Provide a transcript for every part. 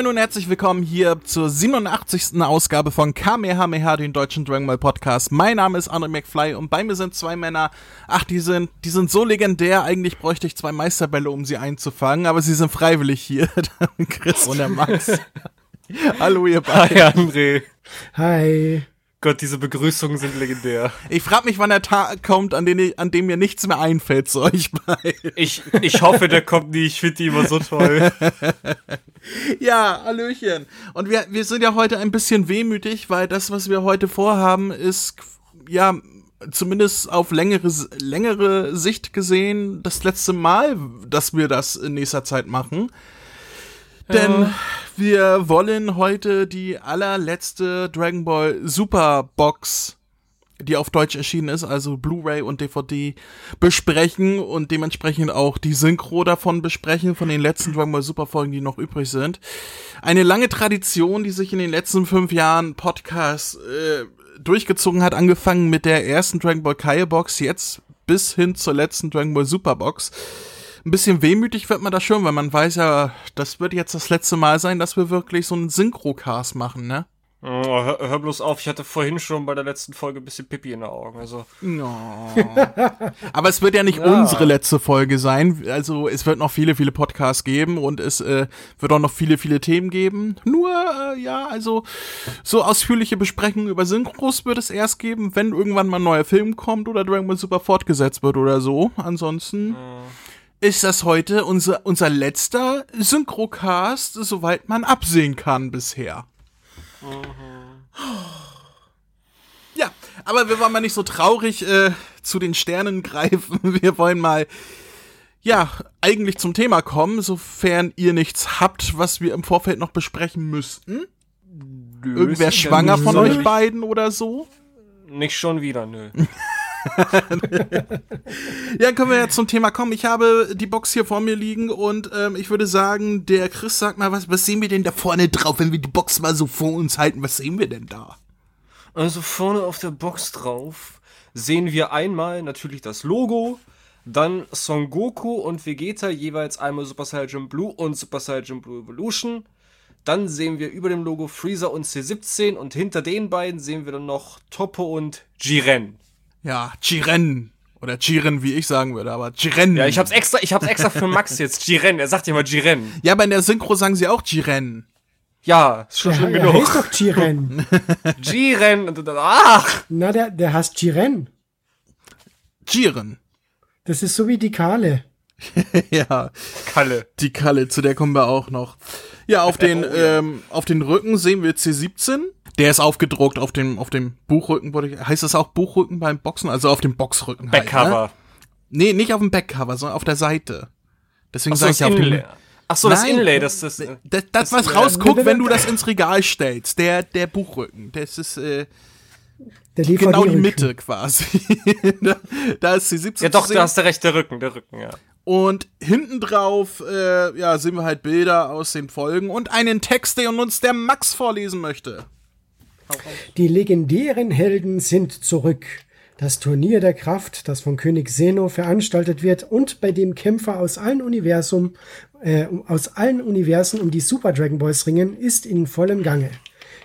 Moin und herzlich willkommen hier zur 87. Ausgabe von Kamehameha, den deutschen Dragon Ball Podcast. Mein Name ist André McFly und bei mir sind zwei Männer. Ach, die sind, die sind so legendär, eigentlich bräuchte ich zwei Meisterbälle, um sie einzufangen, aber sie sind freiwillig hier. Chris und der Max. Hallo ihr beiden. Hi André. Hi. Gott, diese Begrüßungen sind legendär. Ich frage mich, wann der Tag kommt, an, den an dem mir nichts mehr einfällt zu euch beiden. Ich, ich hoffe, der kommt nie. Ich finde die immer so toll. ja, Hallöchen. Und wir, wir sind ja heute ein bisschen wehmütig, weil das, was wir heute vorhaben, ist, ja, zumindest auf längere, längere Sicht gesehen, das letzte Mal, dass wir das in nächster Zeit machen. Denn ja. wir wollen heute die allerletzte Dragon Ball Super Box, die auf Deutsch erschienen ist, also Blu-ray und DVD, besprechen und dementsprechend auch die Synchro davon besprechen, von den letzten Dragon Ball Super Folgen, die noch übrig sind. Eine lange Tradition, die sich in den letzten fünf Jahren Podcast äh, durchgezogen hat, angefangen mit der ersten Dragon Ball Kai Box, jetzt bis hin zur letzten Dragon Ball Super Box ein bisschen wehmütig wird man da schon, weil man weiß ja, das wird jetzt das letzte Mal sein, dass wir wirklich so einen Synchro-Cast machen, ne? Oh, hör, hör, bloß auf, ich hatte vorhin schon bei der letzten Folge ein bisschen Pipi in den Augen. Also. No. Aber es wird ja nicht ja. unsere letzte Folge sein. Also es wird noch viele, viele Podcasts geben und es äh, wird auch noch viele, viele Themen geben. Nur, äh, ja, also so ausführliche Besprechungen über Synchros wird es erst geben, wenn irgendwann mal ein neuer Film kommt oder Dragon Ball Super fortgesetzt wird oder so. Ansonsten. Mhm ist das heute unser, unser letzter Synchrocast, soweit man absehen kann bisher. Mhm. Ja, aber wir wollen mal nicht so traurig äh, zu den Sternen greifen. Wir wollen mal, ja, eigentlich zum Thema kommen, sofern ihr nichts habt, was wir im Vorfeld noch besprechen müssten. Nö, Irgendwer schwanger von euch beiden oder so? Nicht schon wieder, nö. ja, können wir jetzt zum Thema kommen. Ich habe die Box hier vor mir liegen und ähm, ich würde sagen, der Chris sagt mal, was, was sehen wir denn da vorne drauf, wenn wir die Box mal so vor uns halten? Was sehen wir denn da? Also vorne auf der Box drauf sehen wir einmal natürlich das Logo, dann Son Goku und Vegeta jeweils einmal Super Saiyan Blue und Super Saiyan Blue Evolution. Dann sehen wir über dem Logo Freezer und C17 und hinter den beiden sehen wir dann noch Topo und Jiren ja, Jiren. Oder Jiren, wie ich sagen würde, aber Jiren. Ja, ich hab's extra, ich hab's extra für Max jetzt. Jiren, er sagt ja immer Jiren. Ja, aber in der Synchro sagen sie auch Jiren. Ja, ist schon ja, schlimm er genug. heißt doch Jiren. Jiren. Und dann, ach. Na, der, der heißt Jiren. Jiren. Das ist so wie die Kale. ja. Kalle. Die Kalle, zu der kommen wir auch noch. Ja, auf den, oh, ja. Ähm, auf den Rücken sehen wir C17. Der ist aufgedruckt auf dem, auf dem Buchrücken. Heißt das auch Buchrücken beim Boxen? Also auf dem Boxrücken halt, Backcover. Ne? Nee, nicht auf dem Backcover, sondern auf der Seite. Deswegen sage ich auf dem. Ach so, das Inlay, das ist. Das, das, das, was rausguckt, wenn du das ins Regal stellst. Der, der Buchrücken. Das ist, äh, der genau die Mitte quasi. da, da, ist die 17. Ja, doch, da hast du recht, der Rücken, der Rücken, ja. Und hinten drauf, äh, ja, sehen wir halt Bilder aus den Folgen und einen Text, den uns der Max vorlesen möchte. Die legendären Helden sind zurück. Das Turnier der Kraft, das von König Zeno veranstaltet wird und bei dem Kämpfer aus allen Universum, äh, aus allen Universen um die Super Dragon Balls ringen, ist in vollem Gange.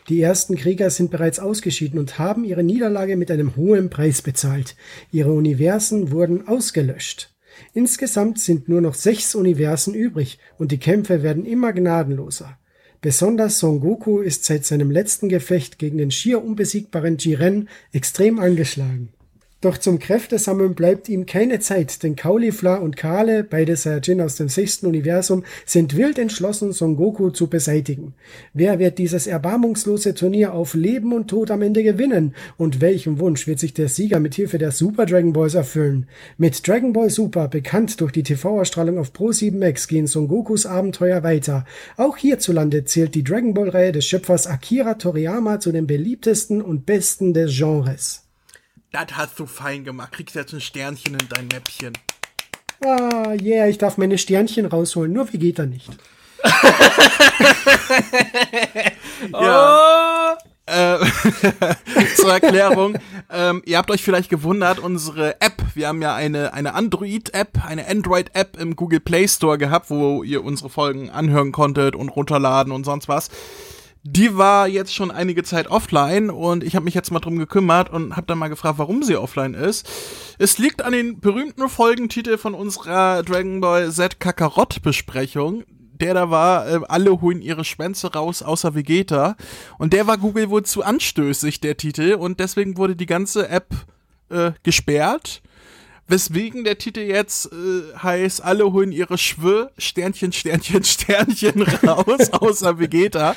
Die ersten Krieger sind bereits ausgeschieden und haben ihre Niederlage mit einem hohen Preis bezahlt. Ihre Universen wurden ausgelöscht. Insgesamt sind nur noch sechs Universen übrig und die Kämpfe werden immer gnadenloser. Besonders Son Goku ist seit seinem letzten Gefecht gegen den schier unbesiegbaren Jiren extrem angeschlagen. Doch zum Kräftesammeln bleibt ihm keine Zeit, denn Caulifla und Kale, beide Saiyajin aus dem sechsten Universum, sind wild entschlossen, Son Goku zu beseitigen. Wer wird dieses erbarmungslose Turnier auf Leben und Tod am Ende gewinnen? Und welchen Wunsch wird sich der Sieger mit Hilfe der Super Dragon Balls erfüllen? Mit Dragon Ball Super, bekannt durch die TV-Ausstrahlung auf Pro 7 Max, gehen Son Gokus Abenteuer weiter. Auch hierzulande zählt die Dragon Ball-Reihe des Schöpfers Akira Toriyama zu den beliebtesten und besten des Genres. Das hast du fein gemacht. Kriegst jetzt ein Sternchen in dein Mäppchen. Ah, yeah, ich darf meine Sternchen rausholen. Nur Vegeta nicht. ja. Oh. Äh, zur Erklärung, ähm, ihr habt euch vielleicht gewundert, unsere App, wir haben ja eine, eine Android-App, eine Android-App im Google Play Store gehabt, wo ihr unsere Folgen anhören konntet und runterladen und sonst was. Die war jetzt schon einige Zeit offline und ich habe mich jetzt mal drum gekümmert und habe dann mal gefragt, warum sie offline ist. Es liegt an den berühmten Folgentitel von unserer Dragon Ball Z Kakarott Besprechung der da war, äh, alle holen ihre Schwänze raus, außer Vegeta. Und der war Google wohl zu anstößig, der Titel. Und deswegen wurde die ganze App äh, gesperrt. Weswegen der Titel jetzt äh, heißt, alle holen ihre Schwö, Sternchen, Sternchen, Sternchen raus, außer Vegeta.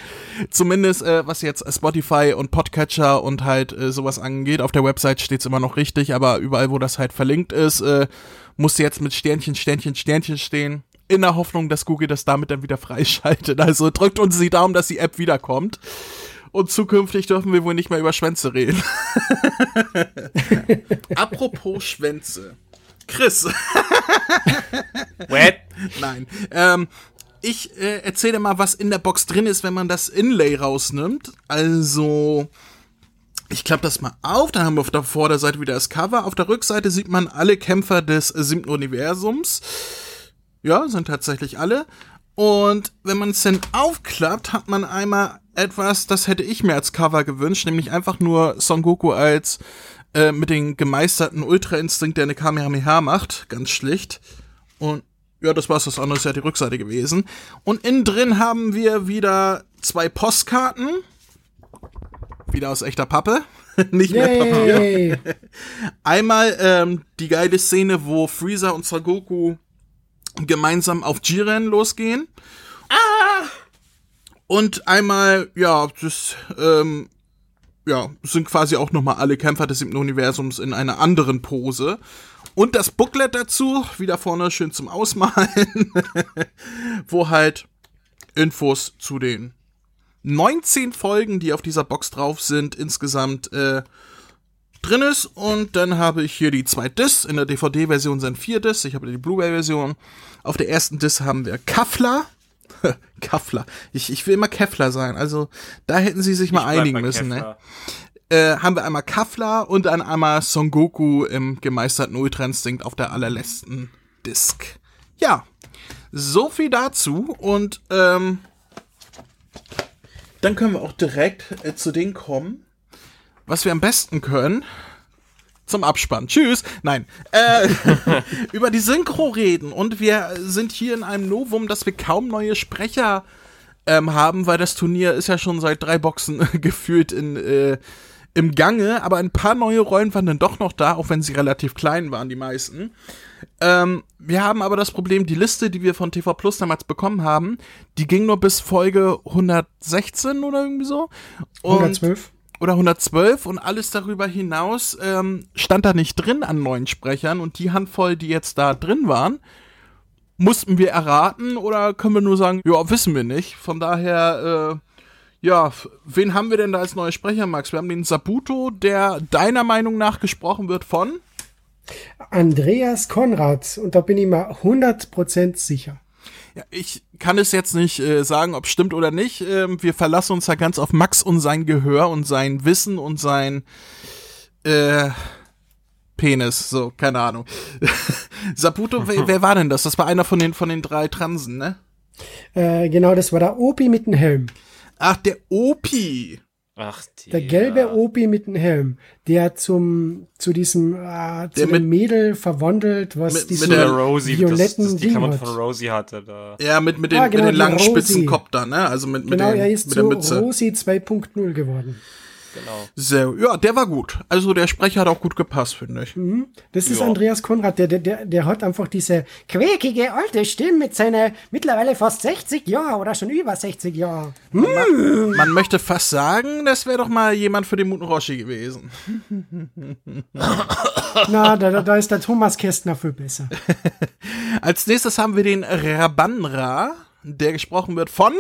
Zumindest äh, was jetzt Spotify und Podcatcher und halt äh, sowas angeht. Auf der Website steht's immer noch richtig, aber überall, wo das halt verlinkt ist, äh, muss jetzt mit Sternchen, Sternchen, Sternchen stehen in der Hoffnung, dass Google das damit dann wieder freischaltet. Also drückt uns die Daumen, dass die App wiederkommt. Und zukünftig dürfen wir wohl nicht mehr über Schwänze reden. Apropos Schwänze. Chris. What? Nein. Ähm, ich äh, erzähle mal, was in der Box drin ist, wenn man das Inlay rausnimmt. Also, ich klappe das mal auf, dann haben wir auf der Vorderseite wieder das Cover. Auf der Rückseite sieht man alle Kämpfer des siebten Universums. Ja, sind tatsächlich alle. Und wenn man es dann aufklappt, hat man einmal etwas, das hätte ich mir als Cover gewünscht, nämlich einfach nur Son Goku als äh, mit den gemeisterten Ultra-Instinkt, der eine Kamehameha macht, ganz schlicht. Und ja, das war's, das andere ist ja die Rückseite gewesen. Und innen drin haben wir wieder zwei Postkarten. Wieder aus echter Pappe. Nicht mehr Papier. Einmal ähm, die geile Szene, wo Freezer und Son Goku gemeinsam auf Jiren losgehen. Ah! Und einmal, ja, das, ähm, ja, sind quasi auch nochmal alle Kämpfer des siebten Universums in einer anderen Pose. Und das Booklet dazu, wieder vorne schön zum Ausmalen, wo halt Infos zu den 19 Folgen, die auf dieser Box drauf sind, insgesamt äh, drin ist. Und dann habe ich hier die zwei Discs. In der DVD-Version sind vier Discs. Ich habe die Blu-ray-Version. Auf der ersten Disc haben wir Kaffler. Kaffler. Ich, ich will immer Keffler sein. Also da hätten sie sich mal einigen müssen. Ne? Äh, haben wir einmal Kaffler und dann einmal Son Goku im gemeisterten Ultra Instinct auf der allerletzten Disc. Ja, so viel dazu und ähm, dann können wir auch direkt äh, zu denen kommen, was wir am besten können, zum Abspann. Tschüss. Nein. Äh, über die Synchro reden. Und wir sind hier in einem Novum, dass wir kaum neue Sprecher ähm, haben, weil das Turnier ist ja schon seit drei Boxen gefühlt in, äh, im Gange. Aber ein paar neue Rollen waren dann doch noch da, auch wenn sie relativ klein waren, die meisten. Ähm, wir haben aber das Problem, die Liste, die wir von TV Plus damals bekommen haben, die ging nur bis Folge 116 oder irgendwie so. Und 112 oder 112 und alles darüber hinaus ähm, stand da nicht drin an neuen Sprechern und die Handvoll, die jetzt da drin waren, mussten wir erraten oder können wir nur sagen, ja, wissen wir nicht. Von daher, äh, ja, wen haben wir denn da als neue Sprecher, Max? Wir haben den Sabuto, der deiner Meinung nach gesprochen wird von Andreas Konrad und da bin ich mir 100% sicher. Ja, ich kann es jetzt nicht äh, sagen, ob es stimmt oder nicht. Ähm, wir verlassen uns ja ganz auf Max und sein Gehör und sein Wissen und sein äh, Penis. So, keine Ahnung. Saputo, wer, wer, war denn das? Das war einer von den, von den drei Transen, ne? Äh, genau, das war der Opi mit dem Helm. Ach, der Opi. Ach, die, der gelbe Opi mit dem Helm, der zum zu diesem äh, zu dem Mädel verwandelt, was mit, diesen mit der Rosie, violetten das, das die Ding von Rosie hatte. Da. Ja, mit mit den, ah, genau, mit den langen spitzen Kopf da, ne? Also mit mit, genau, den, er ist mit zu der Mütze. Rosie 2.0 geworden. Genau. Sehr, ja, der war gut. Also der Sprecher hat auch gut gepasst, finde ich. Mhm. Das ist ja. Andreas Konrad, der, der, der hat einfach diese quäkige alte Stimme mit seiner mittlerweile fast 60 Jahren oder schon über 60 Jahren. Mhm. Man, man, möchte fast sagen, das wäre doch mal jemand für den Muten Roshi gewesen. Na, da, da ist der Thomas Kästner viel besser. Als nächstes haben wir den Rabanra, der gesprochen wird von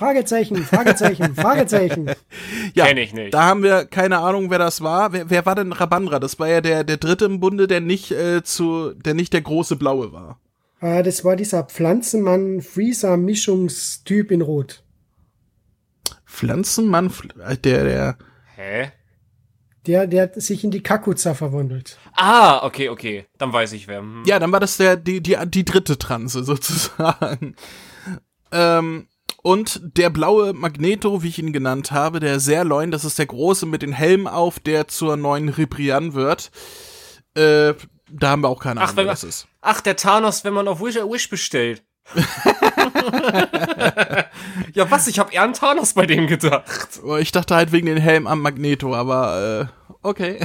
Fragezeichen, Fragezeichen, Fragezeichen. ja, Kenn ich nicht. Da haben wir keine Ahnung, wer das war. Wer, wer war denn Rabandra? Das war ja der, der dritte im Bunde, der nicht äh, zu, der nicht der große Blaue war. Ah, das war dieser Pflanzenmann-Freezer-Mischungstyp in Rot. Pflanzenmann, äh, der, der. Hä? Der, der sich in die Kakuza verwandelt. Ah, okay, okay. Dann weiß ich wer. Hm. Ja, dann war das der, die, die, die dritte Transe sozusagen. ähm, und der blaue Magneto, wie ich ihn genannt habe, der Serloin, das ist der große mit den Helm auf, der zur neuen Ribrian wird. Äh, da haben wir auch keine Ahnung, wenn wer das ist. Ach, der Thanos, wenn man auf Wish, Wish bestellt. ja, was? Ich habe eher an Thanos bei dem gedacht. Ich dachte halt wegen den Helm am Magneto, aber äh, okay.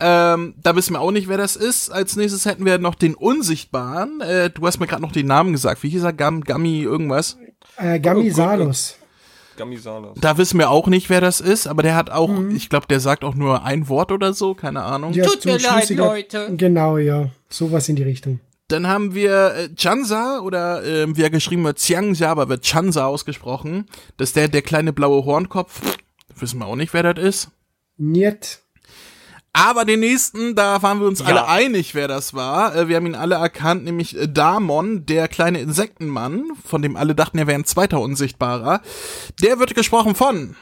ähm, da wissen wir auch nicht, wer das ist. Als nächstes hätten wir noch den Unsichtbaren. Äh, du hast mir gerade noch den Namen gesagt. Wie hieß er? Gam, Gammi irgendwas? Äh, Gamisalos. Gamisanos. Da wissen wir auch nicht, wer das ist, aber der hat auch, ich glaube, der sagt auch nur ein Wort oder so, keine Ahnung. Ja, Tut mir leid, Leute. Genau, ja. Sowas in die Richtung. Dann haben wir äh, Chansa oder äh, wie er geschrieben wird, Xiangxia, aber wird Chansa ausgesprochen. Das ist der, der kleine blaue Hornkopf. Wissen wir auch nicht, wer das ist. Niet. Aber den nächsten, da waren wir uns Ja. alle einig, wer das war. Äh, Wir haben ihn alle erkannt, nämlich äh, Damon, der kleine Insektenmann, von dem alle dachten, er wäre ein zweiter Unsichtbarer. Der wird gesprochen von.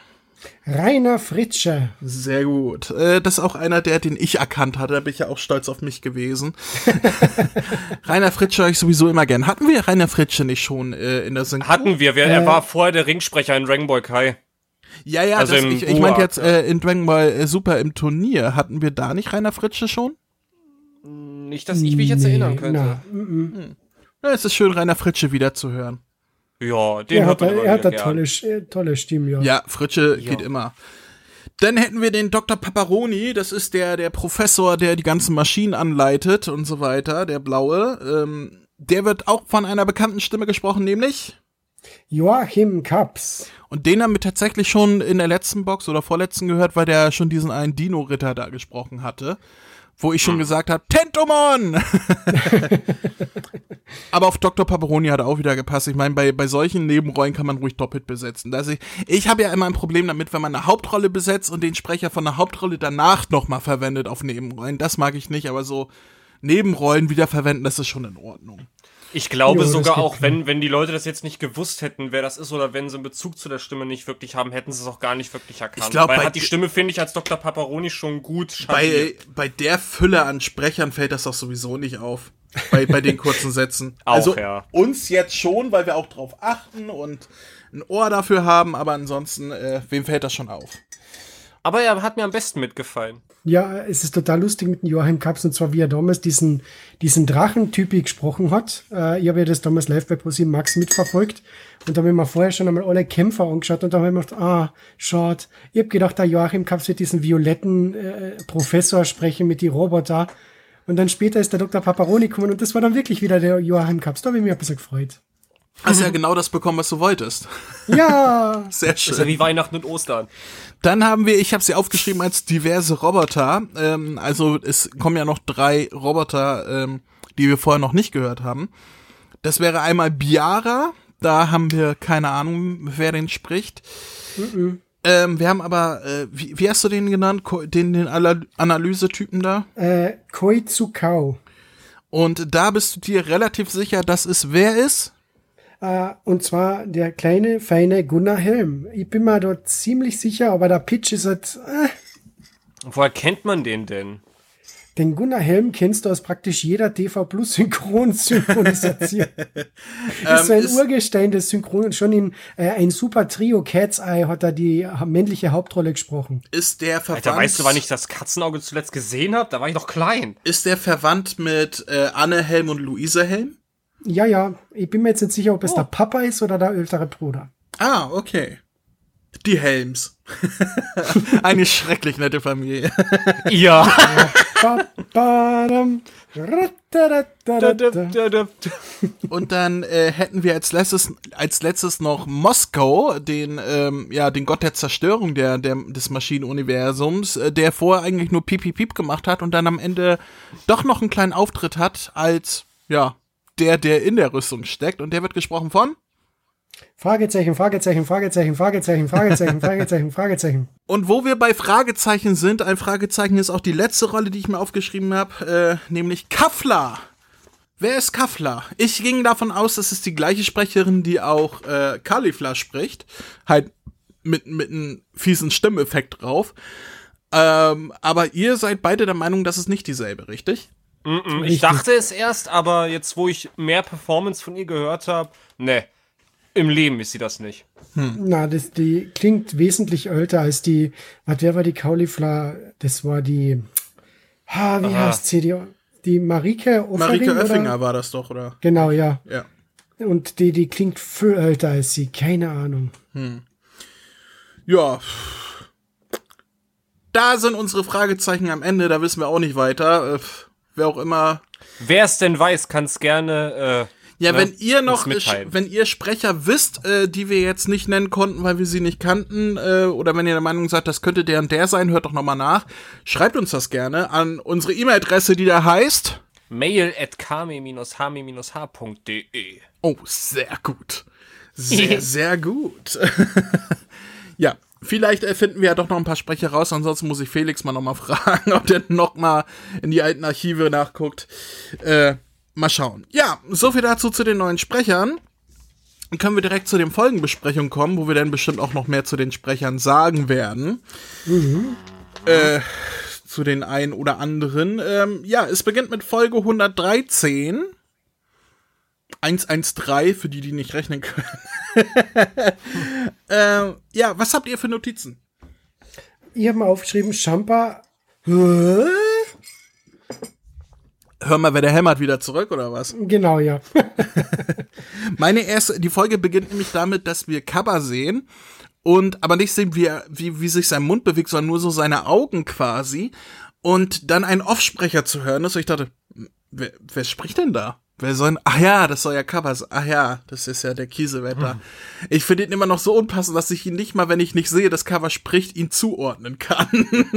Rainer Fritsche. Sehr gut. Äh, Das ist auch einer, der, den ich erkannt hatte. Da bin ich ja auch stolz auf mich gewesen. Rainer Fritsche höre ich sowieso immer gern. Hatten wir Rainer Fritsche nicht schon in der Synchro? Hatten wir. er war vorher der Ringsprecher in Dragon Ball Kai. Ja, ja, Also das, ich, ich meinte jetzt äh, in Dragon Ball äh, Super im Turnier. Hatten wir da nicht Rainer Fritsche schon? Nicht, dass ich mich jetzt Nee, erinnern könnte. na, mm, mm. Ja, es ist schön, Rainer Fritsche wieder zu hören. Ja, den Er hat, immer er hat eine tolle, äh, tolle Stimme, ja. Ja, Fritsche Ja. geht immer. Dann hätten wir den Dr. Paparoni, das ist der, der Professor, der die ganzen Maschinen anleitet und so weiter, der blaue. Ähm, der wird auch von einer bekannten Stimme gesprochen, nämlich. Joachim Kaps. Und den haben wir tatsächlich schon in der letzten Box oder vorletzten gehört, weil der schon diesen einen Dino-Ritter da gesprochen hatte. Wo ich schon gesagt habe, Tentomon! Aber auf Dr. Paparoni hat er auch wieder gepasst. Ich meine, bei, bei solchen Nebenrollen kann man ruhig doppelt besetzen. Also ich ich habe ja immer ein Problem damit, wenn man eine Hauptrolle besetzt und den Sprecher von der Hauptrolle danach nochmal verwendet auf Nebenrollen. Das mag ich nicht, aber so Nebenrollen wiederverwenden, das ist schon in Ordnung. Ich glaube Jo, sogar auch, wenn, wenn die Leute das jetzt nicht gewusst hätten, wer das ist, oder wenn sie einen Bezug zu der Stimme nicht wirklich haben, hätten sie es auch gar nicht wirklich erkannt. Ich glaub, Weil hat die di- Stimme, finde ich, als Dr. Paparoni schon gut Bei, bei der Fülle an Sprechern fällt das doch sowieso nicht auf. Bei, bei den kurzen Sätzen. Auch, also ja. uns jetzt schon, weil wir auch drauf achten und ein Ohr dafür haben, aber ansonsten, äh, wem fällt das schon auf? Aber er hat mir am besten mitgefallen. Ja, es ist total lustig mit dem Joachim Kaps und zwar wie er damals diesen, diesen Drachentypi gesprochen hat. Äh, ich habe ja das damals live bei ProSieben Max mitverfolgt und da habe ich mir vorher schon einmal alle Kämpfer angeschaut und da habe ich mir gedacht, ah, schade. Ich habe gedacht, der Joachim Kaps wird diesen violetten äh, Professor sprechen mit die Roboter. Und dann später ist der Dr. Paparoni gekommen und das war dann wirklich wieder der Joachim Kaps. Da habe ich mich ein bisschen gefreut. Hast ja genau das bekommen, was du wolltest. Ja, Sehr Ist ja schön. wie Weihnachten und Ostern. Dann haben wir, ich habe sie aufgeschrieben als diverse Roboter. Ähm, also es kommen ja noch drei Roboter, ähm, die wir vorher noch nicht gehört haben. Das wäre einmal Biara. Da haben wir keine Ahnung, wer den spricht. Ähm, wir haben aber, äh, wie, wie hast du den genannt? Ko- Den, den Analysetypen da? äh, Koizukau. Und da bist du dir relativ sicher, dass es wer ist? Äh, und zwar der kleine, feine Gunnar Helm. Ich bin mir dort ziemlich sicher, aber der Pitch ist halt, äh, Woher kennt man den denn? den Gunnar Helm kennst du aus praktisch jeder TV Plus Synchronsynchronisation. ist so ein Ähm, ist- Urgestein des Synchron. Schon in äh, ein super Trio Cat's Eye hat er die männliche Hauptrolle gesprochen. Ist der verwandt? Alter, weißt du, wann ich das Katzenauge zuletzt gesehen habe? Da war ich noch klein. Ist der verwandt mit äh, Anne Helm und Luise Helm? Ja, ja, ich bin mir jetzt nicht sicher, ob es Oh. der Papa ist oder der ältere Bruder. Ah, okay. Die Helms. Eine schrecklich nette Familie. Ja. Und dann äh, hätten wir als letztes, als letztes noch Moskau, den, ähm, ja, den Gott der Zerstörung der, der, des Maschinenuniversums, äh, der vorher eigentlich nur Piep, Piep, Piep gemacht hat und dann am Ende doch noch einen kleinen Auftritt hat als, ja, der, der in der Rüstung steckt. Und der wird gesprochen von? Fragezeichen, Fragezeichen, Fragezeichen, Fragezeichen, Fragezeichen, Fragezeichen, Fragezeichen. Und wo wir bei Fragezeichen sind, ein Fragezeichen ist auch die letzte Rolle, die ich mir aufgeschrieben habe, äh, nämlich Kaffler. Wer ist Kafla? Ich ging davon aus, dass es die gleiche Sprecherin, die auch äh, Caulifla spricht. Halt mit, mit einem fiesen Stimmeffekt drauf. Ähm, aber ihr seid beide der Meinung, dass es nicht dieselbe, richtig? Mm -mm, ich dachte es erst, aber jetzt, wo ich mehr Performance von ihr gehört habe, ne, im Leben ist sie das nicht. Hm. Na, das, die klingt wesentlich älter als die, was, wer war die Caulifla? Das war die, ha, wie Aha. heißt sie, die, die Marike Offering, Marike Oeffinger oder? war das doch, oder? Genau, ja. Ja. Und die, die klingt viel älter als sie, keine Ahnung. Hm. Ja. Da sind unsere Fragezeichen am Ende, da wissen wir auch nicht weiter. Äh, wer auch immer. Wer es denn weiß, kann es gerne. Äh ja, ne, wenn ihr noch, wenn ihr Sprecher wisst, äh, die wir jetzt nicht nennen konnten, weil wir sie nicht kannten, äh, oder wenn ihr der Meinung seid, das könnte der und der sein, hört doch nochmal nach. Schreibt uns das gerne an unsere E-Mail-Adresse, die da heißt mail at kame-hame-h.de. Oh, sehr gut. Sehr, sehr gut. ja, vielleicht erfinden wir ja doch noch ein paar Sprecher raus, ansonsten muss ich Felix mal nochmal fragen, ob der nochmal in die alten Archive nachguckt. Äh, Mal schauen. Ja, so viel dazu zu den neuen Sprechern. Dann können wir direkt zu den Folgenbesprechungen kommen, wo wir dann bestimmt auch noch mehr zu den Sprechern sagen werden. Mhm. Äh, zu den einen oder anderen. Ähm, ja, es beginnt mit Folge 113. 113 für die, die nicht rechnen können. äh, ja, was habt ihr für Notizen? Ich habe mal aufgeschrieben, Champa. Hör mal, wer der hämmert wieder zurück oder was? Genau, ja. Meine erste, die Folge beginnt nämlich damit, dass wir Kaba sehen und aber nicht sehen, wie, er, wie, wie sich sein Mund bewegt, sondern nur so seine Augen quasi und dann ein Offsprecher zu hören ist. Und ich dachte, wer, wer spricht denn da? Wer soll, ach ja, das soll ja Cover sein. Ach ja, das ist ja der Kiesewetter. Hm. Ich finde ihn immer noch so unpassend, dass ich ihn nicht mal, wenn ich nicht sehe, das Cover spricht, ihn zuordnen kann.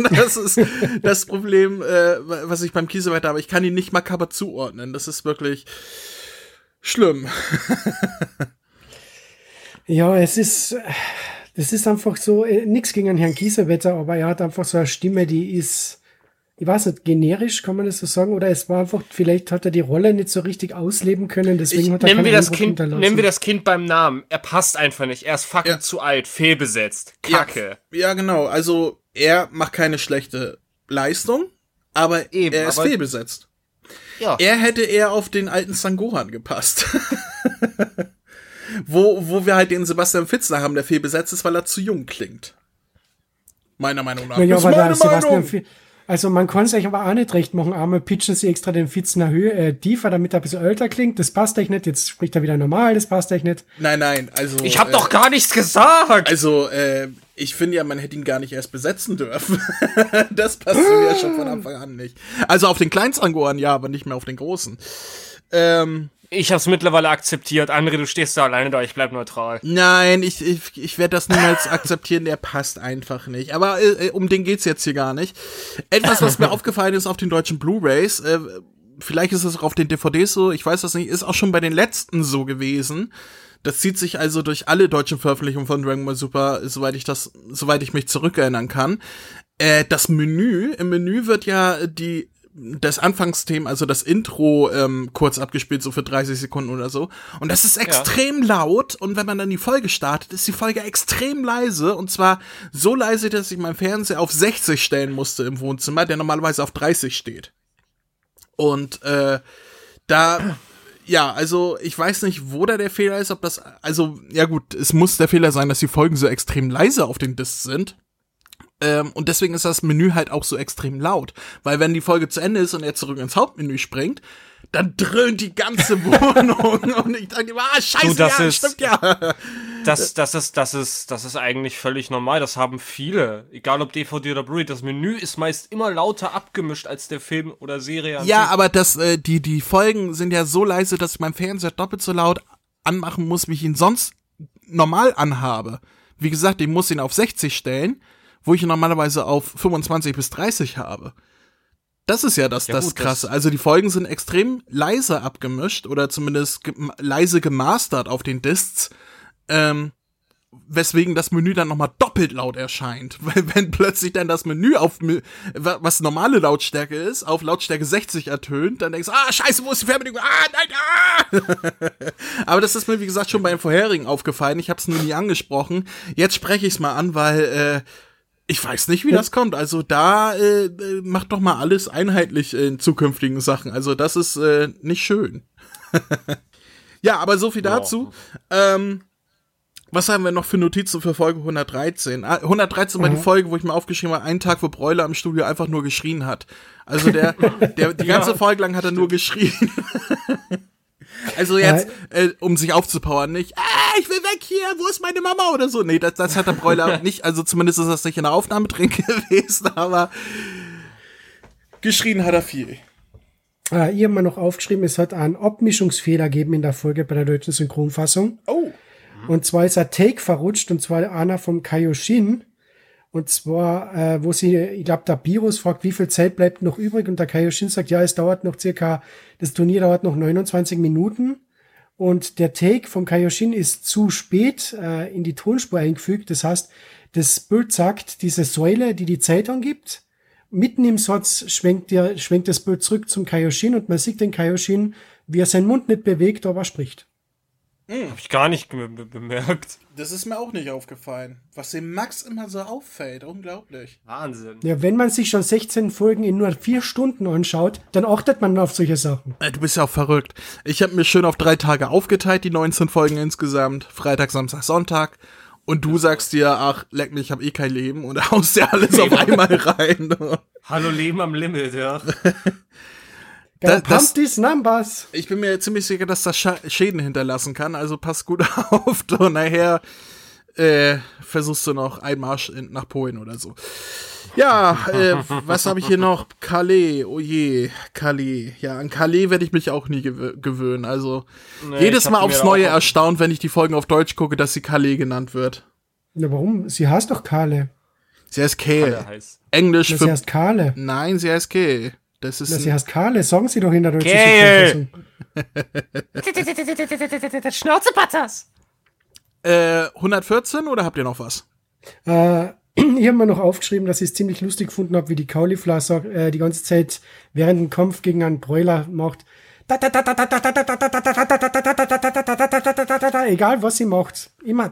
das ist das Problem, äh, was ich beim Kiesewetter habe. Ich kann ihn nicht mal Cover zuordnen. Das ist wirklich schlimm. ja, es ist, das ist einfach so, äh, nix gegen Herrn Kiesewetter, aber er hat einfach so eine Stimme, die ist, ich weiß nicht, generisch kann man das so sagen, oder es war einfach, vielleicht hat er die Rolle nicht so richtig ausleben können, deswegen ich, hat er nennen wir das Kind, Nennen wir das Kind beim Namen. Er passt einfach nicht. Er ist fucking ja. zu alt, fehlbesetzt. Kacke. Ja, ja, genau. Also, er macht keine schlechte Leistung, aber Eben, er ist aber fehlbesetzt. Ja. Er hätte eher auf den alten Sangohan gepasst. wo, wo wir halt den Sebastian Fitzler haben, der fehlbesetzt ist, weil er zu jung klingt. Meiner Meinung nach. Ja, ja, aber da Sebastian, also man kann es euch aber auch nicht recht machen. Einmal pitchen sie extra den Fitzner Höhe äh, tiefer, damit er ein bisschen älter klingt. Das passt euch nicht. Jetzt spricht er wieder normal. Das passt euch nicht. Nein, nein. Also ich habe äh, doch gar nichts gesagt. Also äh, ich finde ja, man hätte ihn gar nicht erst besetzen dürfen. das passt mir ja schon von Anfang an nicht. Also auf den Kleinstangoren ja, aber nicht mehr auf den großen. Ähm, ich habe es mittlerweile akzeptiert. André, du stehst da alleine da, ich bleib neutral. Nein, ich, ich, ich werde das niemals akzeptieren, der passt einfach nicht. Aber äh, um den geht's jetzt hier gar nicht. Etwas, was mir aufgefallen ist auf den deutschen Blu-Rays, äh, vielleicht ist es auch auf den DVDs so, ich weiß das nicht, ist auch schon bei den letzten so gewesen. Das zieht sich also durch alle deutschen Veröffentlichungen von Dragon Ball Super, soweit ich das, soweit ich mich zurückerinnern kann. Äh, das Menü, im Menü wird ja die das Anfangsthema, also das Intro ähm, kurz abgespielt, so für 30 Sekunden oder so. Und das ist extrem ja. laut. Und wenn man dann die Folge startet, ist die Folge extrem leise. Und zwar so leise, dass ich meinen Fernseher auf 60 stellen musste im Wohnzimmer, der normalerweise auf 30 steht. Und äh, da ja, also ich weiß nicht, wo da der Fehler ist, ob das, also ja gut, es muss der Fehler sein, dass die Folgen so extrem leise auf den Discs sind. Ähm, und deswegen ist das Menü halt auch so extrem laut. Weil wenn die Folge zu Ende ist und er zurück ins Hauptmenü springt, dann dröhnt die ganze Wohnung und ich dachte, ah, scheiße, du, das ja, ist, stimmt ja. Das, das, ist, das, ist, das ist eigentlich völlig normal, das haben viele. Egal ob DVD oder Blu-ray, das Menü ist meist immer lauter abgemischt als der Film oder Serie. Ja, aber das, äh, die, die Folgen sind ja so leise, dass ich meinen Fernseher doppelt so laut anmachen muss, wie ich ihn sonst normal anhabe. Wie gesagt, ich muss ihn auf 60 stellen wo ich normalerweise auf 25 bis 30 habe. Das ist ja das, ja, das gut, Krasse. Das also die Folgen sind extrem leise abgemischt oder zumindest ge leise gemastert auf den Discs. Ähm, weswegen das Menü dann nochmal doppelt laut erscheint. Weil wenn plötzlich dann das Menü auf, was normale Lautstärke ist, auf Lautstärke 60 ertönt, dann denkst du, ah, scheiße, wo ist die Fernbedienung? Ah, nein, ah! Aber das ist mir, wie gesagt, schon beim vorherigen aufgefallen. Ich habe es nur nie angesprochen. Jetzt spreche ich es mal an, weil äh, ich weiß nicht, wie das kommt. Also da äh, macht doch mal alles einheitlich in zukünftigen Sachen. Also das ist äh, nicht schön. ja, aber so viel dazu. Ja. Ähm, was haben wir noch für Notizen für Folge 113? 113 war mhm. die Folge, wo ich mir aufgeschrieben habe, einen Tag, wo Bräuler im Studio einfach nur geschrien hat. Also der, der die ganze ja, Folge lang hat er nur geschrien. also jetzt, äh, um sich aufzupowern, nicht, ah, ich will weg hier, wo ist meine Mama oder so. Nee, das, das hat der Bräuler nicht, also zumindest ist das nicht in der Aufnahme drin gewesen, aber geschrien hat er viel. Äh, ihr habt mal noch aufgeschrieben, es hat einen Abmischungsfehler gegeben in der Folge bei der deutschen Synchronfassung. Oh. Und zwar ist er Take verrutscht, und zwar einer vom Kaioshin. Und zwar, äh, wo sie, ich glaube, der Virus fragt, wie viel Zeit bleibt noch übrig? Und der Kaioshin sagt, ja, es dauert noch circa, das Turnier dauert noch 29 Minuten. Und der Take vom Kaioshin ist zu spät äh, in die Tonspur eingefügt. Das heißt, das Bild sagt, diese Säule, die die Zeit angibt, mitten im Satz schwenkt, der, schwenkt das Bild zurück zum Kaioshin und man sieht den Kaioshin, wie er seinen Mund nicht bewegt, aber spricht. Hm. Hab ich gar nicht bemerkt. Das ist mir auch nicht aufgefallen. Was dem Max immer so auffällt. Unglaublich. Wahnsinn. Ja, wenn man sich schon 16 Folgen in nur vier Stunden anschaut, dann achtet man auf solche Sachen. Äh, du bist ja auch verrückt. Ich habe mir schön auf drei Tage aufgeteilt, die 19 Folgen insgesamt. Freitag, Samstag, Sonntag. Und du sagst dir, ach, leck mich, ich hab eh kein Leben und haust dir alles auf einmal rein. Hallo Leben am Limit, ja. Da, das, these numbers. Ich bin mir ziemlich sicher, dass das Schäden hinterlassen kann, also pass gut auf. Und nachher äh, versuchst du noch Einmarsch in, nach Polen oder so. Ja, äh, was habe ich hier noch? Calais, oh je, Calais. Ja, an Calais werde ich mich auch nie gew gewöhnen. Also nee, jedes Mal aufs Neue erstaunt, wenn ich die Folgen auf Deutsch gucke, dass sie Calais genannt wird. Na, warum? Sie heißt doch Kale. Sie heißt Kale. Englisch Na, für. Sie heißt Kale. Nein, sie heißt Kale. Das ist. Na, sie heißt Kale, sagen Sie doch in der deutschen Synchronfassung. Schnauze Patas. Äh, 114 oder habt ihr noch was? Äh, ich habe mir noch aufgeschrieben, dass ich es ziemlich lustig gefunden habe, wie die Cauliflower äh, die ganze Zeit während dem Kampf gegen einen Broiler macht. Egal was sie macht. Immer.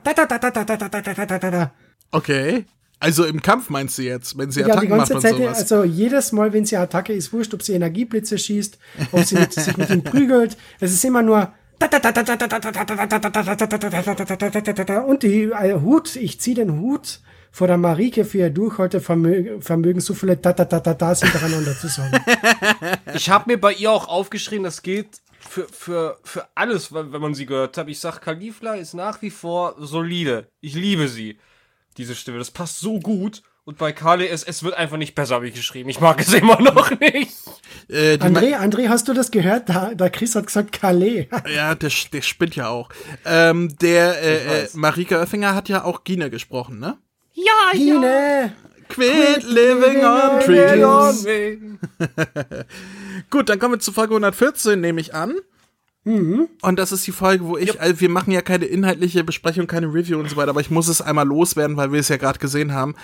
Okay. Also im Kampf meinst du jetzt, wenn sie Attacken ja, die ganze macht Zeit, sowas. Also jedes Mal, wenn sie Attacke ist, wurscht, ob sie Energieblitze schießt, ob sie mit, sich mit ihm prügelt. Es ist immer nur und die äh, Hut, ich ziehe den Hut vor der Marike für ihr Durchhaltevermögen, so viele da da da da da hintereinander zu sagen. Ich habe mir bei ihr auch aufgeschrieben, das gilt für, für, für alles, wenn man sie gehört hat. Ich sag, Kalifla ist nach wie vor solide. Ich liebe sie diese Stimme. Das passt so gut. Und bei Kale, es, es wird einfach nicht besser, wie geschrieben. Ich mag es immer noch nicht. Äh, André, André, hast du das gehört? Da, da Chris hat gesagt Kale. ja, der, der spinnt ja auch. Ähm, der äh, äh, Marika Oeffinger hat ja auch Gine gesprochen, ne? Ja, Gine! Ja. Quit, Quit living, living on dreams. Gut, dann kommen wir zu Folge 114, nehme ich an. Mhm. Und das ist die Folge, wo ich, yep. also wir machen ja keine inhaltliche Besprechung, keine Review und so weiter, aber ich muss es einmal loswerden, weil wir es ja gerade gesehen haben.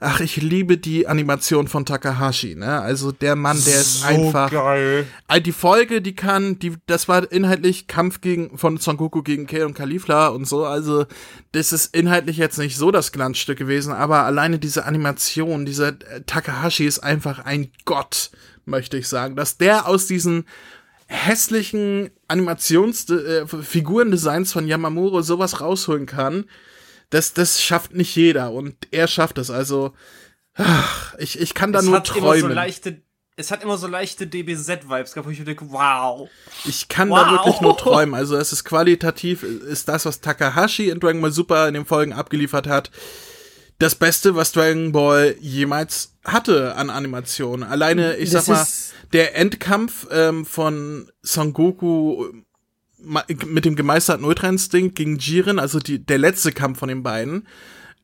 Ach, ich liebe die Animation von Takahashi, ne? Also der Mann, der ist so einfach. Geil. Die Folge, die kann, die, das war inhaltlich Kampf gegen von Son Goku gegen Kei und Kalifla und so. Also das ist inhaltlich jetzt nicht so das Glanzstück gewesen, aber alleine diese Animation, dieser äh, Takahashi ist einfach ein Gott, möchte ich sagen, dass der aus diesen hässlichen Animationsfigurendesigns äh, von Yamamuro sowas rausholen kann, das, das schafft nicht jeder und er schafft es. Also, ach, ich, ich kann da es nur träumen. So leichte, es hat immer so leichte DBZ-Vibes gehabt, wo ich denke, wow. Ich kann wow. da wirklich nur träumen. Also, es ist qualitativ, ist das, was Takahashi in Dragon Ball Super in den Folgen abgeliefert hat, das Beste, was Dragon Ball jemals hatte an Animationen. Alleine, ich das sag mal, der Endkampf ähm, von Son Goku mit dem gemeisterten Ultra-Instinkt gegen Jiren, also die, der letzte Kampf von den beiden,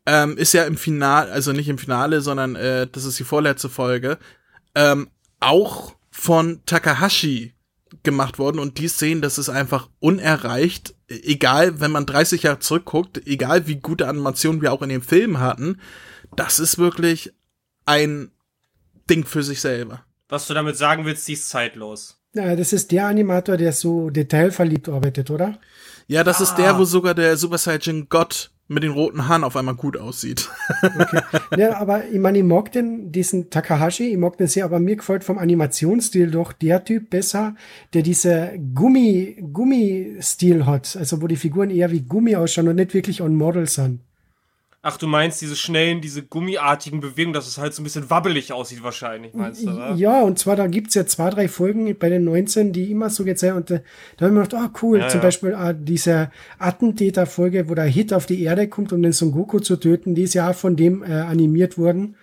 ähm, ist ja im Finale, also nicht im Finale, sondern äh, das ist die vorletzte Folge, ähm, auch von Takahashi gemacht worden und die Szenen, das ist einfach unerreicht. Egal, wenn man 30 Jahre zurückguckt, egal wie gute Animationen wir auch in dem Film hatten, das ist wirklich ein Ding für sich selber. Was du damit sagen willst, die ist zeitlos. Ja, das ist der Animator, der so detailverliebt arbeitet, oder? Ja, das ah. ist der, wo sogar der Super Saiyan Gott mit den roten Haaren auf einmal gut aussieht. Okay. Ja, aber ich meine, ich mag den, diesen Takahashi, ich mag den sehr, aber mir gefällt vom Animationsstil doch der Typ besser, der diese Gummi, Gummi-Stil hat, also wo die Figuren eher wie Gummi ausschauen und nicht wirklich on Model sind. Ach, du meinst diese schnellen, diese gummiartigen Bewegungen, dass es halt so ein bisschen wabbelig aussieht wahrscheinlich, meinst du, oder? Ja, und zwar, da gibt's ja zwei, drei Folgen bei den 19, die immer so gezeigt und äh, da haben wir gedacht, ah, cool, ja, zum ja. Beispiel äh, diese Attentäter-Folge, wo der Hit auf die Erde kommt, um den Son Goku zu töten, die ist ja auch von dem äh, animiert worden.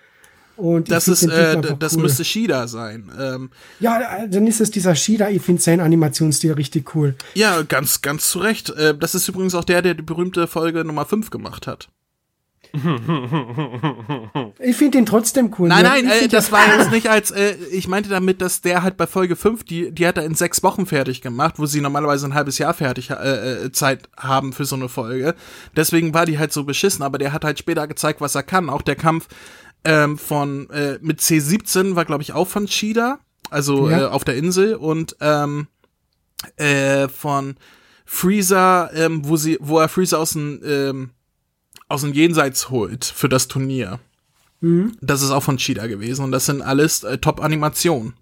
Und das ist, äh, das cool. müsste Shida sein. Ähm, ja, dann ist es dieser Shida. Ich finde seinen Animationsstil richtig cool. Ja, ganz, ganz zu Recht. Äh, das ist übrigens auch der, der die berühmte Folge Nummer 5 gemacht hat. ich finde ihn trotzdem cool. Nein, nein, äh, das war jetzt nicht als, äh, ich meinte damit, dass der halt bei Folge 5, die, die hat er in sechs Wochen fertig gemacht, wo sie normalerweise ein halbes Jahr fertig äh, äh, Zeit haben für so eine Folge. Deswegen war die halt so beschissen, aber der hat halt später gezeigt, was er kann. Auch der Kampf ähm, von äh, mit C17 war, glaube ich, auch von Cheetah, also ja. äh, auf der Insel und ähm, äh, von Freezer, ähm, wo sie, wo er Freezer aus dem ähm, aus dem Jenseits holt für das Turnier. Mhm. Das ist auch von Cheetah gewesen und das sind alles äh, Top-Animationen.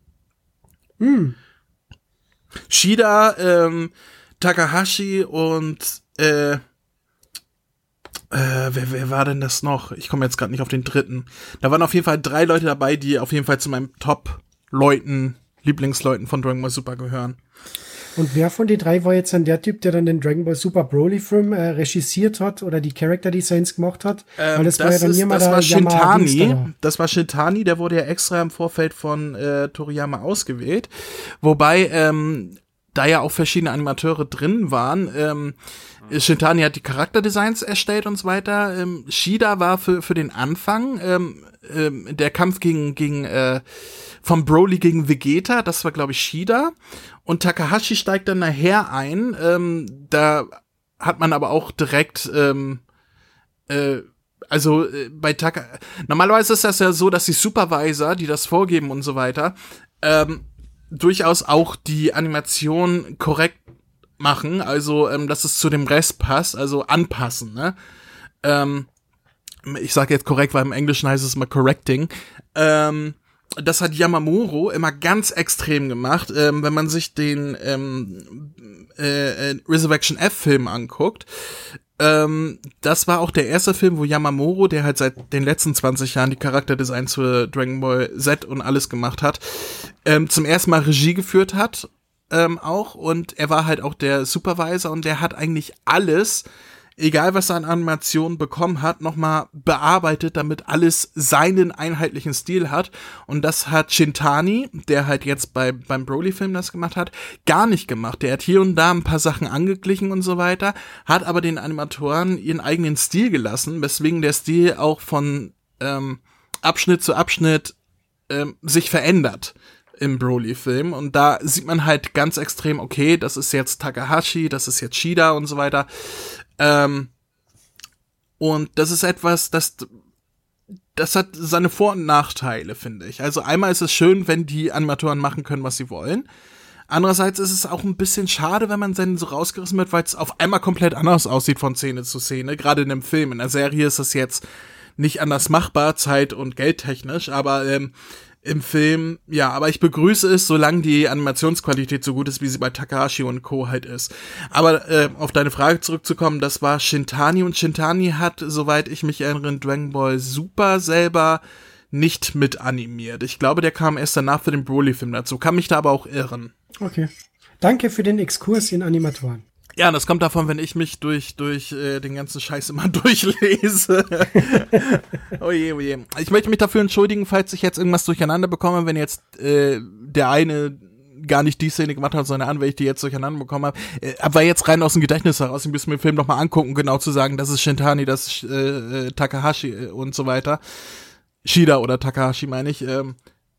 Mhm. Shida, ähm, Takahashi und äh, äh, wer, wer war denn das noch? Ich komme jetzt gerade nicht auf den dritten. Da waren auf jeden Fall drei Leute dabei, die auf jeden Fall zu meinem Top-Leuten, Lieblingsleuten von Dragon Ball Super gehören. Und wer von den drei war jetzt dann der Typ, der dann den Dragon Ball Super Broly Film äh, regisiert hat oder die Character Designs gemacht hat? Ähm, Weil das, das war ja dann ist, das war Shintani. Das war Shintani, der wurde ja extra im Vorfeld von äh, Toriyama ausgewählt. Wobei ähm, da ja auch verschiedene Animateure drin waren. Ähm, Shintani hat die Charakterdesigns erstellt und so weiter. Ähm, Shida war für, für den Anfang ähm, ähm, der Kampf gegen, gegen äh, von Broly gegen Vegeta, das war glaube ich Shida. Und Takahashi steigt dann nachher ein. Ähm, da hat man aber auch direkt, ähm, äh, also äh, bei Taka. Normalerweise ist das ja so, dass die Supervisor, die das vorgeben und so weiter, ähm, durchaus auch die Animation korrekt machen, also ähm, dass es zu dem Rest passt, also anpassen, ne? Ähm, ich sage jetzt korrekt, weil im Englischen heißt es mal correcting. Ähm, das hat Yamamuro immer ganz extrem gemacht. Ähm, wenn man sich den ähm, äh, äh, Resurrection F-Film anguckt, ähm, das war auch der erste Film, wo Yamamuro, der halt seit den letzten 20 Jahren die Charakterdesigns für Dragon Ball Z und alles gemacht hat, ähm, zum ersten Mal Regie geführt hat ähm, auch und er war halt auch der Supervisor und der hat eigentlich alles egal was er an Animationen bekommen hat, nochmal bearbeitet, damit alles seinen einheitlichen Stil hat. Und das hat Shintani, der halt jetzt bei, beim Broly-Film das gemacht hat, gar nicht gemacht. Der hat hier und da ein paar Sachen angeglichen und so weiter, hat aber den Animatoren ihren eigenen Stil gelassen, weswegen der Stil auch von ähm, Abschnitt zu Abschnitt ähm, sich verändert im Broly-Film. Und da sieht man halt ganz extrem, okay, das ist jetzt Takahashi, das ist jetzt Shida und so weiter. Ähm, und das ist etwas, das, das hat seine Vor- und Nachteile, finde ich. Also einmal ist es schön, wenn die Animatoren machen können, was sie wollen. Andererseits ist es auch ein bisschen schade, wenn man dann so rausgerissen wird, weil es auf einmal komplett anders aussieht von Szene zu Szene. Gerade in einem Film. In der Serie ist es jetzt nicht anders machbar, zeit- und geldtechnisch, aber ähm, im Film, ja, aber ich begrüße es, solange die Animationsqualität so gut ist, wie sie bei Takahashi und Co. halt ist. Aber äh, auf deine Frage zurückzukommen, das war Shintani und Shintani hat, soweit ich mich erinnere, in Dragon Ball Super selber nicht mit animiert. Ich glaube, der kam erst danach für den Broly-Film dazu. Kann mich da aber auch irren. Okay. Danke für den Exkurs in Animatoren. Ja, das kommt davon, wenn ich mich durch, durch äh, den ganzen Scheiß immer durchlese. oh je, oh je. Ich möchte mich dafür entschuldigen, falls ich jetzt irgendwas durcheinander bekomme, wenn jetzt äh, der eine gar nicht die Szene gemacht hat, sondern an, weil ich die jetzt durcheinander bekommen habe. Äh, aber jetzt rein aus dem Gedächtnis heraus, ich müsste mir den Film nochmal angucken, genau zu sagen, das ist Shintani, das ist äh, äh Takahashi äh, und so weiter. Shida oder Takahashi meine ich. Ähm,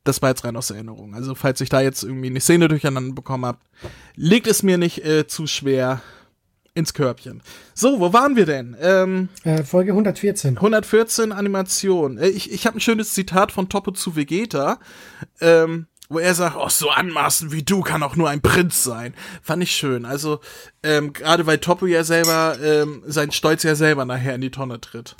das war jetzt rein aus Erinnerung. Also falls ich da jetzt irgendwie eine Szene durcheinander bekommen habe, legt es mir nicht äh, zu schwer ins Körbchen. So, wo waren wir denn? Ähm, äh, Folge 114. 114 Animation. Äh, ich ich habe ein schönes Zitat von Topo zu Vegeta, ähm, wo er sagt, oh, so anmaßen wie du kann auch nur ein Prinz sein. Fand ich schön. Also, ähm, gerade weil Topo ja selber, ähm, sein Stolz ja selber nachher in die Tonne tritt.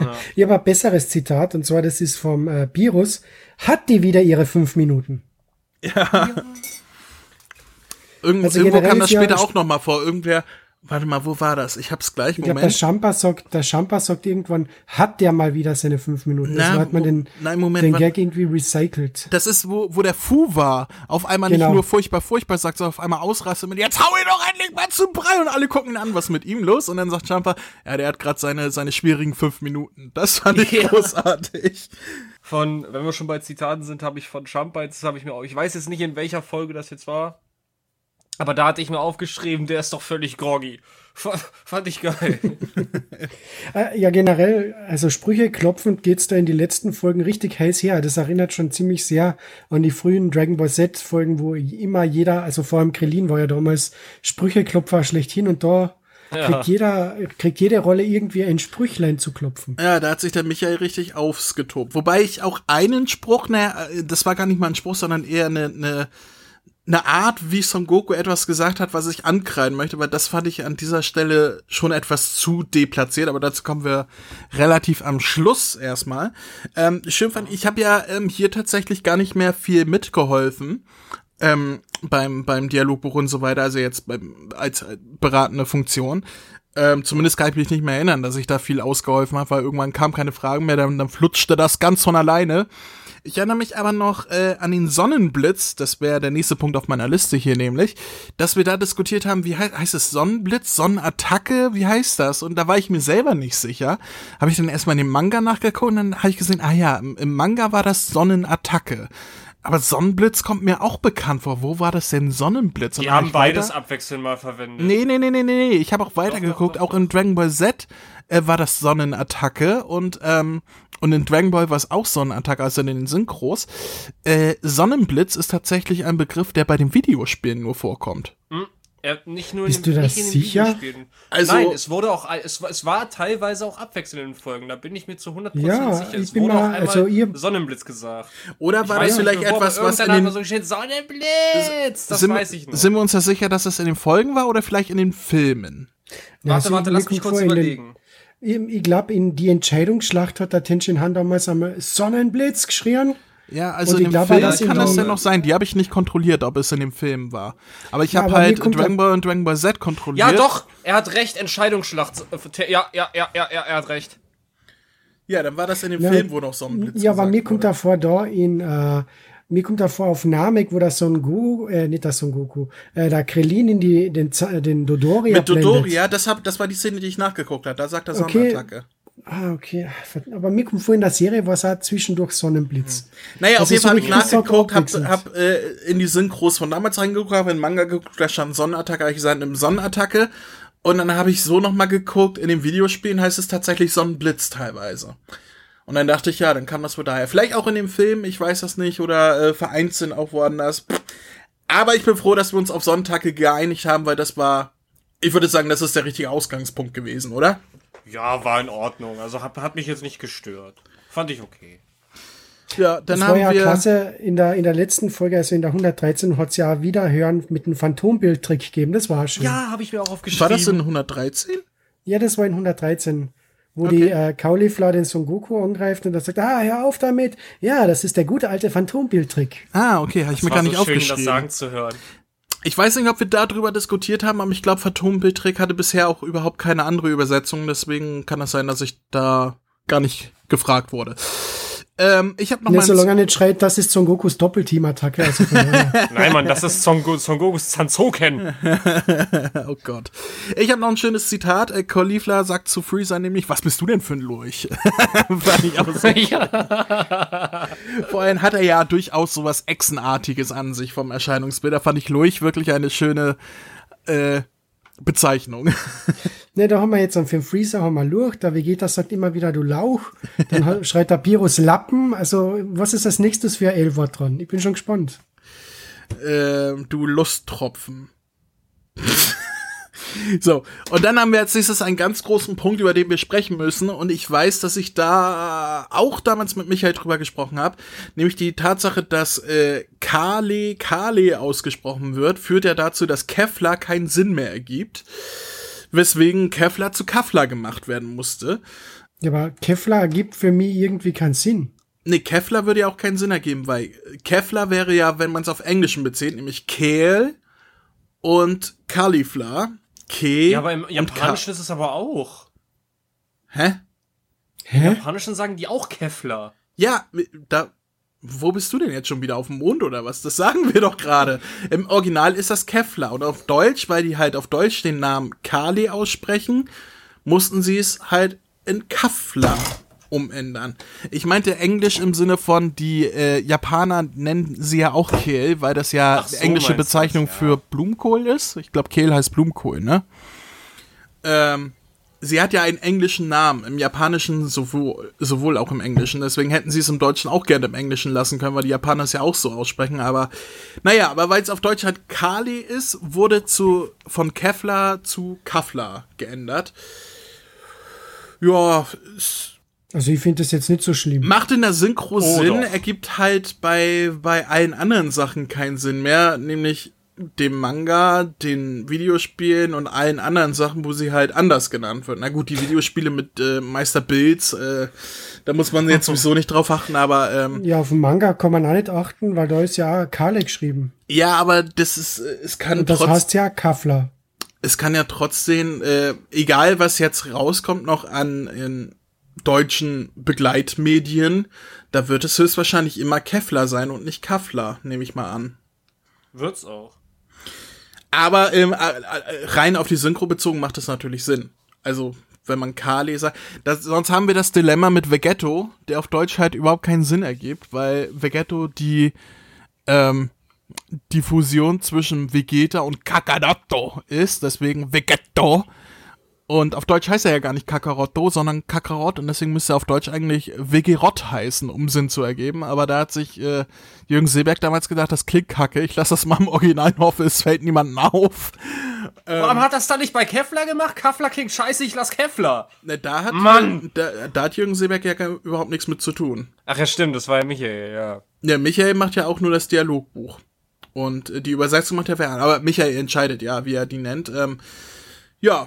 Ja. ich habe ein besseres Zitat, und zwar das ist vom äh, Virus. Hat die wieder ihre fünf Minuten? Ja. ja. Irgend, also irgendwo kam das später ja auch noch mal vor. Irgendwer, warte mal, wo war das? Ich hab's gleich. Ich glaube, der Champa sagt, der Champa sagt irgendwann, hat der mal wieder seine fünf Minuten. Na, also hat man den, nein, Moment, den Gag irgendwie recycelt. Das ist, wo, wo der Fu war. Auf einmal genau. nicht nur furchtbar, furchtbar sagt, sondern auf einmal ausrastet mit, jetzt hau ihn doch endlich mal zum Brei und alle gucken ihn an, was mit ihm los? Und dann sagt Champa, ja, der hat gerade seine, seine schwierigen fünf Minuten. Das fand ich ja. großartig von, wenn wir schon bei Zitaten sind, habe ich von Champa, jetzt habe ich mir auch, ich weiß jetzt nicht, in welcher Folge das jetzt war, aber da hatte ich mir aufgeschrieben, der ist doch völlig groggy. Fand ich geil. Äh, ja, generell, also Sprüche klopfend geht's da in die letzten Folgen richtig heiß her. Das erinnert schon ziemlich sehr an die frühen Dragon Ball Z Folgen, wo immer jeder, also vor allem Krillin war ja damals Sprücheklopfer schlechthin und da ja. kriegt jeder, kriegt jede Rolle irgendwie ein Sprüchlein zu klopfen. Ja, da hat sich der Michael richtig aufgetobt. Wobei ich auch einen Spruch, naja, das war gar nicht mal ein Spruch, sondern eher eine, eine eine Art, wie Son Goku etwas gesagt hat, was ich ankreiden möchte, weil das fand ich an dieser Stelle schon etwas zu deplatziert, aber dazu kommen wir relativ am Schluss erstmal. Ähm, schön fand ich, ich habe ja ähm, hier tatsächlich gar nicht mehr viel mitgeholfen. Ähm, beim, beim Dialogbuch und so weiter, also jetzt beim, als beratende Funktion. Ähm, zumindest kann ich mich nicht mehr erinnern, dass ich da viel ausgeholfen habe, weil irgendwann kam keine Fragen mehr, dann, dann flutschte das ganz von alleine. Ich erinnere mich aber noch äh, an den Sonnenblitz, das wäre der nächste Punkt auf meiner Liste hier nämlich, dass wir da diskutiert haben, wie heißt, heißt es Sonnenblitz, Sonnenattacke, wie heißt das? Und da war ich mir selber nicht sicher. Habe ich dann erstmal in dem Manga nachgeguckt und dann habe ich gesehen, ah ja, im, im Manga war das Sonnenattacke. Aber Sonnenblitz kommt mir auch bekannt vor. Wo war das denn Sonnenblitz? Und Die haben beides weiter? abwechselnd mal verwendet. Nee, nee, nee, nee, nee. Ich habe auch weitergeguckt. Auch in Dragon Ball Z äh, war das Sonnenattacke und ähm, und in Dragon Ball war es auch Sonnenattacke, also in den Synchros. Äh, Sonnenblitz ist tatsächlich ein Begriff, der bei den Videospielen nur vorkommt. Hm. Ja, nicht nur Bist in, du das sicher? Also, Nein, es wurde auch, es, es war teilweise auch abwechselnd in Folgen. Da bin ich mir zu 100% ja, sicher. Es wurde mal, auch also ihr Sonnenblitz gesagt. Oder war ich das vielleicht etwas, was in den so steht, Sonnenblitz. Das sind, weiß ich nicht. Sind wir uns da sicher, dass das in den Folgen war oder vielleicht in den Filmen? Ja, warte, warte, lass mich kurz überlegen. Ich glaube, in die Entscheidungsschlacht hat der Tenshin Han damals einmal Sonnenblitz geschrien. Ja, also in dem glaub, Film das kann das denn noch sein. Die habe ich nicht kontrolliert, ob es in dem Film war. Aber ich ja, habe halt Dragon Ball und Dragon Ball Z kontrolliert. Ja, doch, er hat recht, Entscheidungsschlacht. Ja, ja, ja, ja, ja, er hat recht. Ja, dann war das in dem ja, Film, wo noch Sonnenblitz Ja, aber mir kommt davor da in äh, mir kommt davor auf Namek, wo das Son Goku, äh, nicht das Son Goku, äh, da Krillin in die, den, den Dodori Mit Dodori, ja, das, hab, das war die Szene, die ich nachgeguckt habe. Da sagt er Sonnenattacke. Okay. Ah, okay. Aber mir kommt vorhin in der Serie was er zwischendurch Sonnenblitz. Hm. Naja, also auf jeden Fall habe ich nachgeguckt, hab, hab äh, in die Synchros von damals reingeguckt, habe in Manga geguckt, da stand Sonnenattacke, habe ich gesagt, im Sonnenattacke. Und dann habe ich so nochmal geguckt, in den Videospielen heißt es tatsächlich Sonnenblitz teilweise. Und dann dachte ich, ja, dann kann das wohl daher. Vielleicht auch in dem Film, ich weiß das nicht, oder äh, vereinzelt auch woanders. Aber ich bin froh, dass wir uns auf Sonntage geeinigt haben, weil das war, ich würde sagen, das ist der richtige Ausgangspunkt gewesen, oder? Ja, war in Ordnung. Also hat, hat mich jetzt nicht gestört. Fand ich okay. Ja, dann das haben war ja wir klasse. In der, in der letzten Folge, also in der 113, hat es ja wieder hören mit einem Phantombildtrick gegeben. Das war schön. Ja, habe ich mir auch aufgeschrieben. War das in 113? Ja, das war in 113 wo okay. die äh, Caulifla den Son Goku angreift und er sagt, ah, hör auf damit. Ja, das ist der gute alte Phantombildtrick. Ah, okay, habe ich mir gar nicht so schön, aufgeschrieben. das sagen zu hören. Ich weiß nicht, ob wir darüber diskutiert haben, aber ich glaube, Phantombildtrick hatte bisher auch überhaupt keine andere Übersetzung, deswegen kann es sein, dass ich da gar nicht gefragt wurde. Ähm, ich habe noch nee, mal. Solange er nicht schreit, das ist Son Gokus Doppelteam-Attacke. Also Nein, Mann, das ist Son, Go Son Gokus Zanzoken. oh Gott. Ich habe noch ein schönes Zitat. Äh, Caulifla sagt zu Freezer nämlich, was bist du denn für ein Lurch? Fand ich auch so. ja. Vor allem hat er ja durchaus sowas Echsenartiges an sich vom Erscheinungsbild. Da fand ich Lurch wirklich eine schöne, äh, Bezeichnung. Ne, da haben wir jetzt einen Film Freezer, haben wir durch. Der Vegeta sagt immer wieder, du Lauch. Dann schreit der Pirus Lappen. Also, was ist als nächstes für ein L-Wort dran? Ich bin schon gespannt. Ähm, du Lusttropfen. So, und dann haben wir als nächstes einen ganz großen Punkt, über den wir sprechen müssen. Und ich weiß, dass ich da auch damals mit Michael drüber gesprochen habe. Nämlich die Tatsache, dass äh, Kale Kale ausgesprochen wird, führt ja dazu, dass Kevlar keinen Sinn mehr ergibt. Weswegen Kevlar zu Kafla gemacht werden musste. Ja, aber Kevlar ergibt für mich irgendwie keinen Sinn. Nee, Kevlar würde ja auch keinen Sinn ergeben, weil Kevlar wäre ja, wenn man es auf Englischen bezieht, nämlich Kehl und Cauliflower. Ke Ja, aber im Japanischen ist es aber auch. Hä? Im Hä? Japanischen sagen die auch Kevlar. Ja, da. Wo bist du denn jetzt schon wieder auf dem Mond oder was? Das sagen wir doch gerade. Im Original ist das Kevlar und auf Deutsch, weil die halt auf Deutsch den Namen Kali aussprechen, mussten sie es halt in Kafla umändern. Ich meinte Englisch im Sinne von, die äh, Japaner nennen sie ja auch Kehl, weil das ja so, englische Bezeichnung das, ja. für Blumenkohl ist. Ich glaube, Kehl heißt Blumenkohl, ne? Ähm, sie hat ja einen englischen Namen, im Japanischen sowohl, sowohl auch im Englischen. Deswegen hätten sie es im Deutschen auch gerne im Englischen lassen können, weil die Japaner es ja auch so aussprechen. Aber naja, aber weil es auf Deutsch halt Kali ist, wurde zu von Kevlar zu Kafla geändert. Ja, es Also ich finde das jetzt nicht so schlimm. macht in der Synchro Oh, Sinn, doch. ergibt halt bei, bei allen anderen Sachen keinen Sinn mehr, nämlich dem Manga, den Videospielen und allen anderen Sachen, wo sie halt anders genannt wird. Na gut, die Videospiele mit äh, Meister Bills, äh, da muss man jetzt sowieso nicht drauf achten, aber ähm, Ja, auf den Manga kann man auch nicht achten, weil da ist ja Kale geschrieben. ja, aber das ist, äh, es kann Und das trotz, heißt ja Kafla. es kann ja trotzdem, äh, egal was jetzt rauskommt noch an in deutschen Begleitmedien, da wird es höchstwahrscheinlich immer Kevlar sein und nicht Kafla, nehme ich mal an. Wird's auch. Aber ähm, äh, äh, rein auf die Synchro bezogen macht es natürlich Sinn. Also, wenn man das, sonst haben wir das Dilemma mit Vegetto, der auf Deutsch halt überhaupt keinen Sinn ergibt, weil Vegetto die ähm, die Fusion zwischen Vegeta und Kakaroto ist, deswegen Vegetto. Und auf Deutsch heißt er ja gar nicht Kakarotto, sondern Kakarot und deswegen müsste er auf Deutsch eigentlich Vegerot heißen, um Sinn zu ergeben. Aber da hat sich äh, Jürgen Seeberg damals gedacht, das klingt kacke, ich lasse das mal im Original und hoffe, es fällt niemandem auf. Warum hat das dann nicht bei Kevlar gemacht? Kevlar klingt scheiße, ich lass Kevlar. Ne, da hat Mann! Da, da hat Jürgen Seeberg ja gar, überhaupt nichts mit zu tun. Ach ja, stimmt, das war ja Michael, ja. Ja, Michael macht ja auch nur das Dialogbuch. Und äh, die Übersetzung macht ja wer an. Aber Michael entscheidet ja, wie er die nennt. Ähm, ja,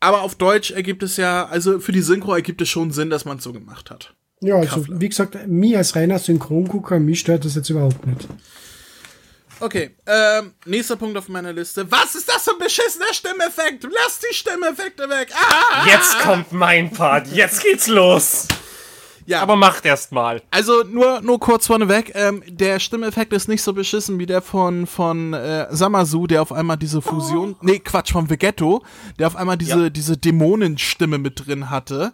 aber auf Deutsch ergibt es ja, also für die Synchro ergibt es schon Sinn, dass man es so gemacht hat. Ja, also Kafla. wie gesagt, mir als reiner Synchrongucker, mich stört das jetzt überhaupt nicht. Okay, ähm, nächster Punkt auf meiner Liste. Was ist das für ein beschissener Stimmeffekt? Lass die Stimmeffekte weg. Ah! Jetzt kommt mein Part, jetzt geht's los. Ja, Aber macht erst mal. Also nur, nur kurz vorneweg, ähm, der Stimmeffekt ist nicht so beschissen wie der von, von äh, Samasu, der auf einmal diese Fusion, nee, Quatsch, von Vegetto, der auf einmal diese, Ja. diese Dämonenstimme mit drin hatte.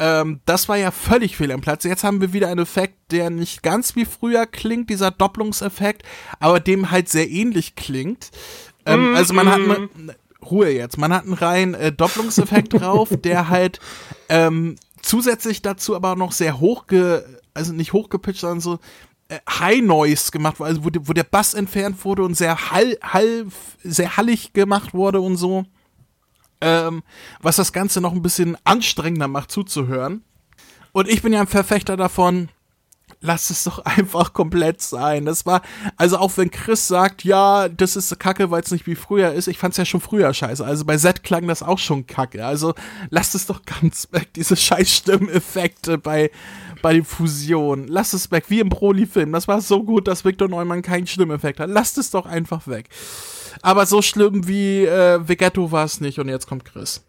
Ähm, das war ja völlig fehl am Platz. Jetzt haben wir wieder einen Effekt, der nicht ganz wie früher klingt, dieser Doppelungseffekt, aber dem halt sehr ähnlich klingt. Ähm, also man hat ne, Ruhe jetzt, man hat einen reinen äh, Doppelungseffekt drauf, der halt ähm, zusätzlich dazu aber noch sehr hoch, also nicht hochgepitcht, sondern so äh, High Noise gemacht also wo, wo der Bass entfernt wurde und sehr hall, hall, sehr hallig gemacht wurde und so. Ähm, was das Ganze noch ein bisschen anstrengender macht zuzuhören. Und ich bin ja ein Verfechter davon, lass es doch einfach komplett sein. Das war, also auch wenn Chris sagt, ja, das ist kacke, weil es nicht wie früher ist, ich fand's ja schon früher scheiße. Also bei Z klang das auch schon kacke. Also lasst es doch ganz weg, diese scheiß Stimmeffekte bei, bei den Fusionen. Lasst es weg, wie im Broly-Film. Das war so gut, dass Victor Neumann keinen Stimmeffekt hat. Lasst es doch einfach weg. Aber so schlimm wie äh, Vegetto war es nicht und jetzt kommt Chris.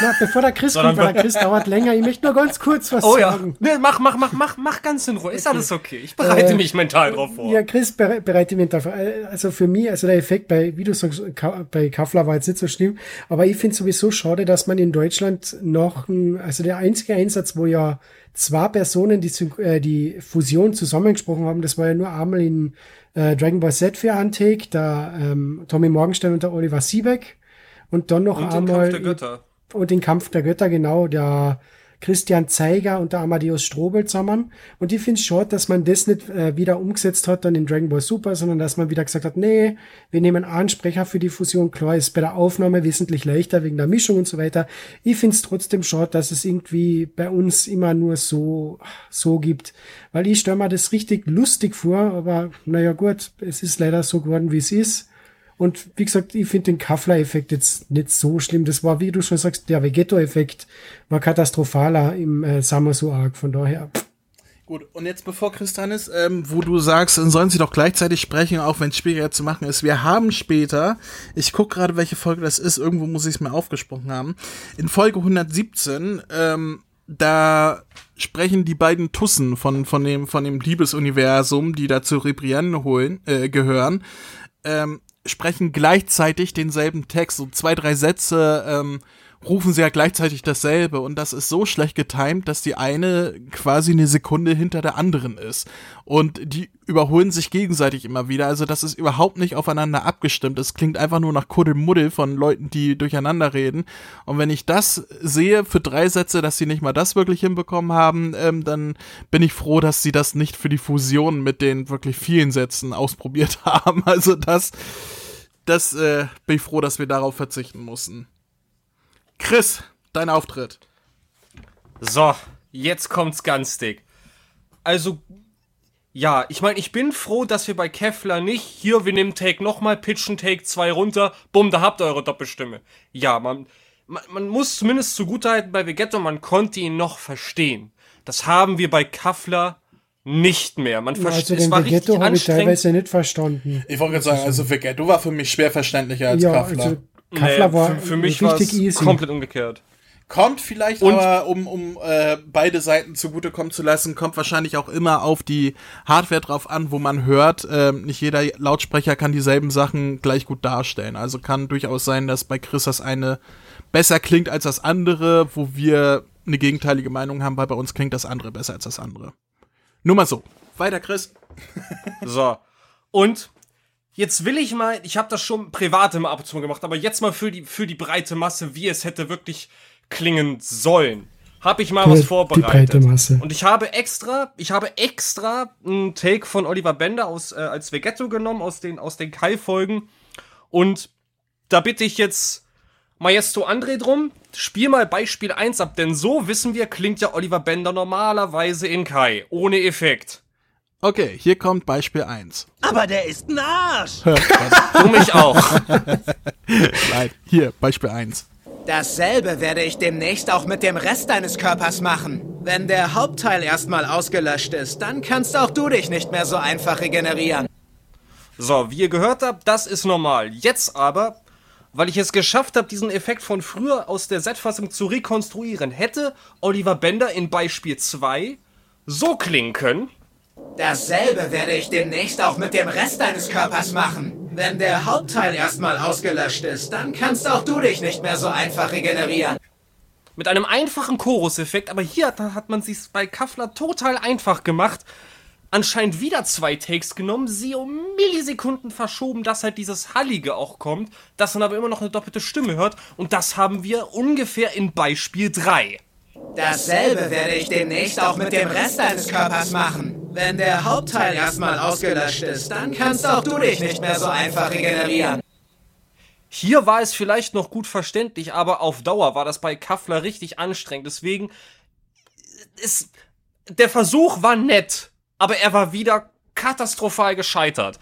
Na, bevor der Chris kommt, weil der Chris dauert länger, ich möchte nur ganz kurz was Oh ja. sagen. Nee, mach, mach, mach, mach, mach ganz in Ruhe. Ist alles okay. Ich bereite mich mental drauf vor. Ja, Chris bere bereite mich dafür. äh, Also für mich, also der Effekt bei, wie du sagst, bei Kaffler war jetzt nicht so schlimm, aber ich finde sowieso schade, dass man in Deutschland noch, also der einzige Einsatz, wo ja zwei Personen die, äh, die Fusion zusammengesprochen haben, das war ja nur einmal in äh, Dragon Ball Z für Antake, der ähm, Tommy Morgenstern und der Oliver Siebeck. Und dann noch Und den einmal. Kampf der Götter. Und den Kampf der Götter, genau, der Christian Zeiger und der Amadeus Strobel zusammen. Und ich finde schade, dass man das nicht äh, wieder umgesetzt hat dann in Dragon Ball Super, sondern dass man wieder gesagt hat, nee, wir nehmen einen Ansprecher für die Fusion. Klar, ist bei der Aufnahme wesentlich leichter wegen der Mischung und so weiter. Ich finde es trotzdem schade, dass es irgendwie bei uns immer nur so, so gibt. Weil ich stelle mir das richtig lustig vor, aber naja gut, es ist leider so geworden, wie es ist. Und wie gesagt, ich finde den Kaffler-Effekt jetzt nicht so schlimm. Das war, wie du schon sagst, der Vegetto-Effekt war katastrophaler im äh, Samasu-Arc. Von daher. Gut, und jetzt bevor Christian ist, ähm, wo du sagst, dann sollen sie doch gleichzeitig sprechen, auch wenn es schwieriger zu machen ist. Wir haben später, ich guck gerade, welche Folge das ist, irgendwo muss ich es mir aufgesprochen haben, in Folge 117, ähm, da sprechen die beiden Tussen von, von dem, von dem Liebesuniversum, die da zu Rebrienne holen, äh, gehören, ähm, sprechen gleichzeitig denselben Text. So zwei, drei Sätze ähm, rufen sie ja gleichzeitig dasselbe. Und das ist so schlecht getimt, dass die eine quasi eine Sekunde hinter der anderen ist. Und die überholen sich gegenseitig immer wieder. Also das ist überhaupt nicht aufeinander abgestimmt. Es klingt einfach nur nach Kuddelmuddel von Leuten, die durcheinander reden. Und wenn ich das sehe für drei Sätze, dass sie nicht mal das wirklich hinbekommen haben, ähm, dann bin ich froh, dass sie das nicht für die Fusion mit den wirklich vielen Sätzen ausprobiert haben. Also das, das äh, bin ich froh, dass wir darauf verzichten mussten. Chris, dein Auftritt. So, jetzt kommt's ganz dick. Also, ja, ich meine, ich bin froh, dass wir bei Kevlar nicht, hier, wir nehmen Take nochmal, pitchen Take 2 runter, bumm, da habt ihr eure Doppelstimme. Ja, man, man, man muss zumindest zugutehalten bei Vegetto, man konnte ihn noch verstehen. Das haben wir bei Kaffler nicht mehr. Man Also versteht, es den war richtig Vegetto habe ich anstrengend. teilweise nicht verstanden. Ich wollte gerade sagen, also Vegetto war für mich schwer verständlicher als ja, Kaffler. also Kaffler Nee, war für, für mich richtig es easy. komplett umgekehrt. Kommt vielleicht Und- aber, um, um äh, beide Seiten zugutekommen zu lassen, kommt wahrscheinlich auch immer auf die Hardware drauf an, wo man hört. Ähm, nicht jeder Lautsprecher kann dieselben Sachen gleich gut darstellen. Also kann durchaus sein, dass bei Chris das eine besser klingt als das andere, wo wir eine gegenteilige Meinung haben, weil bei uns klingt das andere besser als das andere. Nur mal so. Weiter, Chris. So. Und jetzt will ich mal, ich habe das schon privat immer ab und zu mal gemacht, aber jetzt mal für die, für die breite Masse, wie es hätte wirklich klingen sollen. Habe ich mal Für was die vorbereitet. breite Masse. Und ich habe extra, ich habe extra einen Take von Oliver Bender aus, äh, als Vegetto genommen, aus den, aus den Kai-Folgen. Und da bitte ich jetzt Maestro André drum, spiel mal Beispiel 1 ab, denn so wissen wir, klingt ja Oliver Bender normalerweise in Kai, ohne Effekt. Okay, hier kommt Beispiel 1. Aber der ist ein Arsch. Du mich auch. Nein, hier, Beispiel 1. Dasselbe werde ich demnächst auch mit dem Rest deines Körpers machen. Wenn der Hauptteil erstmal ausgelöscht ist, dann kannst auch du dich nicht mehr so einfach regenerieren. So, wie ihr gehört habt, das ist normal. Jetzt aber, weil ich es geschafft habe, diesen Effekt von früher aus der Z-Fassung zu rekonstruieren, hätte Oliver Bender in Beispiel 2 so klingen können. Dasselbe werde ich demnächst auch mit dem Rest deines Körpers machen. Wenn der Hauptteil erstmal ausgelöscht ist, dann kannst auch du dich nicht mehr so einfach regenerieren. Mit einem einfachen Chorus-Effekt, aber hier hat, man sich bei Kaffler total einfach gemacht. Anscheinend wieder zwei Takes genommen, sie um Millisekunden verschoben, dass halt dieses Hallige auch kommt, dass man aber immer noch eine doppelte Stimme hört. Und das haben wir ungefähr in Beispiel 3. Dasselbe werde ich demnächst auch mit dem Rest deines Körpers machen. Wenn der Hauptteil erstmal ausgelöscht ist, dann kannst auch du dich nicht mehr so einfach regenerieren. Hier war es vielleicht noch gut verständlich, aber auf Dauer war das bei Kaffler richtig anstrengend. Deswegen ist der Versuch war nett, aber er war wieder katastrophal gescheitert.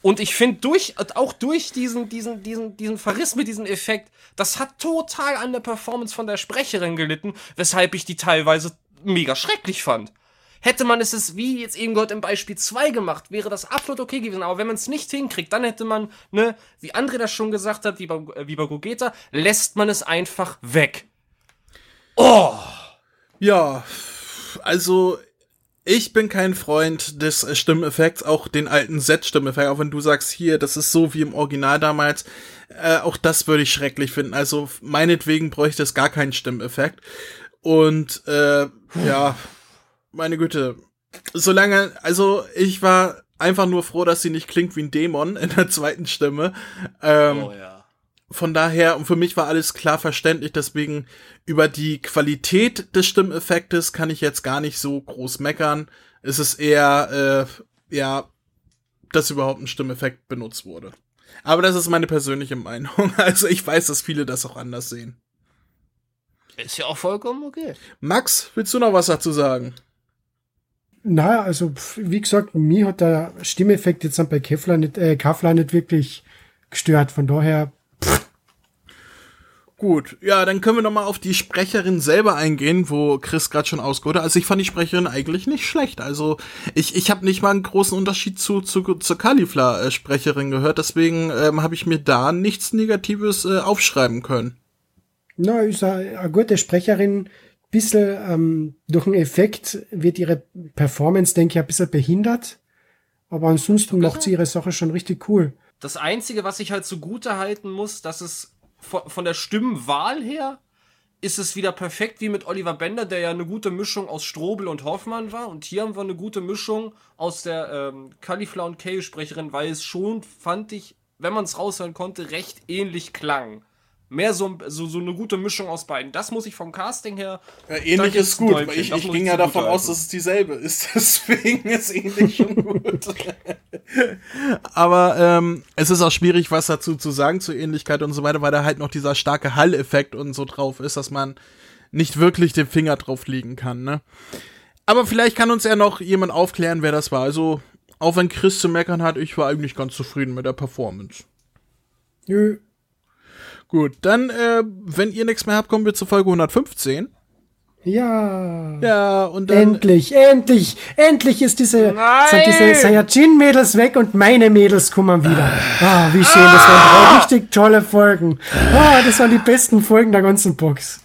Und ich finde durch auch durch diesen diesen diesen diesen Verriss mit diesem Effekt, das hat total an der Performance von der Sprecherin gelitten, weshalb ich die teilweise mega schrecklich fand. Hätte man es es, wie jetzt eben gehört, im Beispiel 2 gemacht, wäre das absolut okay gewesen. Aber wenn man es nicht hinkriegt, dann hätte man, ne, wie André das schon gesagt hat, wie bei, äh, wie bei Gogeta, lässt man es einfach weg. Oh! Ja, also ich bin kein Freund des äh, Stimmeffekts, auch den alten Set-Stimmeffekt, auch wenn du sagst, hier, das ist so wie im Original damals, äh, auch das würde ich schrecklich finden. Also meinetwegen bräuchte es gar keinen Stimmeffekt. Und äh, ja, meine Güte, solange, also ich war einfach nur froh, dass sie nicht klingt wie ein Dämon in der zweiten Stimme. Ähm, Oh ja. von daher, und für mich war alles klar verständlich, deswegen über die Qualität des Stimmeffektes kann ich jetzt gar nicht so groß meckern. Es ist eher, äh, ja, dass überhaupt ein Stimmeffekt benutzt wurde. Aber das ist meine persönliche Meinung. Also ich weiß, dass viele das auch anders sehen. Ist ja auch vollkommen okay. Max, willst du noch was dazu sagen? Naja, also wie gesagt, mir hat der Stimmeffekt jetzt bei Kevlar nicht, äh, Kevlar nicht wirklich gestört. Von daher. Pff. Gut, ja, dann können wir noch mal auf die Sprecherin selber eingehen, wo Chris gerade schon ausgeholt hat. Also ich fand die Sprecherin eigentlich nicht schlecht. Also ich, ich habe nicht mal einen großen Unterschied zu, zu zur Califla-Sprecherin gehört. Deswegen ähm, habe ich mir da nichts Negatives äh, aufschreiben können. Na, ist eine, eine gute Sprecherin. Bisschen ähm, durch einen Effekt wird ihre Performance, denke ich, ein bisschen behindert. Aber ansonsten macht sie ihre Sache schon richtig cool. Das Einzige, was ich halt zugute halten muss, dass es von der Stimmwahl her ist es wieder perfekt wie mit Oliver Bender, der ja eine gute Mischung aus Strobel und Hoffmann war. Und hier haben wir eine gute Mischung aus der ähm, Cauliflower und Kale-Sprecherin, weil es schon, fand ich, wenn man es raushören konnte, recht ähnlich klang mehr so, so, so eine gute Mischung aus beiden. Das muss ich vom Casting her. Ja, ähnlich ist gut, weil ich, ich ging ja davon aus, dass es dieselbe ist. Deswegen ist ähnlich schon gut. Aber ähm, es ist auch schwierig, was dazu zu sagen zur Ähnlichkeit und so weiter, weil da halt noch dieser starke Hall-Effekt und so drauf ist, dass man nicht wirklich den Finger drauf legen kann, ne? Aber vielleicht kann uns ja noch jemand aufklären, wer das war. Also, auch wenn Chris zu meckern hat, ich war eigentlich ganz zufrieden mit der Performance. Nö, Gut, dann, äh, wenn ihr nichts mehr habt, kommen wir zur Folge 115. Ja. Ja, und dann. Endlich, endlich, endlich ist diese, sind diese Saiyajin-Mädels weg und meine Mädels kommen wieder. Ah, wie schön, das waren drei richtig tolle Folgen. Ah, das waren die besten Folgen der ganzen Box.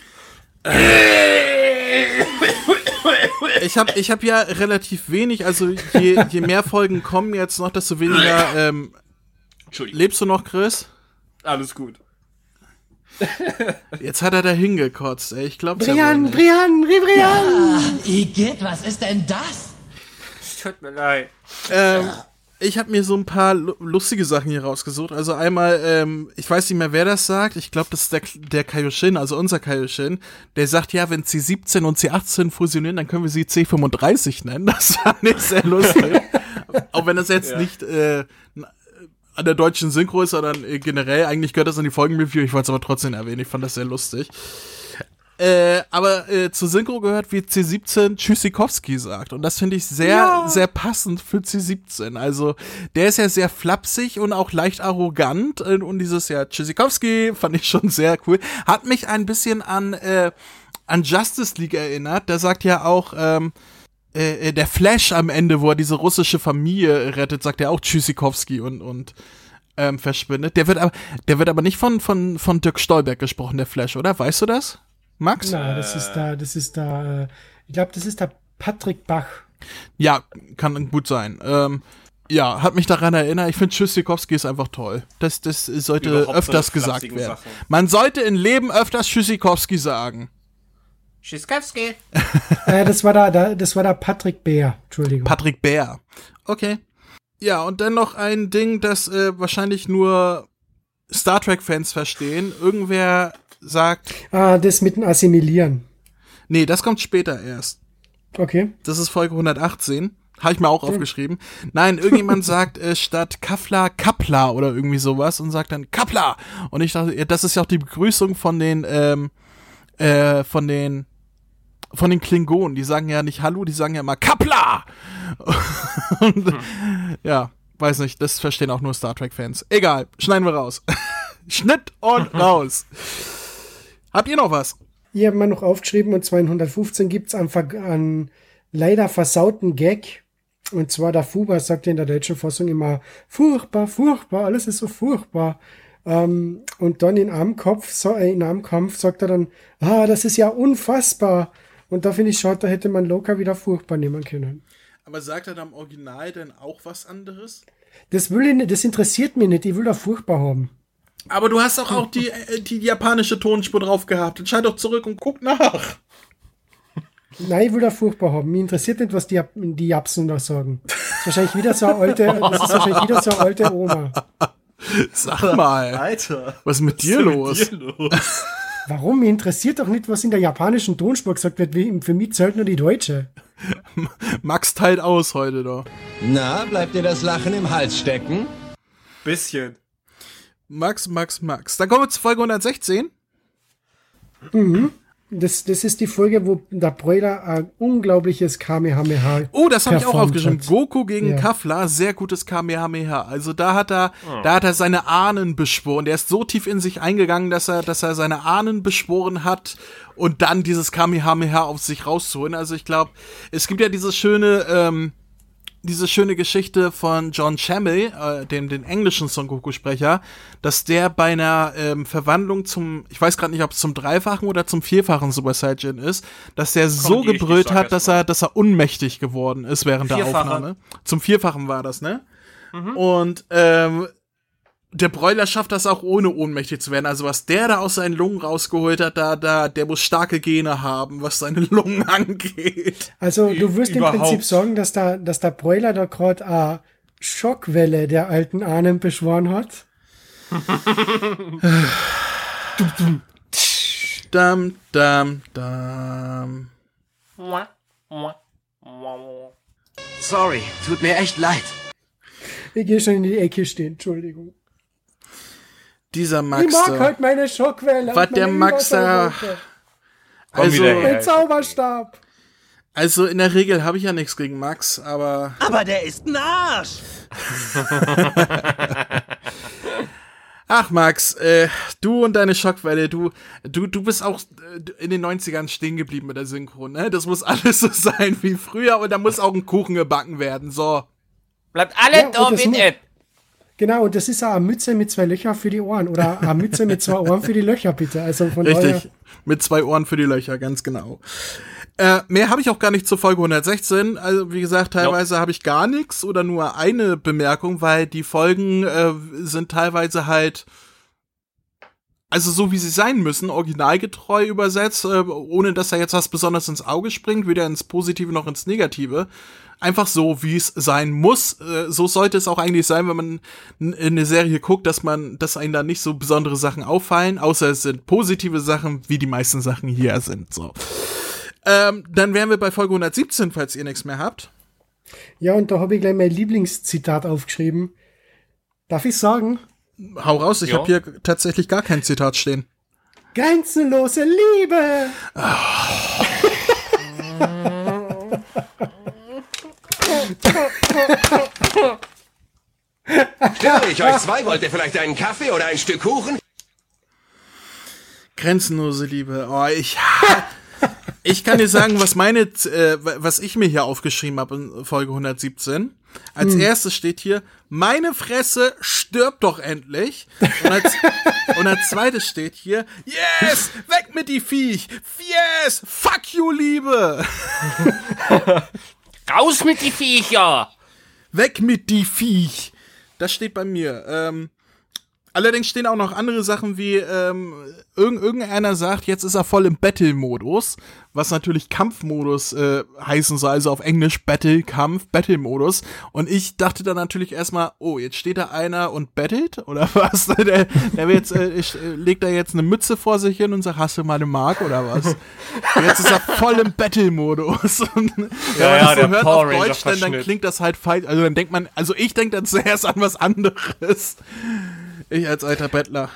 Ich habe ich hab ja relativ wenig, also je, je mehr Folgen kommen jetzt noch, desto weniger. Ähm, lebst du noch, Chris? Alles gut. Jetzt hat er da hingekotzt, ey. Ich glaub's Brian, ja wohl Brian, Brian! Ja, Igitt, was ist denn das? Tut mir leid. Ähm, ich habe mir so ein paar lustige Sachen hier rausgesucht. Also einmal, ähm, ich weiß nicht mehr, wer das sagt. Ich glaube, das ist der, der Kaioshin, also unser Kaioshin. Der sagt, ja, wenn C17 und C18 fusionieren, dann können wir sie C35 nennen. Das fand ich sehr lustig. Auch wenn das jetzt ja. nicht äh, an der deutschen Synchro ist, sondern äh, generell, eigentlich gehört das an die Folgenreview, ich wollte es aber trotzdem erwähnen, ich fand das sehr lustig. Äh, aber äh, zur Synchro gehört, wie C17 Tschüssikowski sagt. Und das finde ich sehr, ja. sehr passend für C17. Also, der ist ja sehr flapsig und auch leicht arrogant. Äh, und dieses ja Tschüssikowski fand ich schon sehr cool. Hat mich ein bisschen an, äh, an Justice League erinnert. Der sagt ja auch, ähm, äh, äh, der Flash am Ende, wo er diese russische Familie rettet, sagt er auch Tschüssikowski und, und ähm, verschwindet. Der wird aber, der wird aber nicht von, von, von Dirk Stolberg gesprochen, der Flash, oder? Weißt du das? Max? Na, das ist da, das ist da, äh, ich glaube, das ist da Patrick Bach. Ja, kann gut sein. Ähm, ja, hat mich daran erinnert, ich finde Tschüssikowski ist einfach toll. Das, das sollte Überhaupt öfters gesagt werden. Sachen. Man sollte im Leben öfters Tschüssikowski sagen. Schiskowski. äh, das war da, das war da Patrick Bär, Entschuldigung. Patrick Bär. Okay. Ja, und dann noch ein Ding, das äh, wahrscheinlich nur Star Trek-Fans verstehen. Irgendwer sagt. Ah, das mit dem Assimilieren. Nee, das kommt später erst. Okay. Das ist Folge 118. Habe ich mir auch okay. aufgeschrieben. Nein, irgendjemand sagt äh, statt Kaffler Kappler oder irgendwie sowas und sagt dann Kappler. Und ich dachte, das ist ja auch die Begrüßung von den, ähm, äh, von den von den Klingonen. Die sagen ja nicht Hallo, die sagen ja immer Kapla! Und, hm. Ja, weiß nicht, das verstehen auch nur Star Trek-Fans. Egal, schneiden wir raus. Schnitt und raus. Habt ihr noch was? Ich habe mal noch aufgeschrieben, und zwar in 115 gibt es einen, einen leider versauten Gag. Und zwar der Fuba sagt in der deutschen Fassung immer, furchtbar, furchtbar, alles ist so furchtbar. Ähm, und dann in einem Kopf, so, äh, in einem Kampf sagt er dann, ah, das ist ja unfassbar. Und da finde ich schade, da hätte man locker wieder furchtbar nehmen können. Aber sagt er dann im Original denn auch was anderes? Das will ich nicht, das interessiert mich nicht, ich will da furchtbar haben. Aber du hast doch auch die, äh, die japanische Tonspur drauf gehabt. Entscheid doch zurück und guck nach. Nein, ich will da furchtbar haben. Mich interessiert nicht, was die, die Japsen da sagen. Das ist wahrscheinlich wieder so eine alte, das ist wahrscheinlich wieder so eine alte Oma. Sag mal, Alter. was ist mit dir los? Dir los? Warum? Mir interessiert doch nicht, was in der japanischen Tonspur gesagt wird. Wie- Für mich zählt nur die deutsche. Max teilt aus heute doch. Na, bleibt dir das Lachen im Hals stecken? Bisschen. Max, Max, Max. Dann kommen wir zu Folge 116. Das, das ist die Folge, wo der Broiler ein unglaubliches Kamehameha. Oh, das habe ich auch aufgeschrieben. hat. Goku gegen Ja. Kafla, sehr gutes Kamehameha. Also da hat er, da hat er seine Ahnen beschworen. Der ist so tief in sich eingegangen, dass er, dass er seine Ahnen beschworen hat und dann dieses Kamehameha auf sich rauszuholen. Also ich glaube, es gibt ja dieses schöne, ähm, diese schöne Geschichte von John Shamil, äh, dem den englischen Son Goku-Sprecher, dass der bei einer ähm, Verwandlung zum, ich weiß gerade nicht, ob es zum dreifachen oder zum vierfachen Super Saiyan ist, dass der so die richtig gebrüllt hat, dass er, dass er unmächtig geworden ist während der Vierfache. Aufnahme. Zum vierfachen war das, ne? Und ähm, der Bräuler schafft das auch ohne ohnmächtig zu werden. Also was der da aus seinen Lungen rausgeholt hat, da, da, der muss starke Gene haben, was seine Lungen angeht. Also du wirst im Überhaupt. Prinzip sagen, dass der, dass der Broiler da gerade eine Schockwelle der alten Ahnen beschworen hat. Dam, dam, dam. Sorry, tut mir echt leid. Ich gehe schon in die Ecke stehen, Entschuldigung. Dieser Ich Max. mag da. halt meine Schockwelle. Was der Max da- Also. Mein Zauberstab. also in der Regel habe ich ja nichts gegen Max, aber Aber der ist ein Arsch. ach Max, äh, du und deine Schockwelle, du, du, du bist auch äh, in den 90ern stehen geblieben mit der Synchro, ne? Das muss alles so sein wie früher und da muss auch ein Kuchen gebacken werden, so. Bleibt alle Ja, da mu- bitte. Genau, und das ist eine Mütze mit zwei Löchern für die Ohren. Oder eine Mütze mit zwei Ohren für die Löcher, bitte. Also von Richtig. Mit zwei Ohren für die Löcher, ganz genau. Äh, mehr habe ich auch gar nicht zur Folge 116. Also wie gesagt, teilweise habe ich gar nichts oder nur eine Bemerkung, weil die Folgen äh, sind teilweise halt also so wie sie sein müssen, originalgetreu übersetzt, äh, ohne dass da jetzt was besonders ins Auge springt, weder ins Positive noch ins Negative. Einfach so, wie es sein muss. Äh, so sollte es auch eigentlich sein, wenn man eine Serie guckt, dass man, dass einem da nicht so besondere Sachen auffallen, außer es sind positive Sachen, wie die meisten Sachen hier sind. So. Ähm, dann wären wir bei Folge 117, falls ihr nichts mehr habt. Ja, und da habe ich gleich mein Lieblingszitat aufgeschrieben. Darf ich sagen? Hau raus, ich Ja. habe hier tatsächlich gar kein Zitat stehen. Grenzenlose Liebe! Störe ich euch zwei? Wollt ihr vielleicht einen Kaffee oder ein Stück Kuchen? Grenzenlose Liebe. Oh, ich. Ich kann dir sagen, was meine, äh, was ich mir hier aufgeschrieben habe in Folge 117. Als erstes steht hier, meine Fresse stirbt doch endlich. Und als, und als zweites steht hier, yes, weg mit die Viech. Yes, fuck you, Liebe. Raus mit die Viecher! Weg mit die Viech. Das steht bei mir. Ähm, allerdings stehen auch noch andere Sachen wie ähm, irgend, irgendeiner sagt, jetzt ist er voll im Battle-Modus, was natürlich Kampfmodus äh, heißen soll, also auf Englisch Battle, Kampf, Battle-Modus. Und ich dachte dann natürlich erstmal, oh, jetzt steht da einer und battelt oder was? Der, der wird jetzt, äh, ich, äh, legt da jetzt eine Mütze vor sich hin und sagt, hast du mal eine Mark oder was? Jetzt ist er voll im Battle-Modus. Ja, ja, das so der hört Power auf Ranger Deutsch, dann, dann klingt das halt falsch. Also dann denkt man, also ich denke dann zuerst an was anderes. Ich als alter Bettler.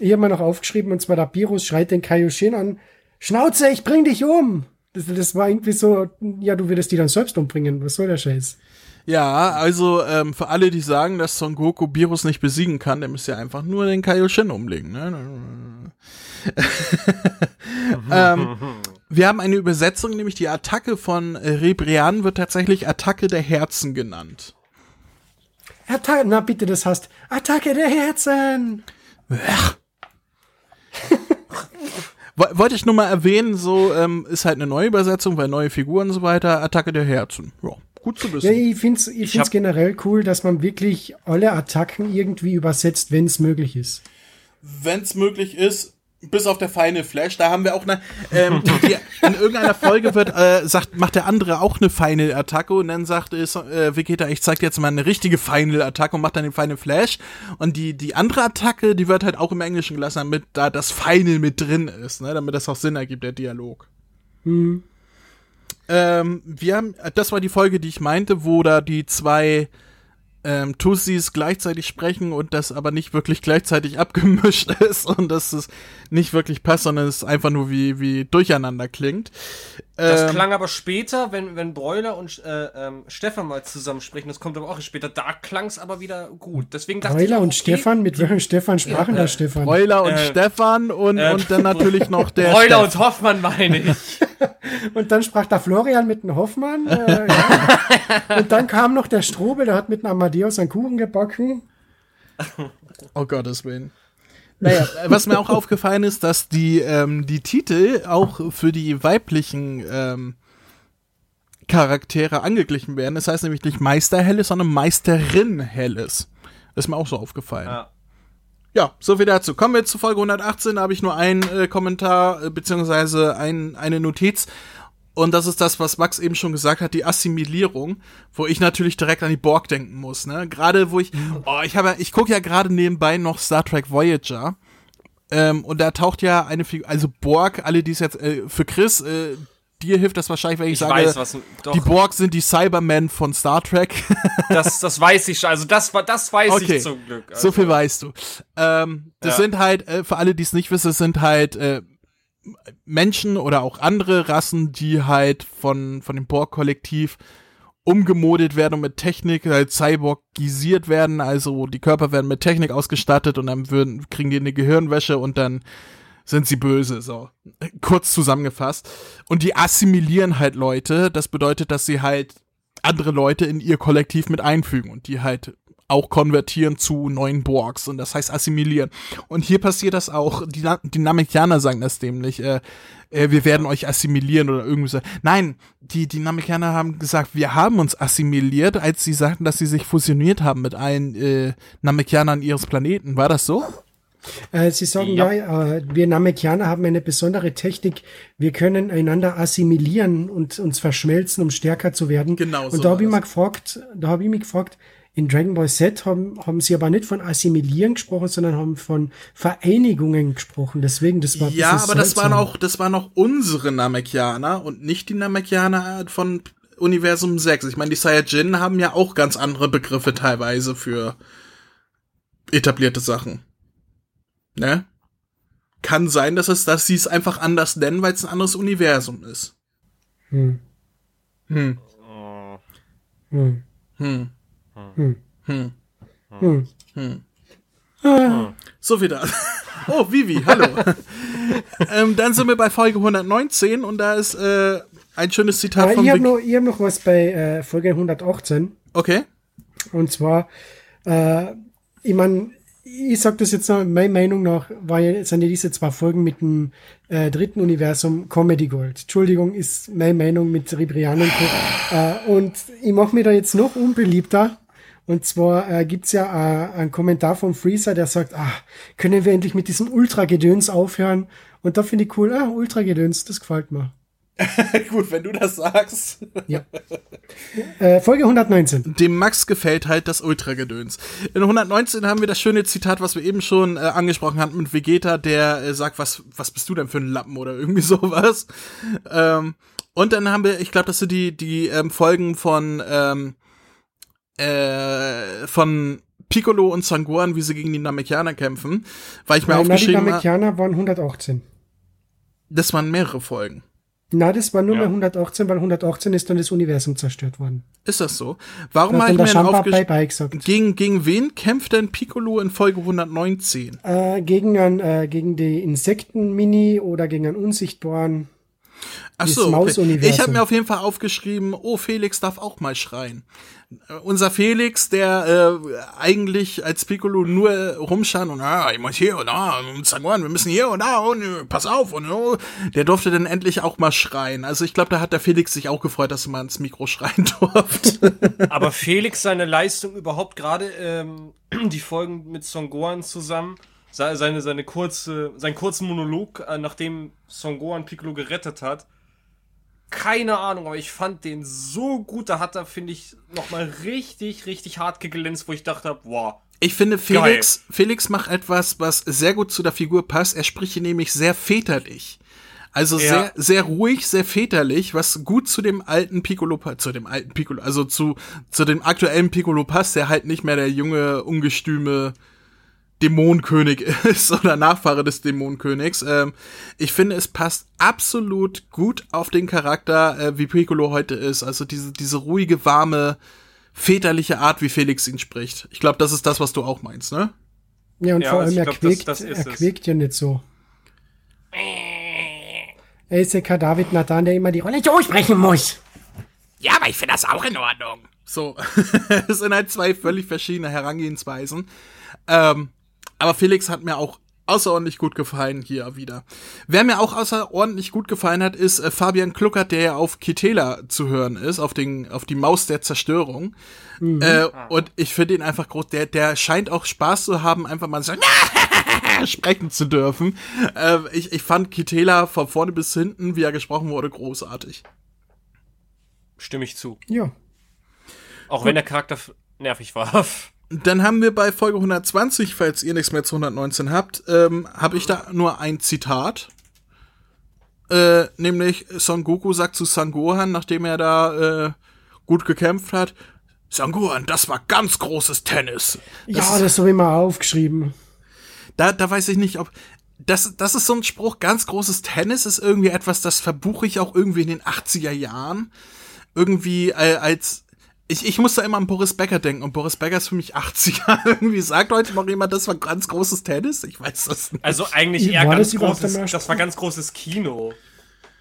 Ich habe mir noch aufgeschrieben, und zwar der Virus schreit den Kaioshin an, Schnauze, ich bring dich um! Das, das war irgendwie so, ja, du würdest die dann selbst umbringen. Was soll der Scheiß? Ja, also ähm, für alle, die sagen, dass Son Goku Virus nicht besiegen kann, der müsste ja einfach nur den Kaioshin umlegen. Ne? ähm, wir haben eine Übersetzung, nämlich die Attacke von Rebrian wird tatsächlich Attacke der Herzen genannt. Attacke, na bitte, das heißt, Attacke der Herzen! Woll- Wollte ich nur mal erwähnen, so ähm, ist halt eine neue Übersetzung, weil neue Figuren und so weiter, Attacke der Herzen. Ja, gut zu Ja, wissen. ich find's, ich find's hab- generell cool, dass man wirklich alle Attacken irgendwie übersetzt, wenn es möglich ist. Wenn es möglich ist, Bis auf der Final Flash, da haben wir auch eine, ähm, die, in irgendeiner Folge wird, äh, sagt, macht der andere auch eine Final-Attacke und dann sagt es, äh, Vegeta, ich zeig dir jetzt mal eine richtige Final-Attacke und macht dann den Final Flash. Und die, die andere Attacke, die wird halt auch im Englischen gelassen, damit da das Final mit drin ist, ne, damit das auch Sinn ergibt, der Dialog. Hm. Ähm, wir haben, das war die Folge, die ich meinte, wo da die zwei ähm, Tussis gleichzeitig sprechen und das aber nicht wirklich gleichzeitig abgemischt ist und dass es nicht wirklich passt, sondern es einfach nur wie, wie durcheinander klingt. Das Ähm, klang aber später, wenn, wenn Broiler und äh, ähm, Stefan mal zusammen sprechen, das kommt aber auch später, da klang es aber wieder gut. Deswegen dachte ich, Euler auch, und okay, Stefan, mit welchem Stefan sprachen da Stefan? Euler und Äh, Stefan und, äh, und dann natürlich noch der Broiler Steff. und Hoffmann meine ich. Und dann sprach da Florian mit dem Hoffmann. Äh, ja. Und dann kam noch der Strobel, der hat mit dem Amadeus einen Kuchen gebacken. Oh Gottes Willen. Naja, was mir auch aufgefallen ist, dass die, ähm, die Titel auch für die weiblichen ähm, Charaktere angeglichen werden. Das heißt nämlich nicht Meister Helles, sondern Meisterin Helles. Das ist mir auch so aufgefallen. Ja. Ja, so viel dazu. Kommen wir zu Folge 118. Da habe ich nur einen äh, Kommentar äh, beziehungsweise ein, eine Notiz. Und das ist das, was Max eben schon gesagt hat, die Assimilierung, wo ich natürlich direkt an die Borg denken muss. Ne? Gerade wo ich, oh, ich habe, ich gucke ja gerade nebenbei noch Star Trek Voyager. Ähm, und da taucht ja eine Figur, also Borg, alle die es jetzt, äh, für Chris, äh, dir hilft das wahrscheinlich, wenn ich, Ich sage, weiß, was die Borg sind die Cybermen von Star Trek. das, das weiß ich schon. Also das war das weiß Okay, ich zum Glück. Also, So viel weißt du. Ähm, das Ja. sind halt, äh, für alle, die es nicht wissen, es sind halt äh, Menschen oder auch andere Rassen, die halt von, von dem Borg-Kollektiv umgemodet werden und mit Technik halt cyborgisiert werden. Also die Körper werden mit Technik ausgestattet und dann würden, kriegen die eine Gehirnwäsche und dann sind sie böse, so. Kurz zusammengefasst. Und die assimilieren halt Leute. Das bedeutet, dass sie halt andere Leute in ihr Kollektiv mit einfügen und die halt auch konvertieren zu neuen Borgs und das heißt assimilieren. Und hier passiert das auch. Die, die Namekianer sagen das nämlich. Äh, äh, wir werden euch assimilieren oder irgendwie so. Nein, die, die Namekianer haben gesagt, wir haben uns assimiliert, als sie sagten, dass sie sich fusioniert haben mit allen äh, Namekianern ihres Planeten. War das so? Äh, Sie sagen ja, äh, wir Namekianer haben eine besondere Technik. Wir können einander assimilieren und uns verschmelzen, um stärker zu werden. Genau so Und da habe ich mal gefragt, da habe ich mich gefragt, in Dragon Ball Z haben, haben sie aber nicht von Assimilieren gesprochen, sondern haben von Vereinigungen gesprochen. Deswegen, das war ein Ja, aber das waren auch, das waren auch unsere Namekianer und nicht die Namekianer von Universum 6. Ich meine, die Saiyajin haben ja auch ganz andere Begriffe teilweise für etablierte Sachen. Ne? Kann sein, dass es, dass sie es einfach anders nennen, weil es ein anderes Universum ist. Hm. Hm. Hm. Hm. Hm. Hm. Hm. Hm. So viel da. Oh, Vivi, hallo. ähm, dann sind wir bei Folge 119 und da ist äh, ein schönes Zitat Aber von ich habe noch, ich hab noch was bei äh, Folge 118. Okay. Und zwar, äh, ich mein, ich sag das jetzt noch, meiner Meinung nach, ja, sind ja diese zwei Folgen mit dem äh, dritten Universum Comedy Gold. Entschuldigung, ist meine Meinung mit Ribrian und Co. Äh, und ich mache mir da jetzt noch unbeliebter. Und zwar äh, gibt's ja äh, einen Kommentar vom Freezer, der sagt, ah, können wir endlich mit diesem Ultra-Gedöns aufhören? Und da finde ich cool, ah, Ultra-Gedöns, das gefällt mir. Gut, wenn du das sagst. Ja. äh, Folge 119. Dem Max gefällt halt das Ultragedöns. In 119 haben wir das schöne Zitat, was wir eben schon äh, angesprochen hatten mit Vegeta, der äh, sagt, was, was bist du denn für ein Lappen oder irgendwie sowas. Ähm, und dann haben wir, ich glaube, das sind die, die ähm, Folgen von, ähm, äh, von Piccolo und Sangohan, wie sie gegen die Namekianer kämpfen, weil ich mir die aufgeschrieben habe, Namekianer waren 118. das waren mehrere Folgen. Na, das war nur Ja. bei 118, weil 118 ist dann das Universum zerstört worden. Ist das so? Warum habe ich mir aufgeschrieben? Gegen, gegen wen kämpft denn Piccolo in Folge 119? Äh, gegen, ein, äh, gegen die Insekten-Mini oder gegen einen Unsichtbaren. Ach so, okay. Ich habe mir auf jeden Fall aufgeschrieben, oh, Felix darf auch mal schreien. Äh, unser Felix, der äh, eigentlich als Piccolo nur äh, rumschauen und ah, ich muss hier und da und Sanguan, wir müssen hier und da und äh, pass auf und oh, der durfte dann endlich auch mal schreien. Also ich glaube, da hat der Felix sich auch gefreut, dass er mal ins Mikro schreien durfte. Aber Felix seine Leistung überhaupt gerade ähm, die Folgen mit Son Gohan zusammen seine, seine kurze, seinen kurzen Monolog, äh, nachdem Son Gohan Piccolo gerettet hat. Keine Ahnung, aber ich fand den so gut. Da hat er, finde ich, nochmal richtig, richtig hart geglänzt, wo ich dachte, wow. Ich finde, Felix, Felix macht etwas, was sehr gut zu der Figur passt. Er spricht hier nämlich sehr väterlich. Also Ja. sehr, sehr ruhig, sehr väterlich, was gut zu dem alten Piccolo, zu dem alten Piccolo, also zu, zu dem aktuellen Piccolo passt, der halt nicht mehr der junge, ungestüme Dämonenkönig ist oder Nachfahre des Dämonenkönigs. Ähm, ich finde, es passt absolut gut auf den Charakter, äh, wie Piccolo heute ist. Also diese, diese ruhige, warme, väterliche Art, wie Felix ihn spricht. Ich glaube, das ist das, was du auch meinst, ne? Ja, und Ja, vor also allem, er, glaub, das- quäkt, das ist er quäkt ja nicht so. Er ist ja kein David Nathan, der immer die Rolle so sprechen muss. Ja, aber ich finde das auch in Ordnung. So, es sind halt zwei völlig verschiedene Herangehensweisen. Ähm, aber Felix hat mir auch außerordentlich gut gefallen hier wieder. Wer mir auch außerordentlich gut gefallen hat, ist äh, Fabian Kluckert, der ja auf Kitela zu hören ist, auf den, auf die Maus der Zerstörung. Äh, und ich finde ihn einfach groß. Der, der scheint auch Spaß zu haben, einfach mal so sprechen zu dürfen. Äh, ich, ich fand Kitela von vorne bis hinten, wie er gesprochen wurde, großartig. Stimme ich zu. Ja. Auch wenn der Charakter nervig war. Dann haben wir bei Folge 120, falls ihr nichts mehr zu 119 habt, ähm, habe ich da nur ein Zitat. Äh, nämlich Son Goku sagt zu Son Gohan, nachdem er da äh, gut gekämpft hat, Son Gohan, das war ganz großes Tennis. ja, das habe ich mal aufgeschrieben. Da, da weiß ich nicht, ob. Das, das ist so ein Spruch, ganz großes Tennis ist irgendwie etwas, das verbuche ich auch irgendwie in den 80er Jahren. Irgendwie äh, als. Ich, ich muss da immer an Boris Becker denken und Boris Becker ist für mich 80er. irgendwie sagt heute noch jemand, das war ganz großes Tennis? Ich weiß das nicht. Also eigentlich War eher das ganz großes, das war ganz großes Kino.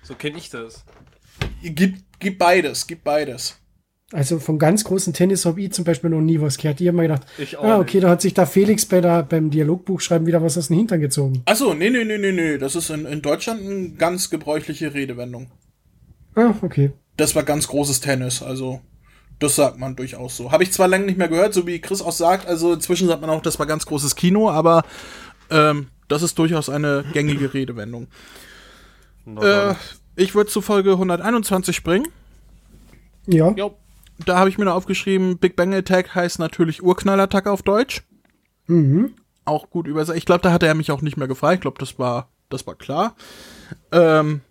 So kenne ich das. Gib, gib beides, gib beides. Also vom ganz großen Tennis habe ich zum Beispiel noch nie was gehört. Ich habe mir gedacht, Ich auch ah, okay, nicht. da hat sich da Felix bei der, beim Dialogbuchschreiben wieder was aus dem Hintern gezogen. Achso, nee, nee, nee, nee, nee. Das ist in, in Deutschland eine ganz gebräuchliche Redewendung. Ah, okay. Das war ganz großes Tennis, also das sagt man durchaus so. Habe ich zwar lange nicht mehr gehört, so wie Chris auch sagt, also inzwischen sagt man auch, das war ganz großes Kino, aber ähm, das ist durchaus eine gängige Redewendung. Äh, ich würde zu Folge 121 springen. Ja. Jo. Da habe ich mir noch aufgeschrieben, Big Bang Attack heißt natürlich Urknallattacke auf Deutsch. Auch gut übersetzt. Ich glaube, da hatte er mich auch nicht mehr gefragt. Ich glaube, das war, das war klar. Ähm,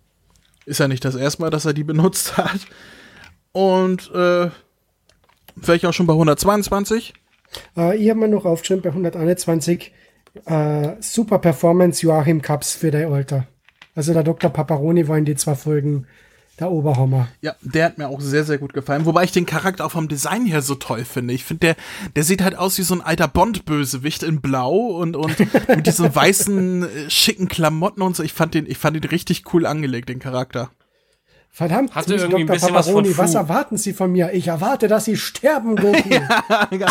ist ja nicht das erste Mal, dass er die benutzt hat. Und äh, wäre ich auch schon bei 122. Äh, ich habe mir noch aufgeschrieben bei 121 äh, Super Performance Joachim Kaps für dein Alter. Also der Dr. Paparoni war in die zwei Folgen der Oberhammer. Ja, der hat mir auch sehr, sehr gut gefallen. Wobei ich den Charakter auch vom Design her so toll finde. Ich finde, der, der sieht halt aus wie so ein alter Bond-Bösewicht in Blau und, und mit diesen weißen, äh, schicken Klamotten und so. Ich fand den, ich fand den richtig cool angelegt, den Charakter. Verdammt, Hatte irgendwie ein Dr. bisschen was von Paparoni, was Fu. erwarten Sie von mir? Ich erwarte, dass Sie sterben, Goku. Ganz genau.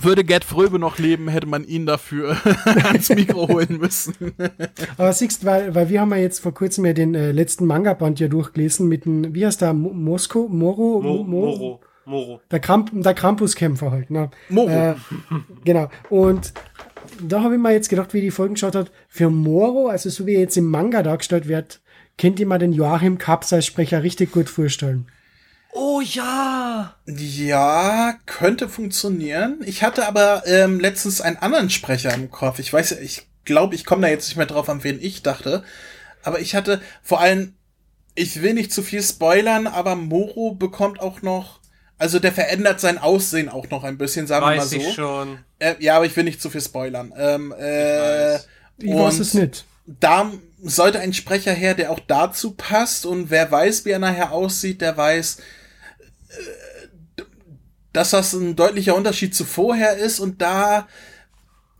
Würde Gerd Fröbe noch leben, hätte man ihn dafür ans Mikro holen müssen. Aber siehst, weil, weil wir haben ja jetzt vor kurzem ja den äh, letzten Manga-Band ja durchgelesen mit dem, wie heißt der, Mo- Mosko? Moro? Mo Mo- Moro. Moro. Der, Kramp der Krampuskämpfer halt. Ne? Moro. Äh, genau. Und da habe ich mir jetzt gedacht, wie die Folgen geschaut hat, für Moro, also so wie er jetzt im Manga dargestellt wird, kennt ihr mal den Joachim Kaps als Sprecher richtig gut vorstellen. Oh ja! Ja, könnte funktionieren. Ich hatte aber ähm, letztens einen anderen Sprecher im Kopf. Ich weiß, ich glaube, ich komme da jetzt nicht mehr drauf, an wen ich dachte. Aber ich hatte vor allem, ich will nicht zu viel spoilern, aber Moro bekommt auch noch, also der verändert sein Aussehen auch noch ein bisschen, sagen wir mal Weiß so. ich schon. Äh, ja, aber ich will nicht zu viel spoilern. Ähm, äh, weiß. Ich weiß und es nicht. Da sollte ein Sprecher her, der auch dazu passt und wer weiß, wie er nachher aussieht, der weiß, äh, dass das ein deutlicher Unterschied zu vorher ist und da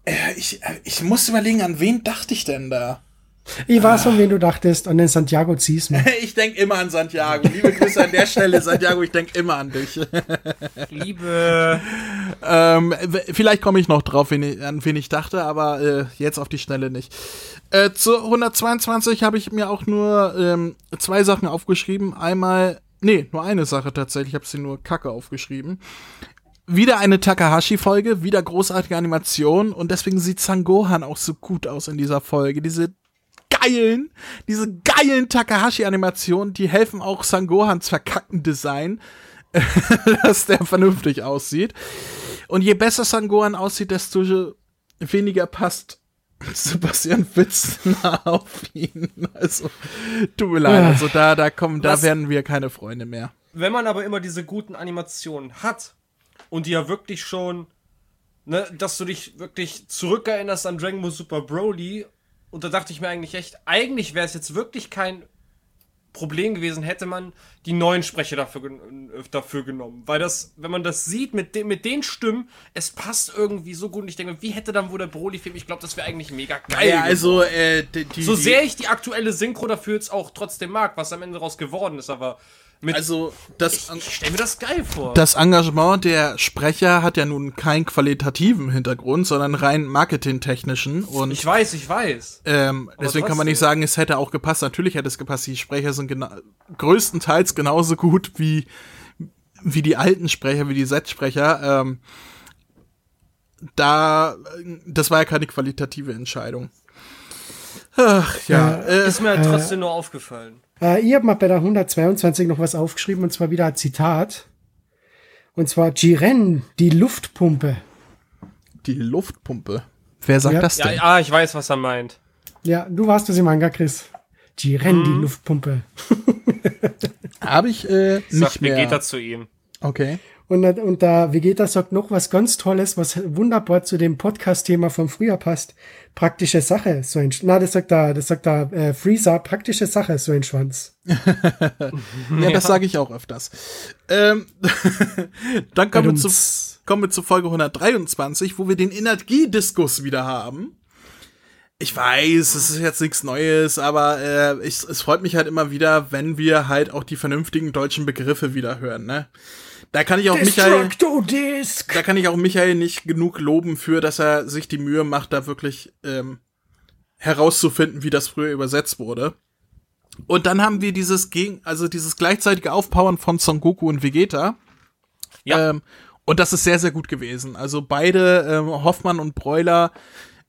äh, ich, äh, ich muss überlegen, an wen dachte ich denn da? Ich weiß, an wen du dachtest, an den Santiago Ziesmer. Ich denke immer an Santiago. Liebe Grüße an der Stelle, Santiago, ich denke immer an dich. Liebe. Ähm, vielleicht komme ich noch drauf, wen ich, an wen ich dachte, aber äh, jetzt auf die Schnelle nicht. Äh, zu 122 habe ich mir auch nur ähm, zwei Sachen aufgeschrieben. Einmal, nee, nur eine Sache tatsächlich, ich habe sie nur Kacke aufgeschrieben. wieder eine Takahashi-Folge, wieder großartige Animation und deswegen sieht Sangohan auch so gut aus in dieser Folge. Diese geilen, diese geilen Takahashi-Animationen, die helfen auch Sangohans verkackten Design, dass der vernünftig aussieht. Und je besser Sangohan aussieht, desto weniger passt Sebastian Witzner auf ihn. Also, tut mir leid, also da, da kommen, da Was? werden wir keine Freunde mehr. Wenn man aber immer diese guten Animationen hat und die ja wirklich schon, ne, dass du dich wirklich zurückerinnerst an Dragon Ball Super Broly und da dachte ich mir eigentlich echt, eigentlich wäre es jetzt wirklich kein Problem gewesen, hätte man die neuen Sprecher dafür, äh, dafür genommen. Weil das, wenn man das sieht mit, de mit den Stimmen, es passt irgendwie so gut. Und ich denke, wie hätte dann wohl der Broly-Film? Ich glaube, das wäre eigentlich mega geil. Ja, also, äh, die, die, so sehr ich die aktuelle Synchro dafür jetzt auch trotzdem mag, was am Ende daraus geworden ist, aber mit, also, das, ich stelle mir das geil vor. das Engagement der Sprecher hat ja nun keinen qualitativen Hintergrund, sondern rein marketingtechnischen und ich weiß, ich weiß. Ähm, deswegen kann man nicht sagen, es hätte auch gepasst. Natürlich hätte es gepasst. Die Sprecher sind gena größtenteils genauso gut wie, wie die alten Sprecher, wie die Set-Sprecher. Ähm, da, das war ja keine qualitative Entscheidung. Ach, ja. Äh, Ist mir halt trotzdem nur aufgefallen. Äh, ich habe mal bei der 122 noch was aufgeschrieben und zwar wieder ein Zitat. Und zwar Jiren, die Luftpumpe. die Luftpumpe. Wer sagt Ja. das Ja, denn? ah, ich weiß, was er meint. Ja, du warst das im Manga, Chris. Jiren, die Luftpumpe. Habe ich äh, nicht Sagt mehr. Vegeta zu ihm. Okay. Und, und da Vegeta sagt noch was ganz Tolles, was wunderbar zu dem Podcast-Thema vom Frühjahr passt. Praktische Sache, so ein, Sch- na, das sagt da, das sagt da, äh, Freezer, praktische Sache, so ein Schwanz. Ja, das sage ich auch öfters. Ähm, dann kommen wir, zu, kommen wir zu Folge 123, wo wir den Energiediskus wieder haben. Ich weiß, es ist jetzt nichts Neues, aber äh, ich, es freut mich halt immer wieder, wenn wir halt auch die vernünftigen deutschen Begriffe wieder hören. Ne? Da kann ich auch Michael, da kann ich auch Michael nicht genug loben für, dass er sich die Mühe macht, da wirklich ähm, herauszufinden, wie das früher übersetzt wurde. Und dann haben wir dieses gegen, also dieses gleichzeitige Aufpowern von Son Goku und Vegeta. Ja. Ähm, und das ist sehr, sehr gut gewesen. Also beide, ähm, Hoffmann und Broiler,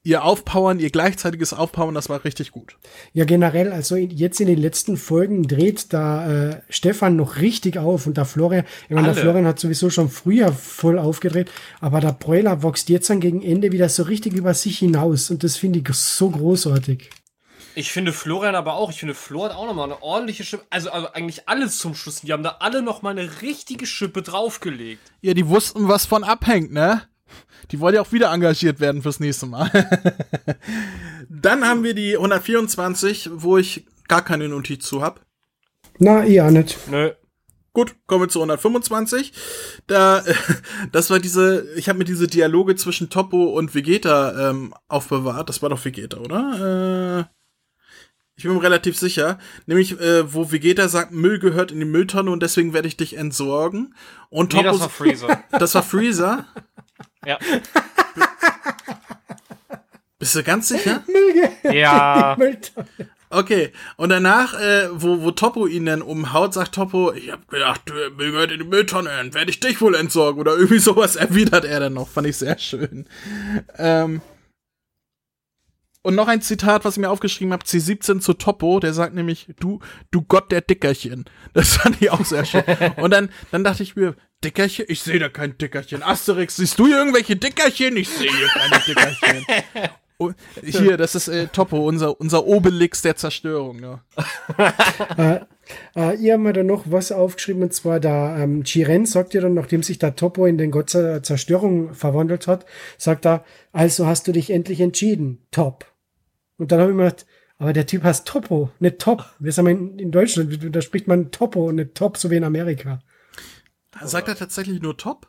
ihr Aufpowern, ihr gleichzeitiges Aufpowern, das war richtig gut. Ja, generell, also in- jetzt in den letzten Folgen dreht da äh, Stefan noch richtig auf und der Florian, ich meine, der. Florian hat sowieso schon früher voll aufgedreht, aber der Broiler wächst jetzt dann gegen Ende wieder so richtig über sich hinaus und das finde ich so großartig. Ich finde Florian aber auch. Ich finde, Flo hat auch nochmal eine ordentliche Schippe. Also, also eigentlich alles zum Schluss. Die haben da alle nochmal eine richtige Schippe draufgelegt. Ja, die wussten, was von abhängt, ne? Die wollen ja auch wieder engagiert werden fürs nächste Mal. Dann haben wir die 124, wo ich gar keine Notiz zu hab. Na, auch nicht. Nö. Gut, kommen wir zu 125. Da, äh, das war diese, ich habe mir diese Dialoge zwischen Topo und Vegeta ähm, aufbewahrt. Das war doch Vegeta, oder? Äh, ich bin mir relativ sicher. Nämlich, äh, wo Vegeta sagt, Müll gehört in die Mülltonne und deswegen werde ich dich entsorgen. Und Nee, Topo, das war Freezer. das war Freezer. Ja. Bist du ganz sicher? Ja. Okay, und danach, äh, wo, wo Topo ihn dann umhaut, sagt Topo, ich hab gedacht, äh, Müll gehört in die Mülltonne, dann werde ich dich wohl entsorgen. Oder irgendwie sowas erwidert er dann noch. Fand ich sehr schön. Ähm, und noch ein Zitat, was ich mir aufgeschrieben habe, C17 zu Topo, der sagt nämlich, du, du Gott der Dickerchen. Das fand ich auch sehr schön. Und dann, dann dachte ich mir, Dickerchen? Ich sehe da kein Dickerchen. Asterix, siehst du hier irgendwelche Dickerchen? Ich sehe hier keine Dickerchen. Und hier, das ist äh, Topo, unser, unser Obelix der Zerstörung. Ja. Äh, ihr habt mir dann noch was aufgeschrieben, und zwar da ähm, Chiren sagt ja dann, nachdem sich der Topo in den Gott der Zerstörung verwandelt hat, sagt er, also hast du dich endlich entschieden, Top. Und dann habe ich mir gedacht, aber der Typ heißt Topo, nicht Top. Wir sind in, in Deutschland, da spricht man Topo und nicht Top, so wie in Amerika. Sagt er tatsächlich nur Top?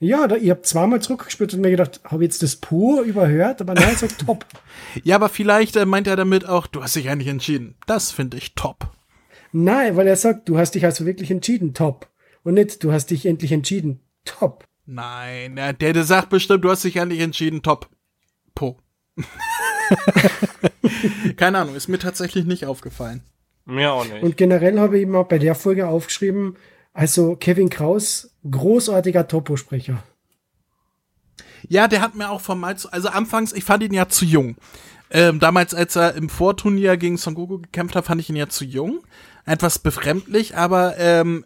Ja, da, ich habe zweimal zurückgespielt und mir gedacht, habe jetzt das pur überhört, aber nein, er sagt Top. Ja, aber vielleicht äh, meint er damit auch, du hast dich eigentlich entschieden. Das finde ich top. Nein, weil er sagt, du hast dich also wirklich entschieden, Top. Und nicht, du hast dich endlich entschieden, Top. Nein, der, der, sagt bestimmt, du hast dich eigentlich entschieden, top. Po. Keine Ahnung, ist mir tatsächlich nicht aufgefallen. Mir auch nicht. Und generell habe ich mal bei der Folge aufgeschrieben, also Kevin Kraus, großartiger Topo-Sprecher. Ja, der hat mir auch vom Mal zu, also anfangs, ich fand ihn ja zu jung. Ähm, damals, als er im Vorturnier gegen Son Goku gekämpft hat, fand ich ihn ja zu jung. Etwas befremdlich, aber ähm,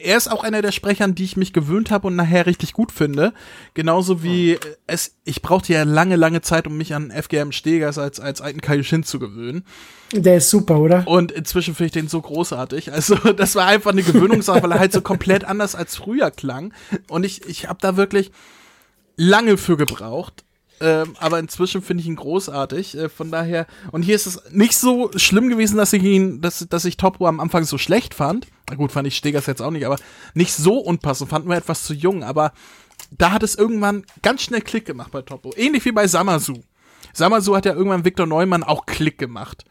er ist auch einer der Sprecher, an die ich mich gewöhnt habe und nachher richtig gut finde. Genauso wie es, ich brauchte ja lange, lange Zeit, um mich an FGM Stegers als, als alten Kaioshin zu gewöhnen. Der ist super, oder? Und inzwischen finde ich den so großartig. Also, das war einfach eine Gewöhnungssache, weil er halt so komplett anders als früher klang. Und ich, ich habe da wirklich lange für gebraucht. Ähm, aber inzwischen finde ich ihn großartig. Äh, von daher, und hier ist es nicht so schlimm gewesen, dass ich ihn, dass, dass ich Topo am Anfang so schlecht fand. Na gut, fand ich Stegers jetzt auch nicht, aber nicht so unpassend, fand mir etwas zu jung. Aber da hat es irgendwann ganz schnell Klick gemacht bei Topo. Ähnlich wie bei Samasu. Samasu hat ja irgendwann Victor Neumann auch Klick gemacht.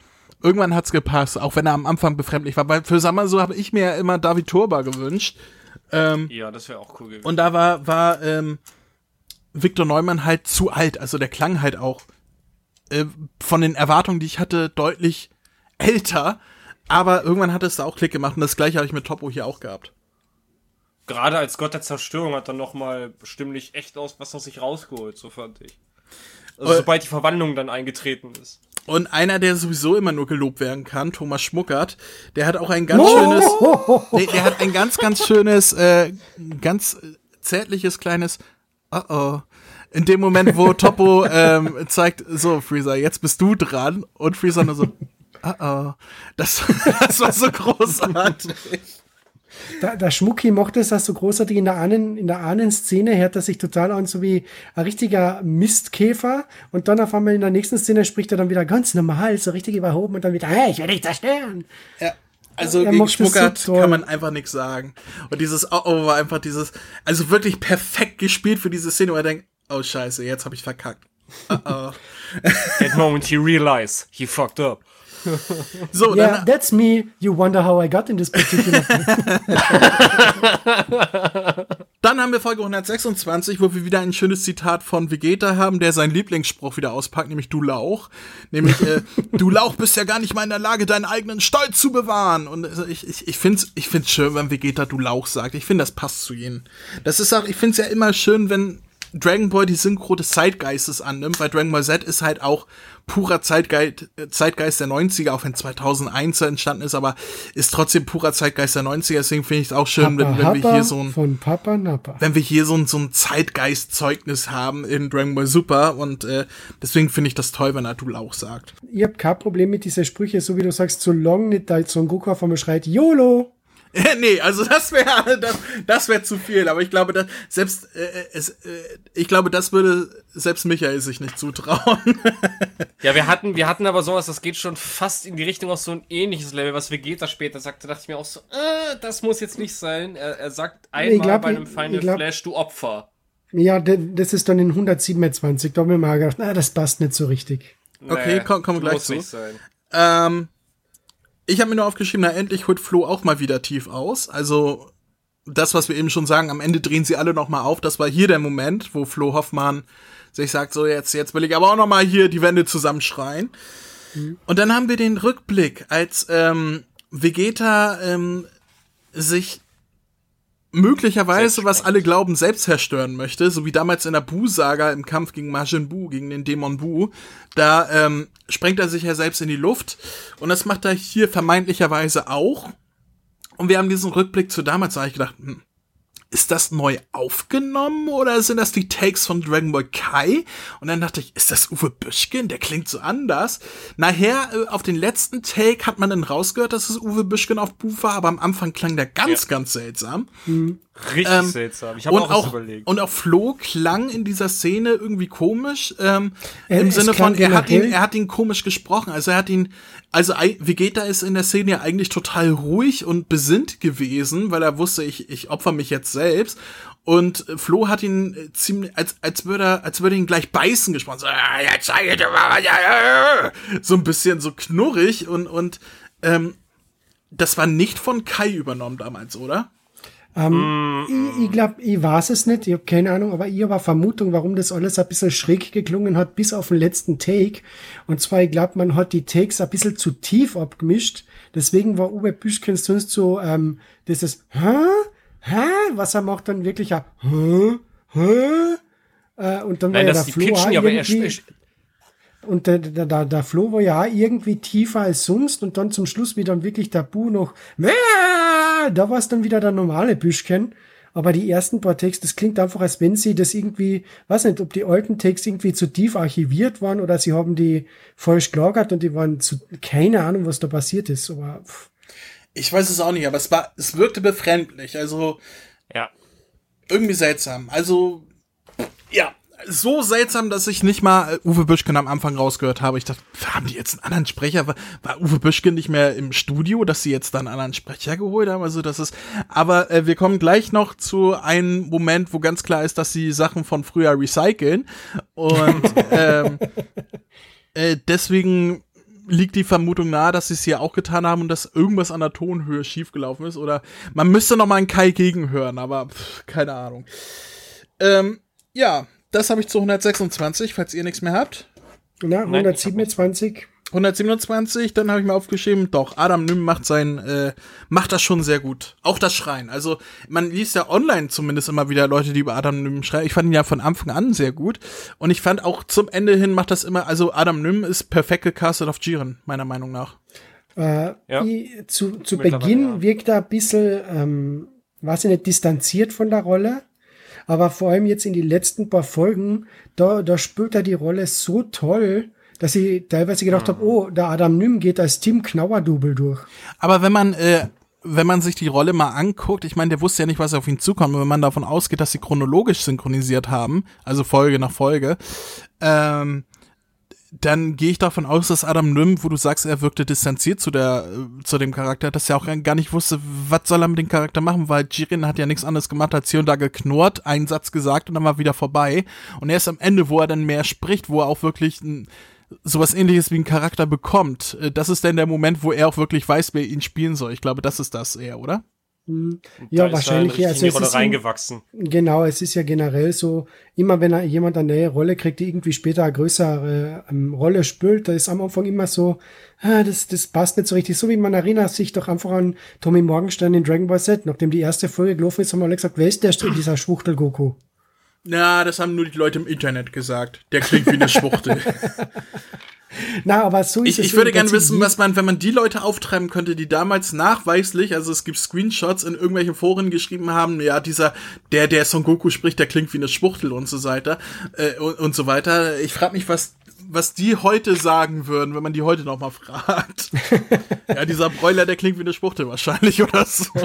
Irgendwann hat's gepasst, auch wenn er am Anfang befremdlich war. Weil für Samasu habe ich mir ja immer David Turba gewünscht. Ähm, Ja, das wäre auch cool gewesen. und da war, war ähm, Victor Neumann halt zu alt. Also der klang halt auch äh, von den Erwartungen, die ich hatte, deutlich älter. Aber irgendwann hat es da auch Klick gemacht und das gleiche habe ich mit Topo hier auch gehabt. Gerade als Gott der Zerstörung hat er nochmal stimmlich echt aus was aus sich rausgeholt, so fand ich. Also Äh, sobald die Verwandlung dann eingetreten ist. Und einer, der sowieso immer nur gelobt werden kann, Thomas Schmuckert, der hat auch ein ganz schönes, nee, der hat ein ganz, ganz schönes, äh, ganz zärtliches kleines, oh oh. In dem Moment, wo Topo ähm, zeigt, so Freezer, jetzt bist du dran, und Freezer nur so, oh oh. Das, das war so großartig. Da, der Schmucki mochte es, dass so großartig in der Ahnen, in der Ahnenszene hört er sich total an, so wie ein richtiger Mistkäfer. Und dann auf einmal in der nächsten Szene spricht er dann wieder ganz normal, so richtig überhoben und dann wieder, hey, ich will dich zerstören. Ja. Also Er gegen so Schmuckert toll. kann man einfach nichts sagen. Und dieses Oh oh war einfach dieses, also wirklich perfekt gespielt für diese Szene, wo er denkt, oh scheiße, jetzt habe ich verkackt. Oh oh. That moment he realized he fucked up. So, Yeah, dann, that's me. You wonder how I got in this particular. dann haben wir Folge 126, wo wir wieder ein schönes Zitat von Vegeta haben, der seinen Lieblingsspruch wieder auspackt, nämlich du Lauch. Nämlich, äh, du Lauch bist ja gar nicht mal in der Lage, deinen eigenen Stolz zu bewahren. Und also ich, ich, ich find's, ich find's schön, wenn Vegeta du Lauch sagt. Ich finde, das passt zu ihnen. Das ist auch, ich find's ja immer schön, wenn Dragon Ball die Synchro des Zeitgeistes annimmt, weil Dragon Ball Z ist halt auch purer Zeitgeist, Zeitgeist der 90er, auch wenn 2001 entstanden ist, aber ist trotzdem purer Zeitgeist der 90er, deswegen finde ich es auch schön, wenn, wenn wir hier so ein von Papa Nappa. wenn wir hier so ein, so ein Zeitgeist-Zeugnis haben in Dragon Ball Super und äh, deswegen finde ich das toll, wenn Adul auch sagt. Ich habe kein Problem mit dieser Sprüche, so wie du sagst, solange nicht da Son Goku auf einmal schreit, YOLO. nee, also das wäre das, das wäre zu viel, aber ich glaube, dass selbst äh, es, äh, ich glaube, das würde selbst Michael sich nicht zutrauen. Ja, wir hatten, wir hatten aber sowas, das geht schon fast in die Richtung auf so ein ähnliches Level, was Vegeta später sagte, dachte ich mir auch so, äh, das muss jetzt nicht sein. Er, er sagt einmal glaub, bei einem Final glaub- Flash, du Opfer. Ja, das ist dann in 127. Da haben wir mal gedacht, na, das passt nicht so richtig. Okay, Nee, komm- kommen wir gleich muss zu. nicht sein. ähm, ich habe mir nur aufgeschrieben, na endlich holt Flo auch mal wieder tief aus. Also das, was wir eben schon sagen, am Ende drehen sie alle noch mal auf. Das war hier der Moment, wo Flo Hoffmann sich sagt, so jetzt, jetzt will ich aber auch noch mal hier die Wände zusammenschreien. Und dann haben wir den Rückblick, als ähm, Vegeta ähm, sich möglicherweise, was alle glauben, selbst zerstören möchte, so wie damals in der Bu-Saga im Kampf gegen Majin Buu, gegen den Dämon Bu, da ähm, sprengt er sich ja selbst in die Luft und das macht er hier vermeintlicherweise auch. Und wir haben diesen Rückblick zu damals, da habe ich gedacht, hm, ist das neu aufgenommen oder sind das die Takes von Dragon Ball Kai? Und dann dachte ich, ist das Uwe Büschken? Der klingt so anders. Nachher, äh, auf den letzten Take hat man dann rausgehört, dass es Uwe Büschken auf Buch war, aber am Anfang klang der ganz, ganz seltsam. Richtig Ähm, seltsam. Ich habe Und auch, auch, überlegt. und auch Flo klang in dieser Szene irgendwie komisch, ähm, Äh, im Sinne von, er hat ihn, er hat ihn komisch gesprochen. Also er hat ihn, also Vegeta ist in der Szene ja eigentlich total ruhig und besinnt gewesen, weil er wusste, ich, ich opfer mich jetzt selbst. Und Flo hat ihn äh, ziemlich, als, als würde er, als würde er ihn gleich beißen gesprochen. So, "Ah, jetzt zeig ich dir mal, was ja, ja." so ein bisschen so knurrig und, und, ähm, das war nicht von Kai übernommen damals, oder? Ich, ich glaube, ich weiß es nicht, ich habe keine Ahnung, aber ich habe eine Vermutung, warum das alles ein bisschen schräg geklungen hat, bis auf den letzten Take. Und zwar, ich glaube, man hat die Takes ein bisschen zu tief abgemischt. Deswegen war Uwe Büschkens sonst so, ähm, dieses, hä? Hä? Was er macht dann wirklich ein, hä? Hä? Äh, und dann Nein, war ja der die Flo pitchen, aber er, und der, der, der, der Flo war ja irgendwie tiefer als sonst und dann zum Schluss wie dann wirklich der Bu noch, da war es dann wieder der normale Büschken. Aber die ersten paar Texte, das klingt einfach, als wenn sie das irgendwie, weiß nicht, ob die alten Texte irgendwie zu tief archiviert waren oder sie haben die falsch gelagert und die waren zu, keine Ahnung, was da passiert ist. Aber pff, Ich weiß es auch nicht, aber es war, es wirkte befremdlich. Also ja. irgendwie seltsam. Also ja, so seltsam, dass ich nicht mal äh, Uwe Büschken am Anfang rausgehört habe. Ich dachte, haben die jetzt einen anderen Sprecher? War, war Uwe Büschken nicht mehr im Studio, dass sie jetzt dann einen anderen Sprecher geholt haben? Also das ist. Aber äh, wir kommen gleich noch zu einem Moment, wo ganz klar ist, dass sie Sachen von früher recyceln und ähm, äh, deswegen liegt die Vermutung nahe, dass sie es hier auch getan haben und dass irgendwas an der Tonhöhe schiefgelaufen ist. Oder man müsste noch mal einen Kai gegenhören, aber pff, keine Ahnung. Ähm, ja, das habe ich zu 126, falls ihr nichts mehr habt. na, Nein, 127. 127, dann habe ich mir aufgeschrieben, doch, Adam Nym macht sein, äh, macht das schon sehr gut. Auch das Schreien. Also, man liest ja online zumindest immer wieder Leute, die über Adam Nym schreien. Ich fand ihn ja von Anfang an sehr gut. Und ich fand auch zum Ende hin macht das immer, also Adam Nym ist perfekt gecastet auf Jiren, meiner Meinung nach. Äh, Ja. die, zu zu Beginn ja. wirkt er ein bisschen, ähm, weiß ich nicht, distanziert von der Rolle. Aber vor allem jetzt in die letzten paar Folgen, da, da spielt er die Rolle so toll, dass ich teilweise gedacht habe, oh, der Adam Nym geht als Tim Knauer-Double durch. Aber wenn man, äh, wenn man sich die Rolle mal anguckt, ich meine, der wusste ja nicht, was auf ihn zukommt, wenn man davon ausgeht, dass sie chronologisch synchronisiert haben, also Folge nach Folge, ähm, dann gehe ich davon aus, dass Adam Nym, wo du sagst, er wirkte distanziert zu der, äh, zu dem Charakter, dass er auch gar nicht wusste, was soll er mit dem Charakter machen, weil Jirin hat ja nichts anderes gemacht, als hier und da geknurrt, einen Satz gesagt und dann war wieder vorbei. Und erst am Ende, wo er dann mehr spricht, wo er auch wirklich ein, sowas ähnliches wie einen Charakter bekommt, äh, das ist dann der Moment, wo er auch wirklich weiß, wer ihn spielen soll. Ich glaube, das ist das eher, oder? Ja, Da ist er wahrscheinlich. richtig Ja, in also die es Rolle ist ihm- reingewachsen. Genau, es ist ja generell so, immer wenn er jemand eine neue Rolle kriegt, die irgendwie später eine größere ähm, Rolle spielt, da ist am Anfang immer so, ah, das, das passt nicht so richtig. So wie man erinnert sich doch einfach an Tommy Morgenstern in Dragon Ball Z. Nachdem die erste Folge gelaufen ist, haben alle gesagt, wer ist der dieser Schwuchtel Goku? Na, das haben nur die Leute im Internet gesagt. Der klingt wie eine Schwuchtel. Na, aber so ist ich es. ich würde gerne wissen, was man, wenn man die Leute auftreiben könnte, die damals nachweislich, also es gibt Screenshots in irgendwelchen Foren geschrieben haben, ja, dieser, der, der Son Goku spricht, der klingt wie eine Schwuchtel und so weiter, äh, und, und so weiter. Ich frage mich, was, was die heute sagen würden, wenn man die heute noch mal fragt. ja, dieser Bräuler, der klingt wie eine Schwuchtel wahrscheinlich oder so.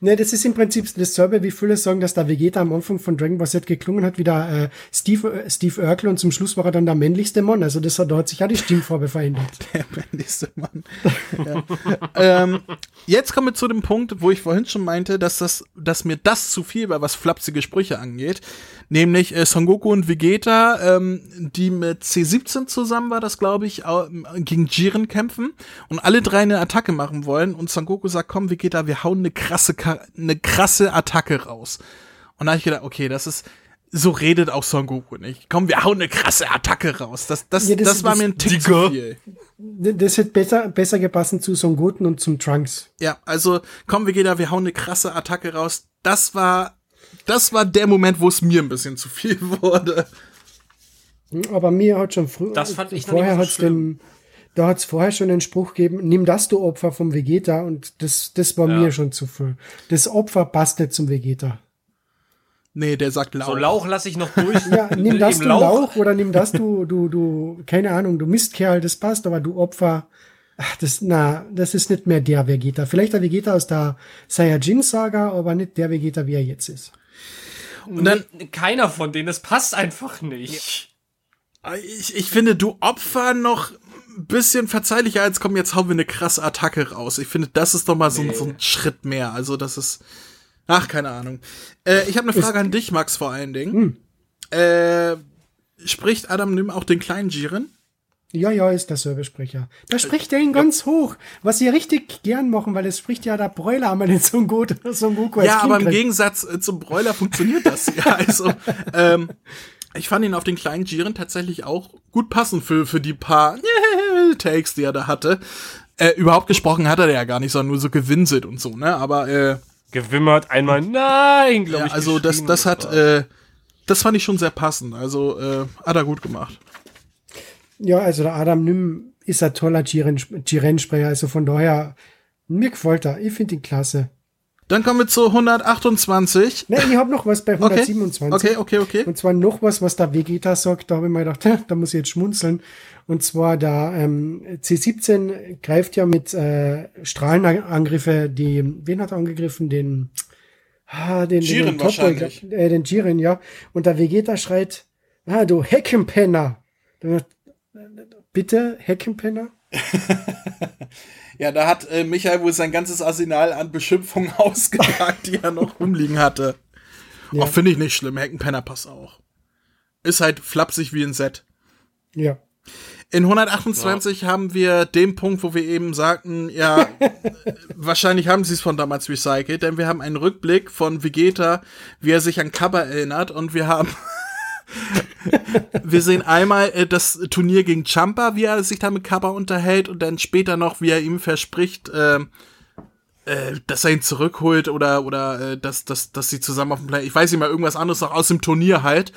Ne, das ist im Prinzip dasselbe, wie viele sagen, dass der Vegeta am Anfang von Dragon Ball Z geklungen hat, wie der äh, Steve, äh, Steve Urkel und zum Schluss war er dann der männlichste Mann. Also das hat, da hat sich ja die Stimmfarbe verändert. Der männlichste Mann. ja. ähm, jetzt kommen wir zu dem Punkt, wo ich vorhin schon meinte, dass das, dass mir das zu viel war, was flapsige Sprüche angeht. Nämlich äh, Son Goku und Vegeta, ähm, die mit C17 zusammen war, das glaube ich, gegen Jiren kämpfen und alle drei eine Attacke machen wollen. Und Son Goku sagt, komm Vegeta, wir hauen eine krasse, eine krasse Attacke raus. Und da habe ich gedacht, okay, das ist, so redet auch Son Goku nicht. Komm, wir hauen eine krasse Attacke raus. Das, das, Ja, das- das, war mir ein Tick zu viel. Das hätte besser, besser gepasst zu Son Goten und zum Trunks. Ja, also komm, Vegeta, wir hauen eine krasse Attacke raus. Das war, das war der Moment, wo es mir ein bisschen zu viel wurde. Aber mir hat schon früher, Das fand ich vorher nicht so hat's den, da hat's vorher schon den Spruch gegeben, nimm das du Opfer vom Vegeta und das, das war Ja. mir schon zu viel. Das Opfer passt nicht zum Vegeta. Nee, der sagt Lauch. So Lauch lasse ich noch durch. Ja, nimm das du Lauch oder nimm das du, du, du, keine Ahnung, du Mistkerl, das passt, aber du Opfer, ach, das, na, das ist nicht mehr der Vegeta. Vielleicht der Vegeta aus der Saiyajin-Saga, aber nicht der Vegeta, wie er jetzt ist. Und dann, Keiner von denen, das passt einfach nicht. ich, ich finde, du Opfer noch ein bisschen verzeihlicher als komm, jetzt hauen wir eine krasse Attacke raus. Ich finde, das ist doch mal so, ein- so ein Schritt mehr. Also, das ist, ach, keine Ahnung. Äh, ich habe eine Frage an dich, Max, vor allen Dingen. Äh, spricht Adam Nim auch den kleinen Jiren? Ja, ja, ist der Servicesprecher. Da spricht er ihn ganz hoch, was sie richtig gern machen, weil es spricht ja der Bräuler einmal den Son Goku, Son Goku als Ja, Kind aber im. Gegensatz äh, zum Bräuler funktioniert das. ja, also, ähm, ich fand ihn auf den kleinen Jiren tatsächlich auch gut passend für, für die paar Takes, die er da hatte. Äh, überhaupt gesprochen hat er ja gar nicht, sondern nur so gewinselt und so, ne? Aber äh, Gewimmert einmal, nein, glaube ja, ich. also das, das hat, äh, das fand ich schon sehr passend. Also äh, hat er gut gemacht. Ja, also der Adam Nym ist ein toller G-Rennsprecher. Also von daher, mir gefällt er. Ich finde ihn klasse. Dann kommen wir zu 128. Ne, ich habe noch was bei 127. Okay, okay, okay. Und zwar noch was, was der Vegeta sagt. Da habe ich mir gedacht, da muss ich jetzt schmunzeln. Und zwar der ähm, C17 greift ja mit äh, Strahlenangriffe, die, wen hat er angegriffen? Den, ah, den, Jiren den, wahrscheinlich. Äh, den Jiren, ja. Und der Vegeta schreit, ah, du Heckenpenner. Bitte, Heckenpenner? ja, da hat äh, Michael wohl sein ganzes Arsenal an Beschimpfungen ausgepackt, die er noch rumliegen hatte. Ja. Auch finde ich nicht schlimm. Heckenpenner passt auch. Ist halt flapsig wie ein Set. Ja. In 128 ja. haben wir den Punkt, wo wir eben sagten, ja, wahrscheinlich haben sie es von damals recycelt, denn wir haben einen Rückblick von Vegeta, wie er sich an Kappa erinnert und wir haben wir sehen einmal äh, das Turnier gegen Champa, wie er sich da mit Kappa unterhält und dann später noch, wie er ihm verspricht, äh, äh, dass er ihn zurückholt oder oder äh, dass, dass, dass sie zusammen auf dem Play. Ich weiß nicht mal, irgendwas anderes noch aus dem Turnier halt.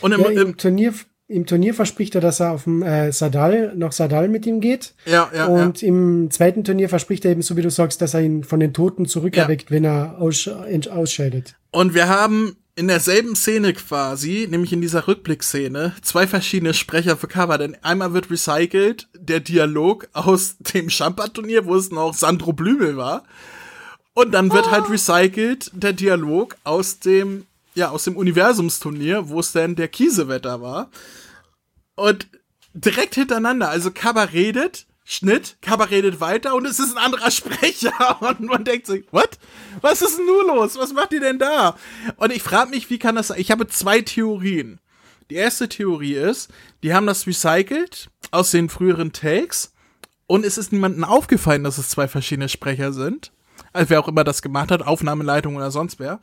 Und im, ja, im, Turnier im Turnier verspricht er, dass er auf dem äh, Sadal, noch Sadal mit ihm geht. Ja, ja. Und ja. im zweiten Turnier verspricht er eben, so wie du sagst, dass er ihn von den Toten zurückerweckt, ja. wenn er aus, ausscheidet. Und wir haben in derselben Szene quasi, nämlich in dieser Rückblickszene, zwei verschiedene Sprecher für Cover. Denn einmal wird recycelt der Dialog aus dem Champa-Turnier, wo es noch Sandro Blümel war. Und dann wird oh. halt recycelt der Dialog aus dem, ja, aus dem Universumsturnier, wo es denn der Kiesewetter war. Und direkt hintereinander, also Kaba redet, Schnitt, Kaba redet weiter und es ist ein anderer Sprecher und man denkt sich, what? Was ist denn nur los? Was macht ihr denn da? Und ich frage mich, wie kann das sein? Ich habe zwei Theorien. Die erste Theorie ist, die haben das recycelt aus den früheren Takes und es ist niemandem aufgefallen, dass es zwei verschiedene Sprecher sind. Also wer auch immer das gemacht hat, Aufnahmeleitung oder sonst wer.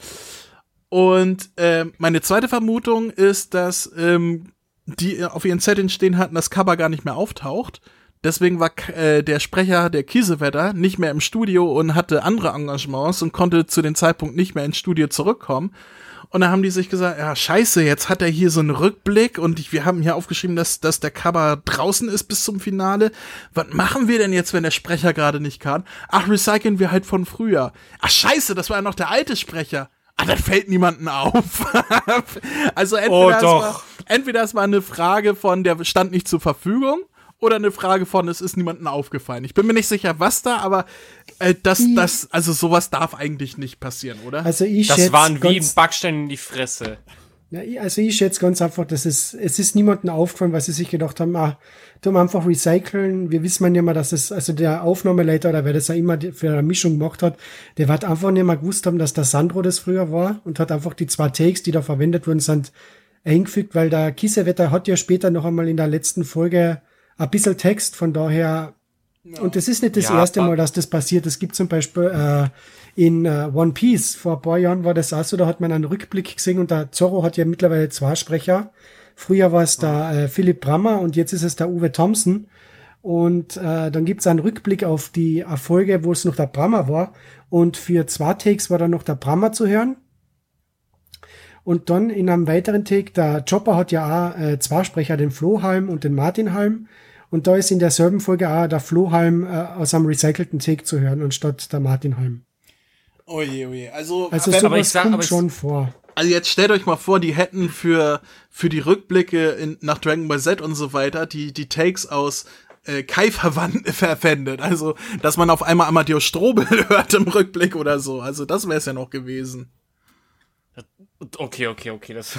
Und äh, meine zweite Vermutung ist, dass ähm, die auf ihren Zetteln stehen hatten, dass Kaba gar nicht mehr auftaucht. Deswegen war äh, der Sprecher der Kiesewetter nicht mehr im Studio und hatte andere Engagements und konnte zu dem Zeitpunkt nicht mehr ins Studio zurückkommen. Und dann haben die sich gesagt, ja, scheiße, jetzt hat er hier so einen Rückblick und ich, wir haben hier aufgeschrieben, dass, dass der Kaba draußen ist bis zum Finale. Was machen wir denn jetzt, wenn der Sprecher gerade nicht kann? Ach, recyceln wir halt von früher. Ach, scheiße, das war ja noch der alte Sprecher. Ah, das fällt niemanden auf. also entweder, oh, es war, entweder es war eine Frage von, der stand nicht zur Verfügung, oder eine Frage von, es ist niemandem aufgefallen. Ich bin mir nicht sicher, was da, aber äh, das, das, also sowas darf eigentlich nicht passieren, oder? Also ich das waren wie Backstein in die Fresse. Ja, also ich schätze ganz einfach, dass es, es ist niemandem aufgefallen, weil sie sich gedacht haben, ah, tun einfach recyceln. Wir wissen ja mal, dass es, also der Aufnahmeleiter oder wer das ja immer für eine Mischung gemacht hat, der wird einfach nicht mal gewusst haben, dass der Sandro das früher war und hat einfach die zwei Takes, die da verwendet wurden, sind eingefügt, weil der Kiesewetter hat ja später noch einmal in der letzten Folge ein bisschen Text, von daher, ja. und das ist nicht das ja, erste Mal, dass das passiert. Es gibt zum Beispiel äh, in äh, One Piece, vor ein paar Jahren war das auch so, da hat man einen Rückblick gesehen und der Zorro hat ja mittlerweile zwei Sprecher. Früher war es der äh, Philipp Brammer und jetzt ist es der Uwe Thompson. Und äh, dann gibt es einen Rückblick auf die Erfolge, wo es noch der Brammer war. Und für zwei Takes war dann noch der Brammer zu hören. Und dann in einem weiteren Take, der Chopper hat ja auch äh, zwei Sprecher, den Flohhalm und den Martinhalm. Und da ist in derselben Folge auch der Flohhalm äh, aus einem recycelten Take zu hören, anstatt der Martinhalm. Oje, oje. Also, also sowas aber ich sag, kommt aber schon vor. Also jetzt stellt euch mal vor, die hätten für, für die Rückblicke in, nach Dragon Ball Z und so weiter die, die Takes aus äh, Kai verwendet. Also, dass man auf einmal Amadeus Strobel hört im Rückblick oder so. Also, das wäre es ja noch gewesen. Okay, okay, okay. Das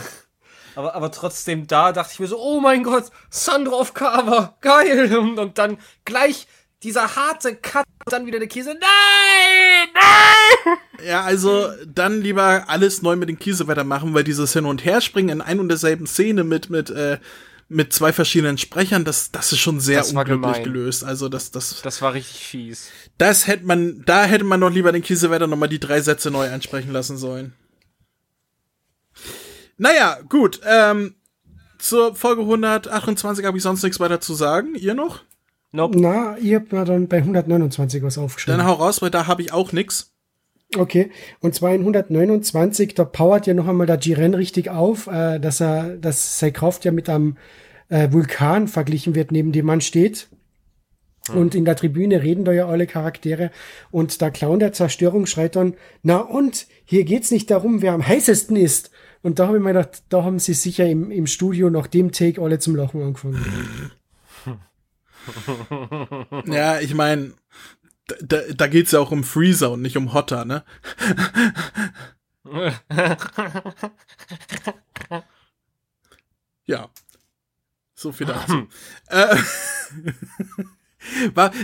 aber, aber trotzdem da dachte ich mir so, oh mein Gott, Sandro auf Cover, geil. Und, und dann gleich dieser harte Cut, dann wieder der Käse, nein, nein. Ja, also dann lieber alles neu mit dem Kiesewetter machen, weil dieses Hin- und Herspringen in ein und derselben Szene mit, mit, äh, mit zwei verschiedenen Sprechern, das, das ist schon sehr unglücklich gemein. gelöst. Also das, das. Das war richtig fies. Das hätte man, da hätte man noch lieber den Kiesewetter nochmal die drei Sätze neu ansprechen lassen sollen. Naja, gut. Ähm, zur Folge 128 habe ich sonst nichts weiter zu sagen. Ihr noch? Nope. Na, ihr habt mir dann bei 129 was aufgeschrieben. Dann hau raus, weil da habe ich auch nichts. Okay, und zwar in 129, da powert ja noch einmal der Jiren richtig auf, äh, dass er, dass seine Kraft ja mit einem äh, Vulkan verglichen wird, neben dem man steht. Und in der Tribüne reden da ja alle Charaktere. Und der Clown der Zerstörung schreit dann, na und, hier geht's nicht darum, wer am heißesten ist. Und da habe ich mir gedacht, da haben sie sicher im, im Studio nach dem Take alle zum Lachen angefangen. Ja, ich meine, da, da geht's ja auch um Freezer und nicht um Hotter, ne? ja. So viel dazu. äh,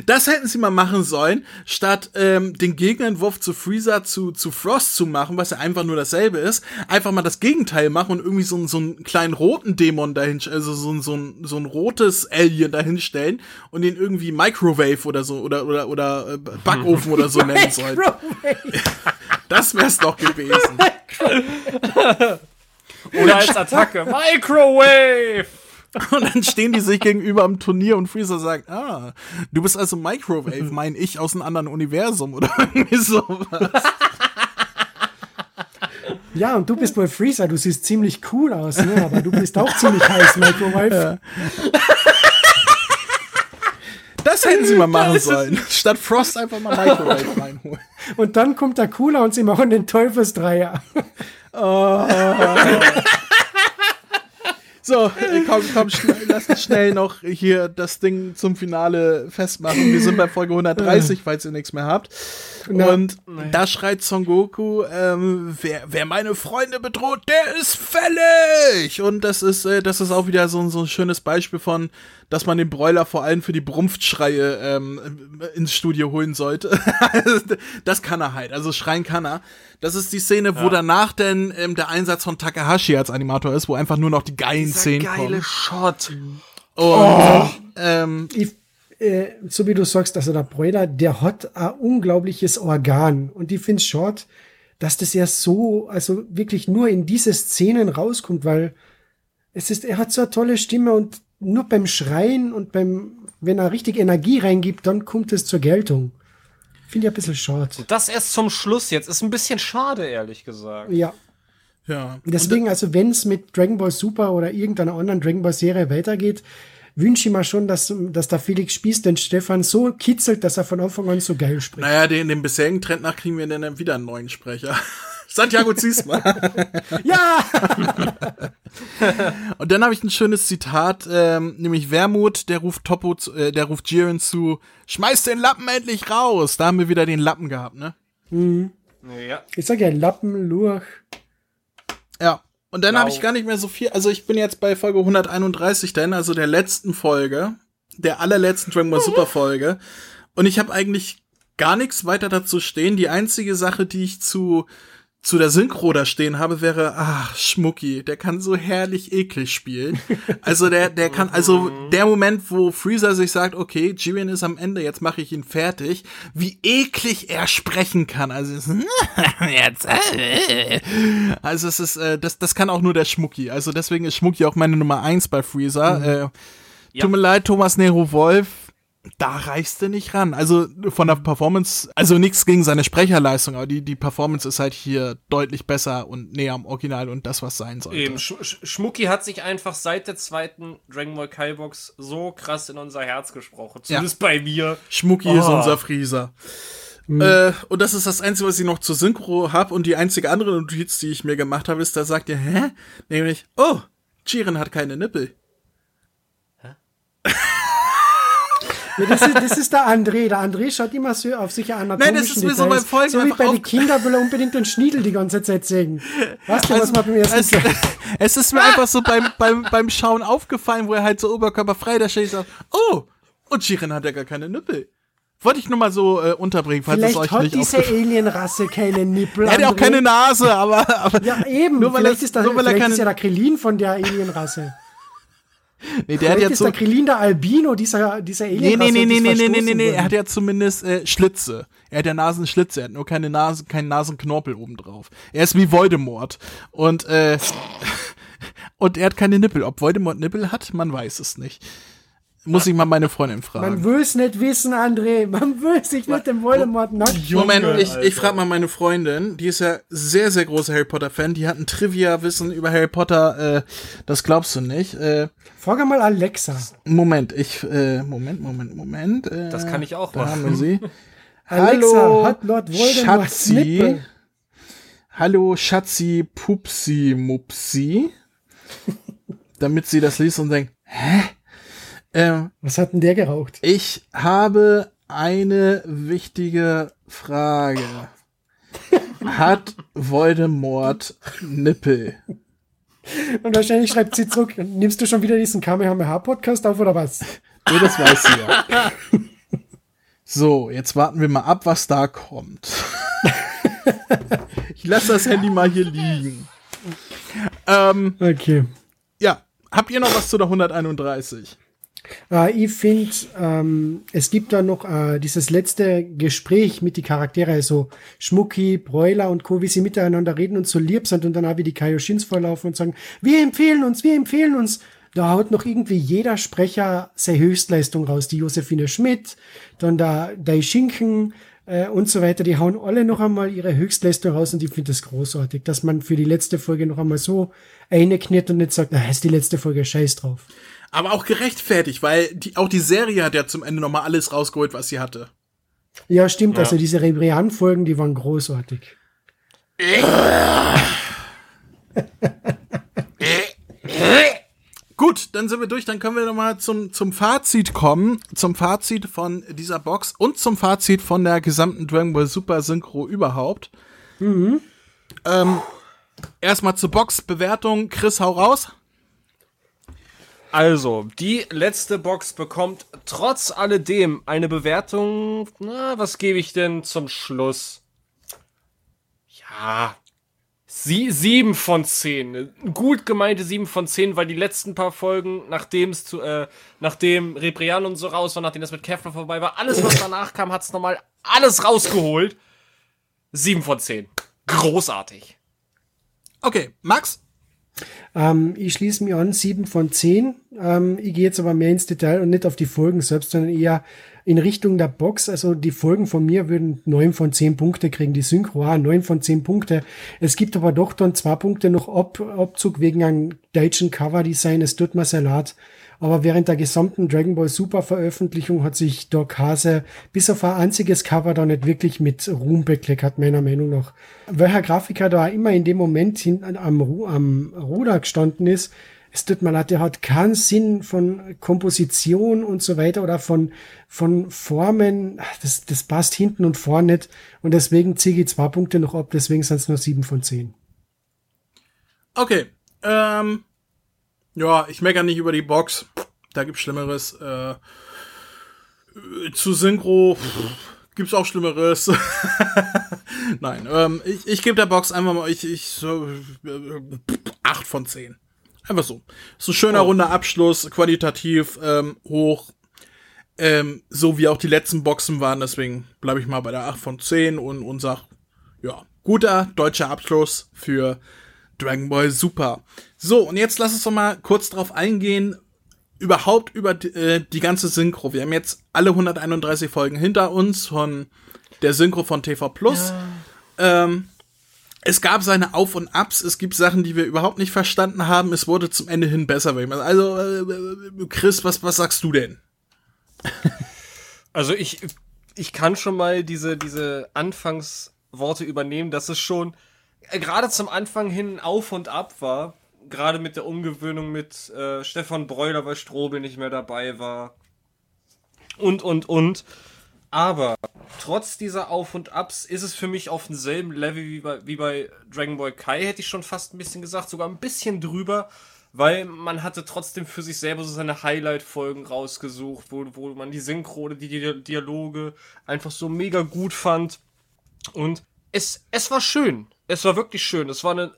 das hätten sie mal machen sollen, statt ähm, den Gegenentwurf zu Freezer zu, zu Frost zu machen, was ja einfach nur dasselbe ist, einfach mal das Gegenteil machen und irgendwie so, so einen kleinen roten Dämon dahin, also so, so, ein, so ein rotes Alien dahinstellen und den irgendwie Microwave oder so oder oder oder äh, Backofen oder so nennen sollen. Das wär's doch gewesen. Oder als Attacke. Microwave! Und dann stehen die sich gegenüber am Turnier und Freezer sagt, ah, du bist also Microwave, mein ich aus einem anderen Universum oder irgendwie sowas. Ja, und du bist wohl Freezer, du siehst ziemlich cool aus, ne? aber du bist auch ziemlich heiß, Microwave. Das hätten sie mal machen sollen. Statt Frost einfach mal Microwave reinholen. Und dann kommt der Cooler und sie machen den Teufelsdreier. So, äh, komm, komm, schnell, lass uns schnell noch hier das Ding zum Finale festmachen. Wir sind bei Folge 130, falls ihr nichts mehr habt. Und da schreit Son Goku, ähm, wer, wer meine Freunde bedroht, der ist fällig! Und das ist, äh, das ist auch wieder so, so ein schönes Beispiel von, dass man den Broiler vor allem für die Brumpfschreie ähm, ins Studio holen sollte. das kann er halt, also schreien kann er. Das ist die Szene, wo danach denn ähm, der Einsatz von Takahashi als Animator ist, wo einfach nur noch die geilen Szenen kommen. Shot. Und ähm, Ich, äh, so wie du sagst, also der Bräuler, der hat ein unglaubliches Organ. Und ich finde es short, dass das ja so, also wirklich nur in diese Szenen rauskommt, weil es ist, er hat so eine tolle Stimme und nur beim Schreien und beim, wenn er richtig Energie reingibt, dann kommt es zur Geltung. Finde ich ein bisschen short. Das erst zum Schluss jetzt. Ist ein bisschen schade, ehrlich gesagt. Ja. ja. Deswegen, also wenn es mit Dragon Ball Super oder irgendeiner anderen Dragon Ball Serie weitergeht, wünsche ich mir schon, dass, dass der Felix Spieß den Stefan so kitzelt, dass er von Anfang an so geil spricht. Naja, den, den bisherigen Trend nach kriegen wir dann wieder einen neuen Sprecher. Santiago Ziesma. Ja! Und dann habe ich ein schönes Zitat, ähm, nämlich Wermut, der ruft Topo, zu, äh, der ruft Jiren zu, schmeiß den Lappen endlich raus. Da haben wir wieder den Lappen gehabt, ne? Ja. Ich sag ja Lappen, Lurch. Und dann habe ich gar nicht mehr so viel, also ich bin jetzt bei Folge 131 dann, also der letzten Folge, der allerletzten Dragon Ball Super Folge. Und ich habe eigentlich gar nichts weiter dazu stehen. Die einzige Sache, die ich zu zu der Synchro da stehen habe, wäre, ach, Schmucki, der kann so herrlich eklig spielen. Also der, der kann, also der Moment, wo Freezer sich sagt, okay, Jiren ist am Ende, jetzt mache ich ihn fertig, wie eklig er sprechen kann. Also es ist, jetzt, äh. also es ist, äh, das, das kann auch nur der Schmucki. Also deswegen ist Schmucki auch meine Nummer eins bei Freezer. Äh, Tut mir leid, Thomas Nero Wolf. Da reichst du nicht ran. Also von der Performance, also nichts gegen seine Sprecherleistung, aber die, die Performance ist halt hier deutlich besser und näher am Original und das, was sein sollte. Eben, Sch Sch Schmucki hat sich einfach seit der zweiten Dragon Ball Kai Box so krass in unser Herz gesprochen. Zumindest bei mir. Schmucki ist unser Frieser. Äh, und das ist das Einzige, was ich noch zur Synchro hab und die einzige andere Notiz, die ich mir gemacht habe, ist, da sagt ihr, hä? Nämlich, oh, Jiren hat keine Nippel. Das, ist, das ist der André. Der André schaut immer so auf sich an. Nein, das ist mir so beim Folgen So wie bei den Kindern will er unbedingt den Schniedel die ganze Zeit sägen. Weißt du, was man beim ersten es, es ist mir einfach so beim, beim, beim Schauen aufgefallen, wo er halt so oberkörperfrei da steht und sagt, oh, und Jiren hat ja gar keine Nippel. Wollte ich nur mal so äh, unterbringen, falls es Vielleicht euch hat nicht diese Alienrasse keine Nippel. Er hat ja auch keine Nase, aber, aber Ja, eben. Nur weil vielleicht er- ist, der, nur weil er vielleicht keine- ist ja der Krillin von der Alienrasse. nee, der hat Vielleicht ja ist so, der Krillin der Albino dieser, dieser nee, Alienrasse. nee, nee, nee, nee, nee, nee, nee, nee, er hat ja zumindest äh, Schlitze. Er hat ja Nasenschlitze, er hat nur keine Nase, keinen Nasenknorpel oben drauf. Er ist wie Voldemort. Und, äh, und er hat keine Nippel. Ob Voldemort Nippel hat, man weiß es nicht. Muss ich mal meine Freundin fragen. Man will es nicht wissen, André. Man will sich mit dem Voldemort nackt Moment, ich, ich frage mal meine Freundin, die ist ja sehr, sehr großer Harry Potter-Fan, die hat ein Trivia-Wissen über Harry Potter, äh, das glaubst du nicht. Äh, Frage mal Alexa. Moment, ich, äh, Moment, Moment, Moment. Äh, Das kann ich auch da machen. haben wir sie. Alexa, Hallo, hat Lord Voldemort Schatzi. Nippel? Hallo, Schatzi, Pupsi, Mupsi. Damit sie das liest und denkt, hä? Ähm, Was hat denn der geraucht? Ich habe eine wichtige Frage. Hat Voldemort Nippel? Und wahrscheinlich schreibt sie zurück, nimmst du schon wieder diesen Kamehameha-Podcast auf oder was? Nee, das weiß sie ja. So, jetzt warten wir mal ab, was da kommt. ich lasse das Handy mal hier liegen. Ähm, Okay. ja, habt ihr noch was zu der 131? Äh, ich finde, ähm, es gibt da noch äh, dieses letzte Gespräch mit die Charaktere, also Schmucki, Broiler und Co., wie sie miteinander reden und so lieb sind und dann habe ich die Kaioshins vorlaufen und sagen, wir empfehlen uns, wir empfehlen uns. Da haut noch irgendwie jeder Sprecher seine Höchstleistung raus. Die Josephine Schmidt, dann da Dai Schinken äh, und so weiter. Die hauen alle noch einmal ihre Höchstleistung raus und ich finde das großartig, dass man für die letzte Folge noch einmal so einkniert und nicht sagt, na, ist die letzte Folge scheiß drauf. Aber auch gerechtfertigt, weil die, auch die Serie hat ja zum Ende nochmal alles rausgeholt, was sie hatte. Ja, stimmt. Also diese Rebrian-Folgen, die waren großartig. Gut, dann sind wir durch. Dann können wir nochmal zum, zum Fazit kommen. Zum Fazit von dieser Box und zum Fazit von der gesamten Dragon Ball Super Synchro überhaupt. Ähm, erstmal zur Box-Bewertung. Chris, hau raus. Also, die letzte Box bekommt trotz alledem eine Bewertung. Na, was gebe ich denn zum Schluss? Ja. Sie, sieben von zehn. Gut gemeinte sieben von zehn, weil die letzten paar Folgen, nachdem es zu, äh, nachdem Rebrian und so raus war, nachdem das mit Kefla vorbei war, alles, was danach kam, hat's nochmal alles rausgeholt. Sieben von zehn. Großartig. Okay, Max? Ähm, ich schließe mich an, sieben von zehn. Ähm, ich gehe jetzt aber mehr ins Detail und nicht auf die Folgen selbst, sondern eher in Richtung der Box. Also die Folgen von mir würden neun von zehn Punkte kriegen, die Synchro neun von zehn Punkte. Es gibt aber doch dann zwei Punkte noch Ab Abzug wegen einem deutschen Coverdesign. Es tut mir sehr leid. Aber während der gesamten Dragon Ball Super Veröffentlichung hat sich Doc Hase bis auf ein einziges Cover da nicht wirklich mit Ruhm bekleckert, meiner Meinung nach. Welcher Grafiker da immer in dem Moment hinten am, Ru am Ruder gestanden ist, es tut mir leid, der hat keinen Sinn von Komposition und so weiter oder von, von Formen. Das, das passt hinten und vorne nicht. Und deswegen ziehe ich zwei Punkte noch ab, deswegen sind es nur sieben von zehn. Okay. Ähm, ja, ich meckere nicht über die Box. Da gibt's Schlimmeres. Äh, zu Synchro pff, gibt's auch Schlimmeres. Nein, ähm, ich, ich gebe der Box einfach mal ich, ich so äh, acht von zehn. Einfach so. So ein schöner runder Abschluss, qualitativ ähm, hoch. Ähm, so wie auch die letzten Boxen waren, deswegen bleibe ich mal bei der 8 von 10 und, und sag, ja, guter deutscher Abschluss für Dragon Ball Super. So, und jetzt lass uns doch mal kurz drauf eingehen, überhaupt über die, äh, die ganze Synchro. Wir haben jetzt alle 131 Folgen hinter uns von der Synchro von TV Plus. Ähm, es gab seine Auf und Abs, es gibt Sachen, die wir überhaupt nicht verstanden haben. Es wurde zum Ende hin besser. Also, äh, Chris, was, was sagst du denn? Also ich, ich kann schon mal diese, diese Anfangsworte übernehmen, dass es schon äh, gerade zum Anfang hin auf und ab war. Gerade mit der Umgewöhnung mit äh, Stefan Breuler, weil Strobel nicht mehr dabei war. Und, und, und. Aber trotz dieser Auf und Abs ist es für mich auf demselben Level wie bei, wie bei Dragon Ball Kai, hätte ich schon fast ein bisschen gesagt, sogar ein bisschen drüber, weil man hatte trotzdem für sich selber so seine Highlight-Folgen rausgesucht, wo, wo man die Synchrone, die, die Dialoge einfach so mega gut fand. Und es, es war schön. Es war wirklich schön. Es war eine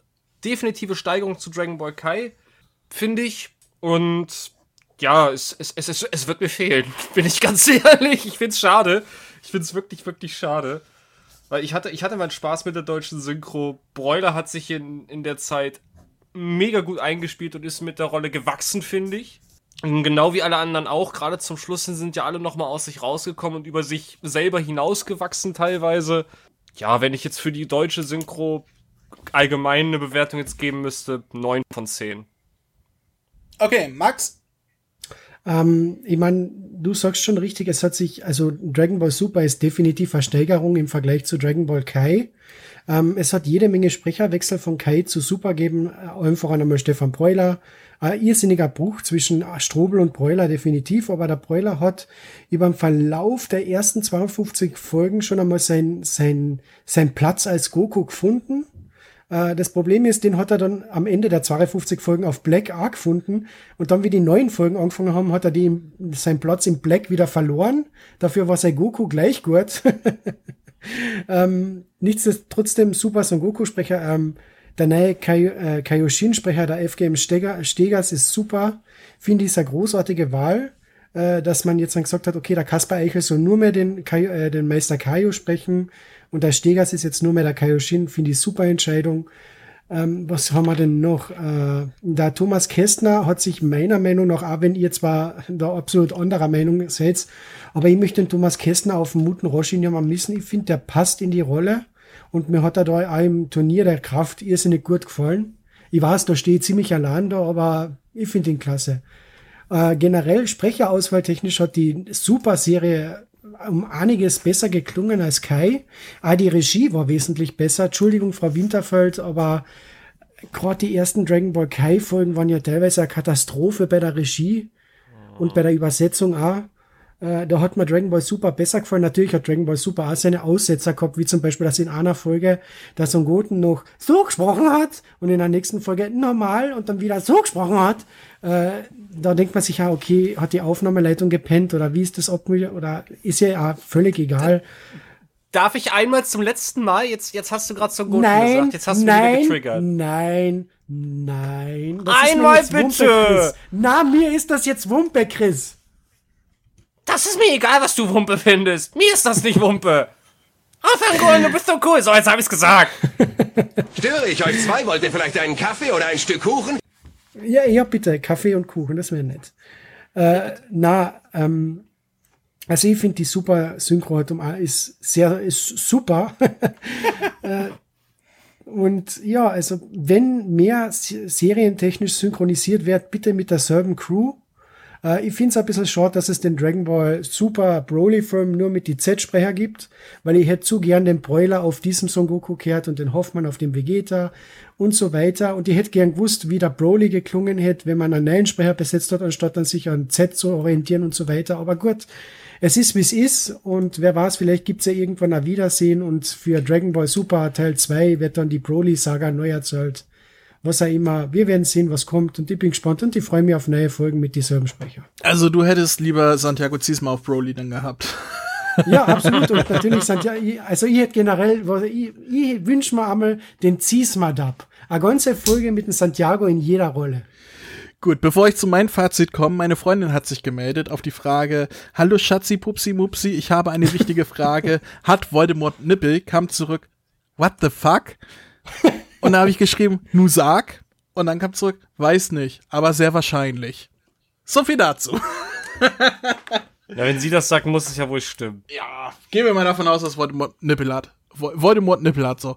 definitive Steigerung zu Dragon Ball Kai, finde ich. Und ja, es, es, es, es, es wird mir fehlen. Bin ich ganz ehrlich. Ich find's schade. Ich find's wirklich, wirklich schade. Weil ich hatte, ich hatte meinen Spaß mit der deutschen Synchro. Broiler hat sich in, in der Zeit mega gut eingespielt und ist mit der Rolle gewachsen, finde ich. Genau wie alle anderen auch. Gerade zum Schluss sind ja alle nochmal aus sich rausgekommen und über sich selber hinausgewachsen teilweise. Ja, wenn ich jetzt für die deutsche Synchro allgemein eine Bewertung jetzt geben müsste, 9 von 10. Okay, Max? Ähm, ich meine, du sagst schon richtig, es hat sich, also Dragon Ball Super ist definitiv eine Steigerung im Vergleich zu Dragon Ball Kai. Ähm, es hat jede Menge Sprecherwechsel von Kai zu Super gegeben, allen voran einmal Stefan Breuler. Ein irrsinniger Bruch zwischen Strobel und Breuler definitiv, aber der Breuler hat über den Verlauf der ersten 52 Folgen schon einmal sein, sein, sein Platz als Goku gefunden äh, das Problem ist, den hat er dann am Ende der 52 Folgen auf Black A gefunden und dann, wie die neuen Folgen angefangen haben, hat er die, seinen Platz im Black wieder verloren. Dafür war sein Goku gleich gut. ähm, nichtsdestotrotz Super Son Goku-Sprecher, ähm, der neue Kai, äh, Kaioshin-Sprecher der FGM Steger, Stegers ist super. Finde ich eine großartige Wahl, äh, dass man jetzt dann gesagt hat, okay, der Kaspar Eichel soll nur mehr den, Kai, äh, den Meister Kaio sprechen und der Stegers ist jetzt nur mehr der Kaioshin, finde ich super Entscheidung. Ähm, was haben wir denn noch? Äh, der Thomas Kästner hat sich meiner Meinung nach, auch wenn ihr zwar da absolut anderer Meinung seid, aber ich möchte den Thomas Kästner auf dem Muten Roshi ja mal missen. Ich finde, der passt in die Rolle und mir hat er da auch im Turnier der Kraft irrsinnig gut gefallen. Ich weiß, da stehe ich ziemlich allein da, aber ich finde ihn klasse. Äh, generell Sprecherauswahl technisch hat die super Serie um einiges besser geklungen als Kai. Ah, die Regie war wesentlich besser. Entschuldigung, Frau Winterfeld, aber gerade die ersten Dragon Ball Kai Folgen waren ja teilweise eine Katastrophe bei der Regie und bei der Übersetzung auch. Äh, da hat mir Dragon Ball Super besser gefallen. Natürlich hat Dragon Ball Super auch seine Aussetzer gehabt, wie zum Beispiel, dass in einer Folge der Son Goten noch so gesprochen hat und in der nächsten Folge normal und dann wieder so gesprochen hat. Äh, da denkt man sich ja, okay, hat die Aufnahmeleitung gepennt oder wie ist das abmüde oder ist ja auch völlig egal. Darf ich einmal zum letzten Mal, jetzt, jetzt hast du gerade Son Goten nein, gesagt, jetzt hast du nein, wieder getriggert. Nein, nein. Das Einmal bitte! Wumpe. Na, mir ist das jetzt Wumpe, Chris. Das ist mir egal, was du Wumpe findest. Mir ist das nicht Wumpe. Anfangen, du bist so cool. So, jetzt hab ich's gesagt. Störe ich euch zwei? Wollt ihr vielleicht einen Kaffee oder ein Stück Kuchen? Ja, ja, bitte, Kaffee und Kuchen, das wäre nett. Äh, na, ähm, also ich finde die super Synchro heute ist sehr, ist super. äh, und ja, also wenn mehr serientechnisch synchronisiert wird, bitte mit derselben Crew. Äh, ich finde es ein bisschen schade, dass es den Dragon Ball Super Broly-Film nur mit die Z-Sprecher gibt, weil ich hätte zu gern den Broiler auf diesem Son Goku gehört und den Hoffmann auf dem Vegeta und so weiter. Und ich hätte gern gewusst, wie der Broly geklungen hätte, wenn man einen neuen Sprecher besetzt hat, anstatt dann sich an Z zu orientieren und so weiter. Aber gut, es ist, wie es ist. Und wer weiß, vielleicht gibt's ja irgendwann ein Wiedersehen. Und für Dragon Ball Super Teil 2 wird dann die Broly-Saga neu erzählt was auch immer. Wir werden sehen, was kommt und ich bin gespannt und ich freue mich auf neue Folgen mit dieselben Sprecher. Also du hättest lieber Santiago Ziesma auf Broly dann gehabt. Ja, absolut. Und natürlich Santiago, also ich hätte generell, ich, ich wünsche mir einmal den Ziesma-Dub. Eine ganze Folge mit dem Santiago in jeder Rolle. Gut, bevor ich zu meinem Fazit komme, meine Freundin hat sich gemeldet auf die Frage, Hallo Schatzi, Pupsi, Mupsi, ich habe eine wichtige Frage. Hat Voldemort Nippel? Kam zurück, What the fuck? Und da habe ich geschrieben, nu sag. Und dann kam zurück, weiß nicht, aber sehr wahrscheinlich. So viel dazu. Ja, wenn sie das sagt, muss es ja wohl stimmen. Ja, gehen wir mal davon aus, dass Voldemort Nippel hat. Voldemort Nippel hat, so.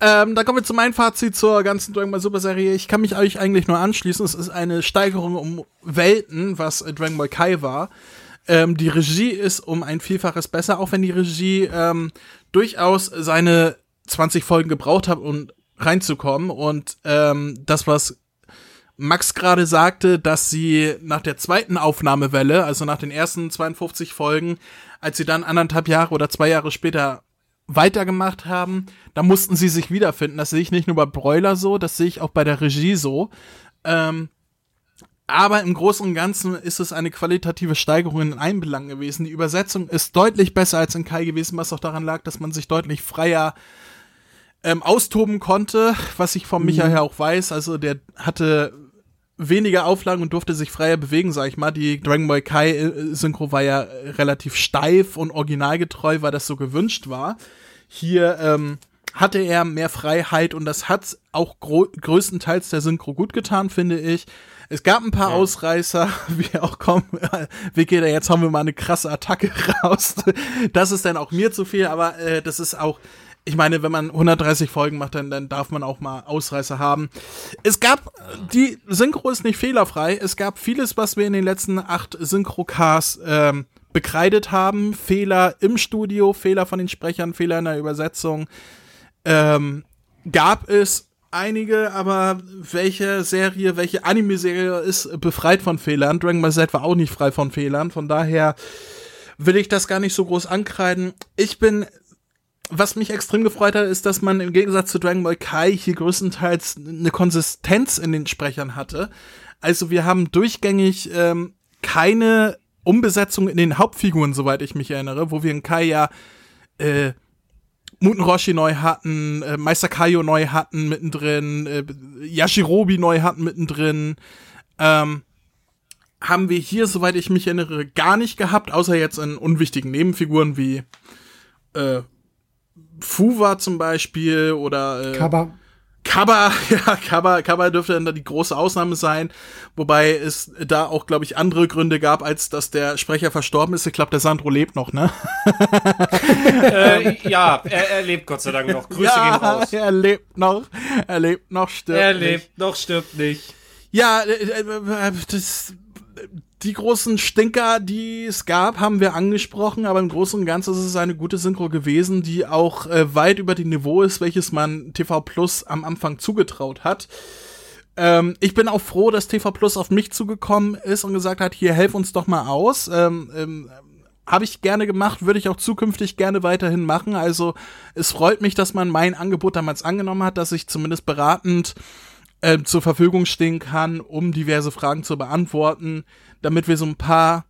Ähm, da kommen wir zu meinem Fazit zur ganzen Dragon Ball Super Serie. Ich kann mich euch eigentlich nur anschließen. Es ist eine Steigerung um Welten, was Dragon Ball Kai war. Ähm, die Regie ist um ein Vielfaches besser, auch wenn die Regie ähm, durchaus seine 20 Folgen gebraucht hat, um reinzukommen. Und ähm, das, was Max gerade sagte, dass sie nach der zweiten Aufnahmewelle, also nach den ersten 52 Folgen, als sie dann anderthalb Jahre oder zwei Jahre später weitergemacht haben, da mussten sie sich wiederfinden. Das sehe ich nicht nur bei Broiler so, das sehe ich auch bei der Regie so. Ähm, aber im Großen und Ganzen ist es eine qualitative Steigerung in allen Belangen gewesen. Die Übersetzung ist deutlich besser als in Kai gewesen, was auch daran lag, dass man sich deutlich freier ähm, austoben konnte, was ich von Michael mhm. her auch weiß. Also der hatte weniger Auflagen und durfte sich freier bewegen, sag ich mal. Die Dragon Ball Kai äh, Synchro war ja relativ steif und originalgetreu, weil das so gewünscht war. Hier ähm, hatte er mehr Freiheit und das hat auch größtenteils der Synchro gut getan, finde ich. Es gab ein paar ja. Ausreißer, wie auch kommen, wie geht er, jetzt haben wir mal eine krasse Attacke raus. Das ist dann auch mir zu viel, aber äh, das ist auch, ich meine, wenn man 130 Folgen macht, dann, dann darf man auch mal Ausreißer haben. Es gab, die Synchro ist nicht fehlerfrei. Es gab vieles, was wir in den letzten acht Synchro-Casts ähm, bekreidet haben. Fehler im Studio, Fehler von den Sprechern, Fehler in der Übersetzung. Ähm, gab es einige, aber welche Serie, welche Anime-Serie ist befreit von Fehlern? Dragon Ball Z war auch nicht frei von Fehlern. Von daher will ich das gar nicht so groß ankreiden. Ich bin was mich extrem gefreut hat, ist, dass man im Gegensatz zu Dragon Ball Kai hier größtenteils eine Konsistenz in den Sprechern hatte. Also wir haben durchgängig ähm, keine Umbesetzung in den Hauptfiguren, soweit ich mich erinnere, wo wir in Kai ja äh, Muten Roshi neu hatten, äh, Meister Kaio neu hatten mittendrin, äh, Yashirobi neu hatten mittendrin. Ähm, haben wir hier, soweit ich mich erinnere, gar nicht gehabt, außer jetzt in unwichtigen Nebenfiguren wie äh, Fuwa zum Beispiel oder äh, Kaba. Kaba, ja, Kaba, Kaba dürfte dann da die große Ausnahme sein, wobei es da auch, glaube ich, andere Gründe gab, als dass der Sprecher verstorben ist. Ich glaube, der Sandro lebt noch, ne? äh, ja, er, er, lebt Gott sei Dank noch. Grüße ja, gehen raus. Er lebt noch, er lebt noch, stirbt Er lebt nicht. noch, stirbt nicht. Ja, äh, äh, das die großen Stinker, die es gab, haben wir angesprochen, aber im Großen und Ganzen ist es eine gute Synchro gewesen, die auch äh, weit über dem Niveau ist, welches man TV Plus am Anfang zugetraut hat. Ähm, ich bin auch froh, dass TV Plus auf mich zugekommen ist und gesagt hat, hier, helf uns doch mal aus. Ähm, ähm, habe ich gerne gemacht, würde ich auch zukünftig gerne weiterhin machen. Also es freut mich, dass man mein Angebot damals angenommen hat, dass ich zumindest beratend äh, zur Verfügung stehen kann, um diverse Fragen zu beantworten damit wir so ein paar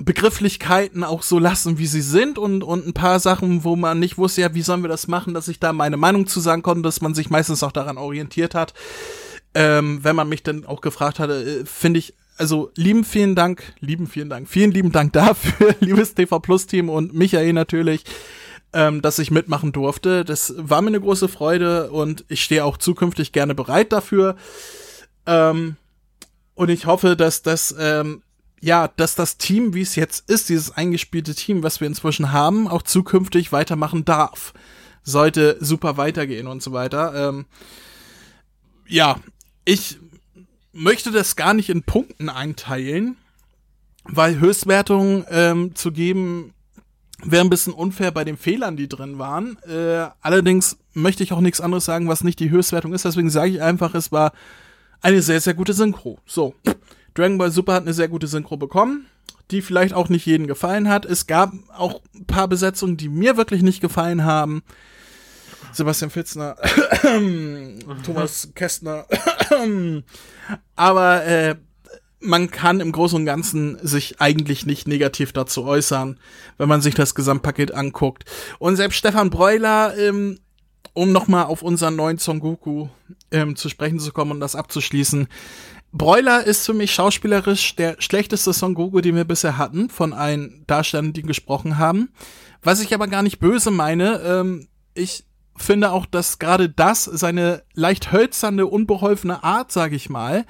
Begrifflichkeiten auch so lassen, wie sie sind und, und ein paar Sachen, wo man nicht wusste, ja, wie sollen wir das machen, dass ich da meine Meinung zu sagen konnte, dass man sich meistens auch daran orientiert hat. Ähm, wenn man mich dann auch gefragt hatte, äh, finde ich, also lieben vielen Dank, lieben vielen Dank, vielen lieben Dank dafür, liebes TV Plus Team und Michael natürlich, ähm, dass ich mitmachen durfte. Das war mir eine große Freude und ich stehe auch zukünftig gerne bereit dafür. Ähm, und ich hoffe, dass das, ähm, ja, dass das Team, wie es jetzt ist, dieses eingespielte Team, was wir inzwischen haben, auch zukünftig weitermachen darf. Sollte super weitergehen und so weiter. Ähm, ja, ich möchte das gar nicht in Punkten einteilen, weil Höchstwertungen ähm, zu geben wäre ein bisschen unfair bei den Fehlern, die drin waren. Äh, allerdings möchte ich auch nichts anderes sagen, was nicht die Höchstwertung ist. Deswegen sage ich einfach, es war eine sehr, sehr gute Synchro. So. Dragon Ball Super hat eine sehr gute Synchro bekommen, die vielleicht auch nicht jedem gefallen hat. Es gab auch ein paar Besetzungen, die mir wirklich nicht gefallen haben. Sebastian Fitzner, Thomas Kästner. Aber äh, man kann im Großen und Ganzen sich eigentlich nicht negativ dazu äußern, wenn man sich das Gesamtpaket anguckt. Und selbst Stefan Breuler ähm, um nochmal auf unseren neuen Son Goku ähm, zu sprechen zu kommen und das abzuschließen. Broiler ist für mich schauspielerisch der schlechteste Son Goku, den wir bisher hatten, von allen Darstellern, die gesprochen haben. Was ich aber gar nicht böse meine, ähm, ich finde auch, dass gerade das, seine leicht hölzerne, unbeholfene Art, sage ich mal,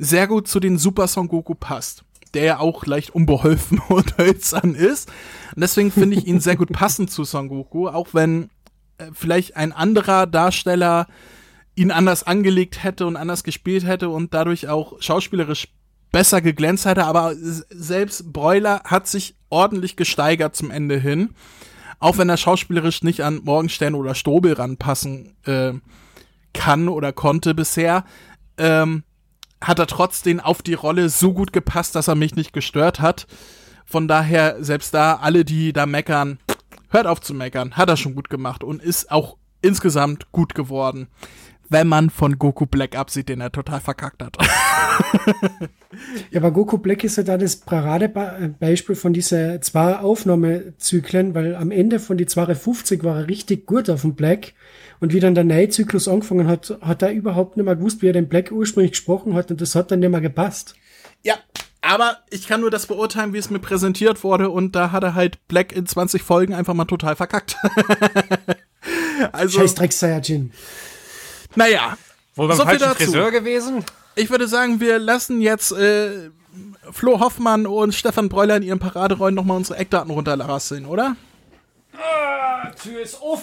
sehr gut zu den Super Son Goku passt. Der ja auch leicht unbeholfen und hölzern ist. Und deswegen finde ich ihn sehr gut passend zu Son Goku, auch wenn äh, vielleicht ein anderer Darsteller ihn anders angelegt hätte und anders gespielt hätte und dadurch auch schauspielerisch besser geglänzt hätte, aber selbst Broiler hat sich ordentlich gesteigert zum Ende hin. Auch wenn er schauspielerisch nicht an Morgenstern oder Strobel ranpassen äh, kann oder konnte bisher, ähm, hat er trotzdem auf die Rolle so gut gepasst, dass er mich nicht gestört hat. Von daher, selbst da, alle, die da meckern, hört auf zu meckern, hat er schon gut gemacht und ist auch insgesamt gut geworden. Wenn man von Goku Black absieht, den er total verkackt hat. ja, aber Goku Black ist ja da das Paradebeispiel von diesen zwei Aufnahmezyklen, weil am Ende von die 250 war er richtig gut auf dem Black. Und wie dann der neue Zyklus angefangen hat, hat er überhaupt nicht mehr gewusst, wie er den Black ursprünglich gesprochen hat und das hat dann nicht mehr gepasst. Ja, aber ich kann nur das beurteilen, wie es mir präsentiert wurde und da hat er halt Black in 20 Folgen einfach mal total verkackt. Also, Scheiß Dreck Saiyajin. naja. Wohl beim So viel falschen dazu. Friseur gewesen? Ich würde sagen, wir lassen jetzt äh, Flo Hoffmann und Stefan Breuler in ihren Paraderollen nochmal unsere Eckdaten runterrasseln, oder? Tür ist auf.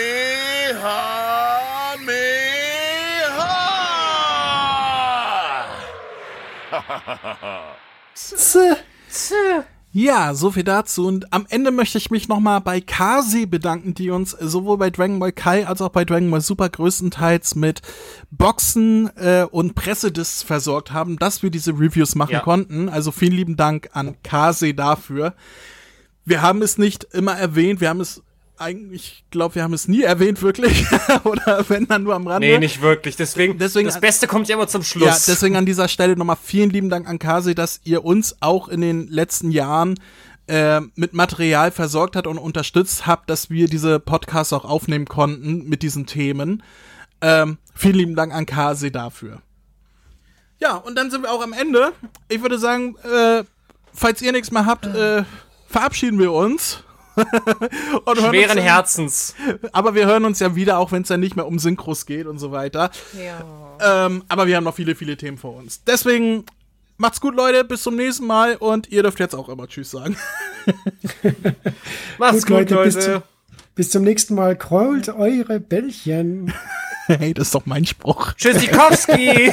Ja, so viel dazu. Und am Ende möchte ich mich nochmal bei Kasi bedanken, die uns sowohl bei Dragon Ball Kai als auch bei Dragon Ball Super größtenteils mit Boxen äh, und Pressediscs versorgt haben, dass wir diese Reviews machen Ja. konnten. Also vielen lieben Dank an Kasi dafür. Wir haben es nicht immer erwähnt, wir haben es eigentlich, ich glaube, wir haben es nie erwähnt, wirklich. Oder wenn dann nur am Rande. Nee, nicht wirklich. Deswegen, Deswegen- das Beste kommt ja immer zum Schluss. Ja, deswegen an dieser Stelle nochmal vielen lieben Dank an Kasi, dass ihr uns auch in den letzten Jahren äh, mit Material versorgt hat und unterstützt habt, dass wir diese Podcasts auch aufnehmen konnten mit diesen Themen. Ähm, vielen lieben Dank an Kasi dafür. Ja, und dann sind wir auch am Ende. Ich würde sagen, äh, falls ihr nichts mehr habt, äh, verabschieden wir uns. Schweren uns- Herzens. Aber wir hören uns ja wieder, auch wenn es dann nicht mehr um Synchros geht und so weiter. Ja. Ähm, aber wir haben noch viele, viele Themen vor uns. Deswegen macht's gut, Leute. Bis zum nächsten Mal. Und ihr dürft jetzt auch immer Tschüss sagen. Macht's Gut, gut, Leute, bis Leute. Bis zum nächsten Mal. Krault eure Bällchen. hey, das ist doch mein Spruch. Tschüssikowski.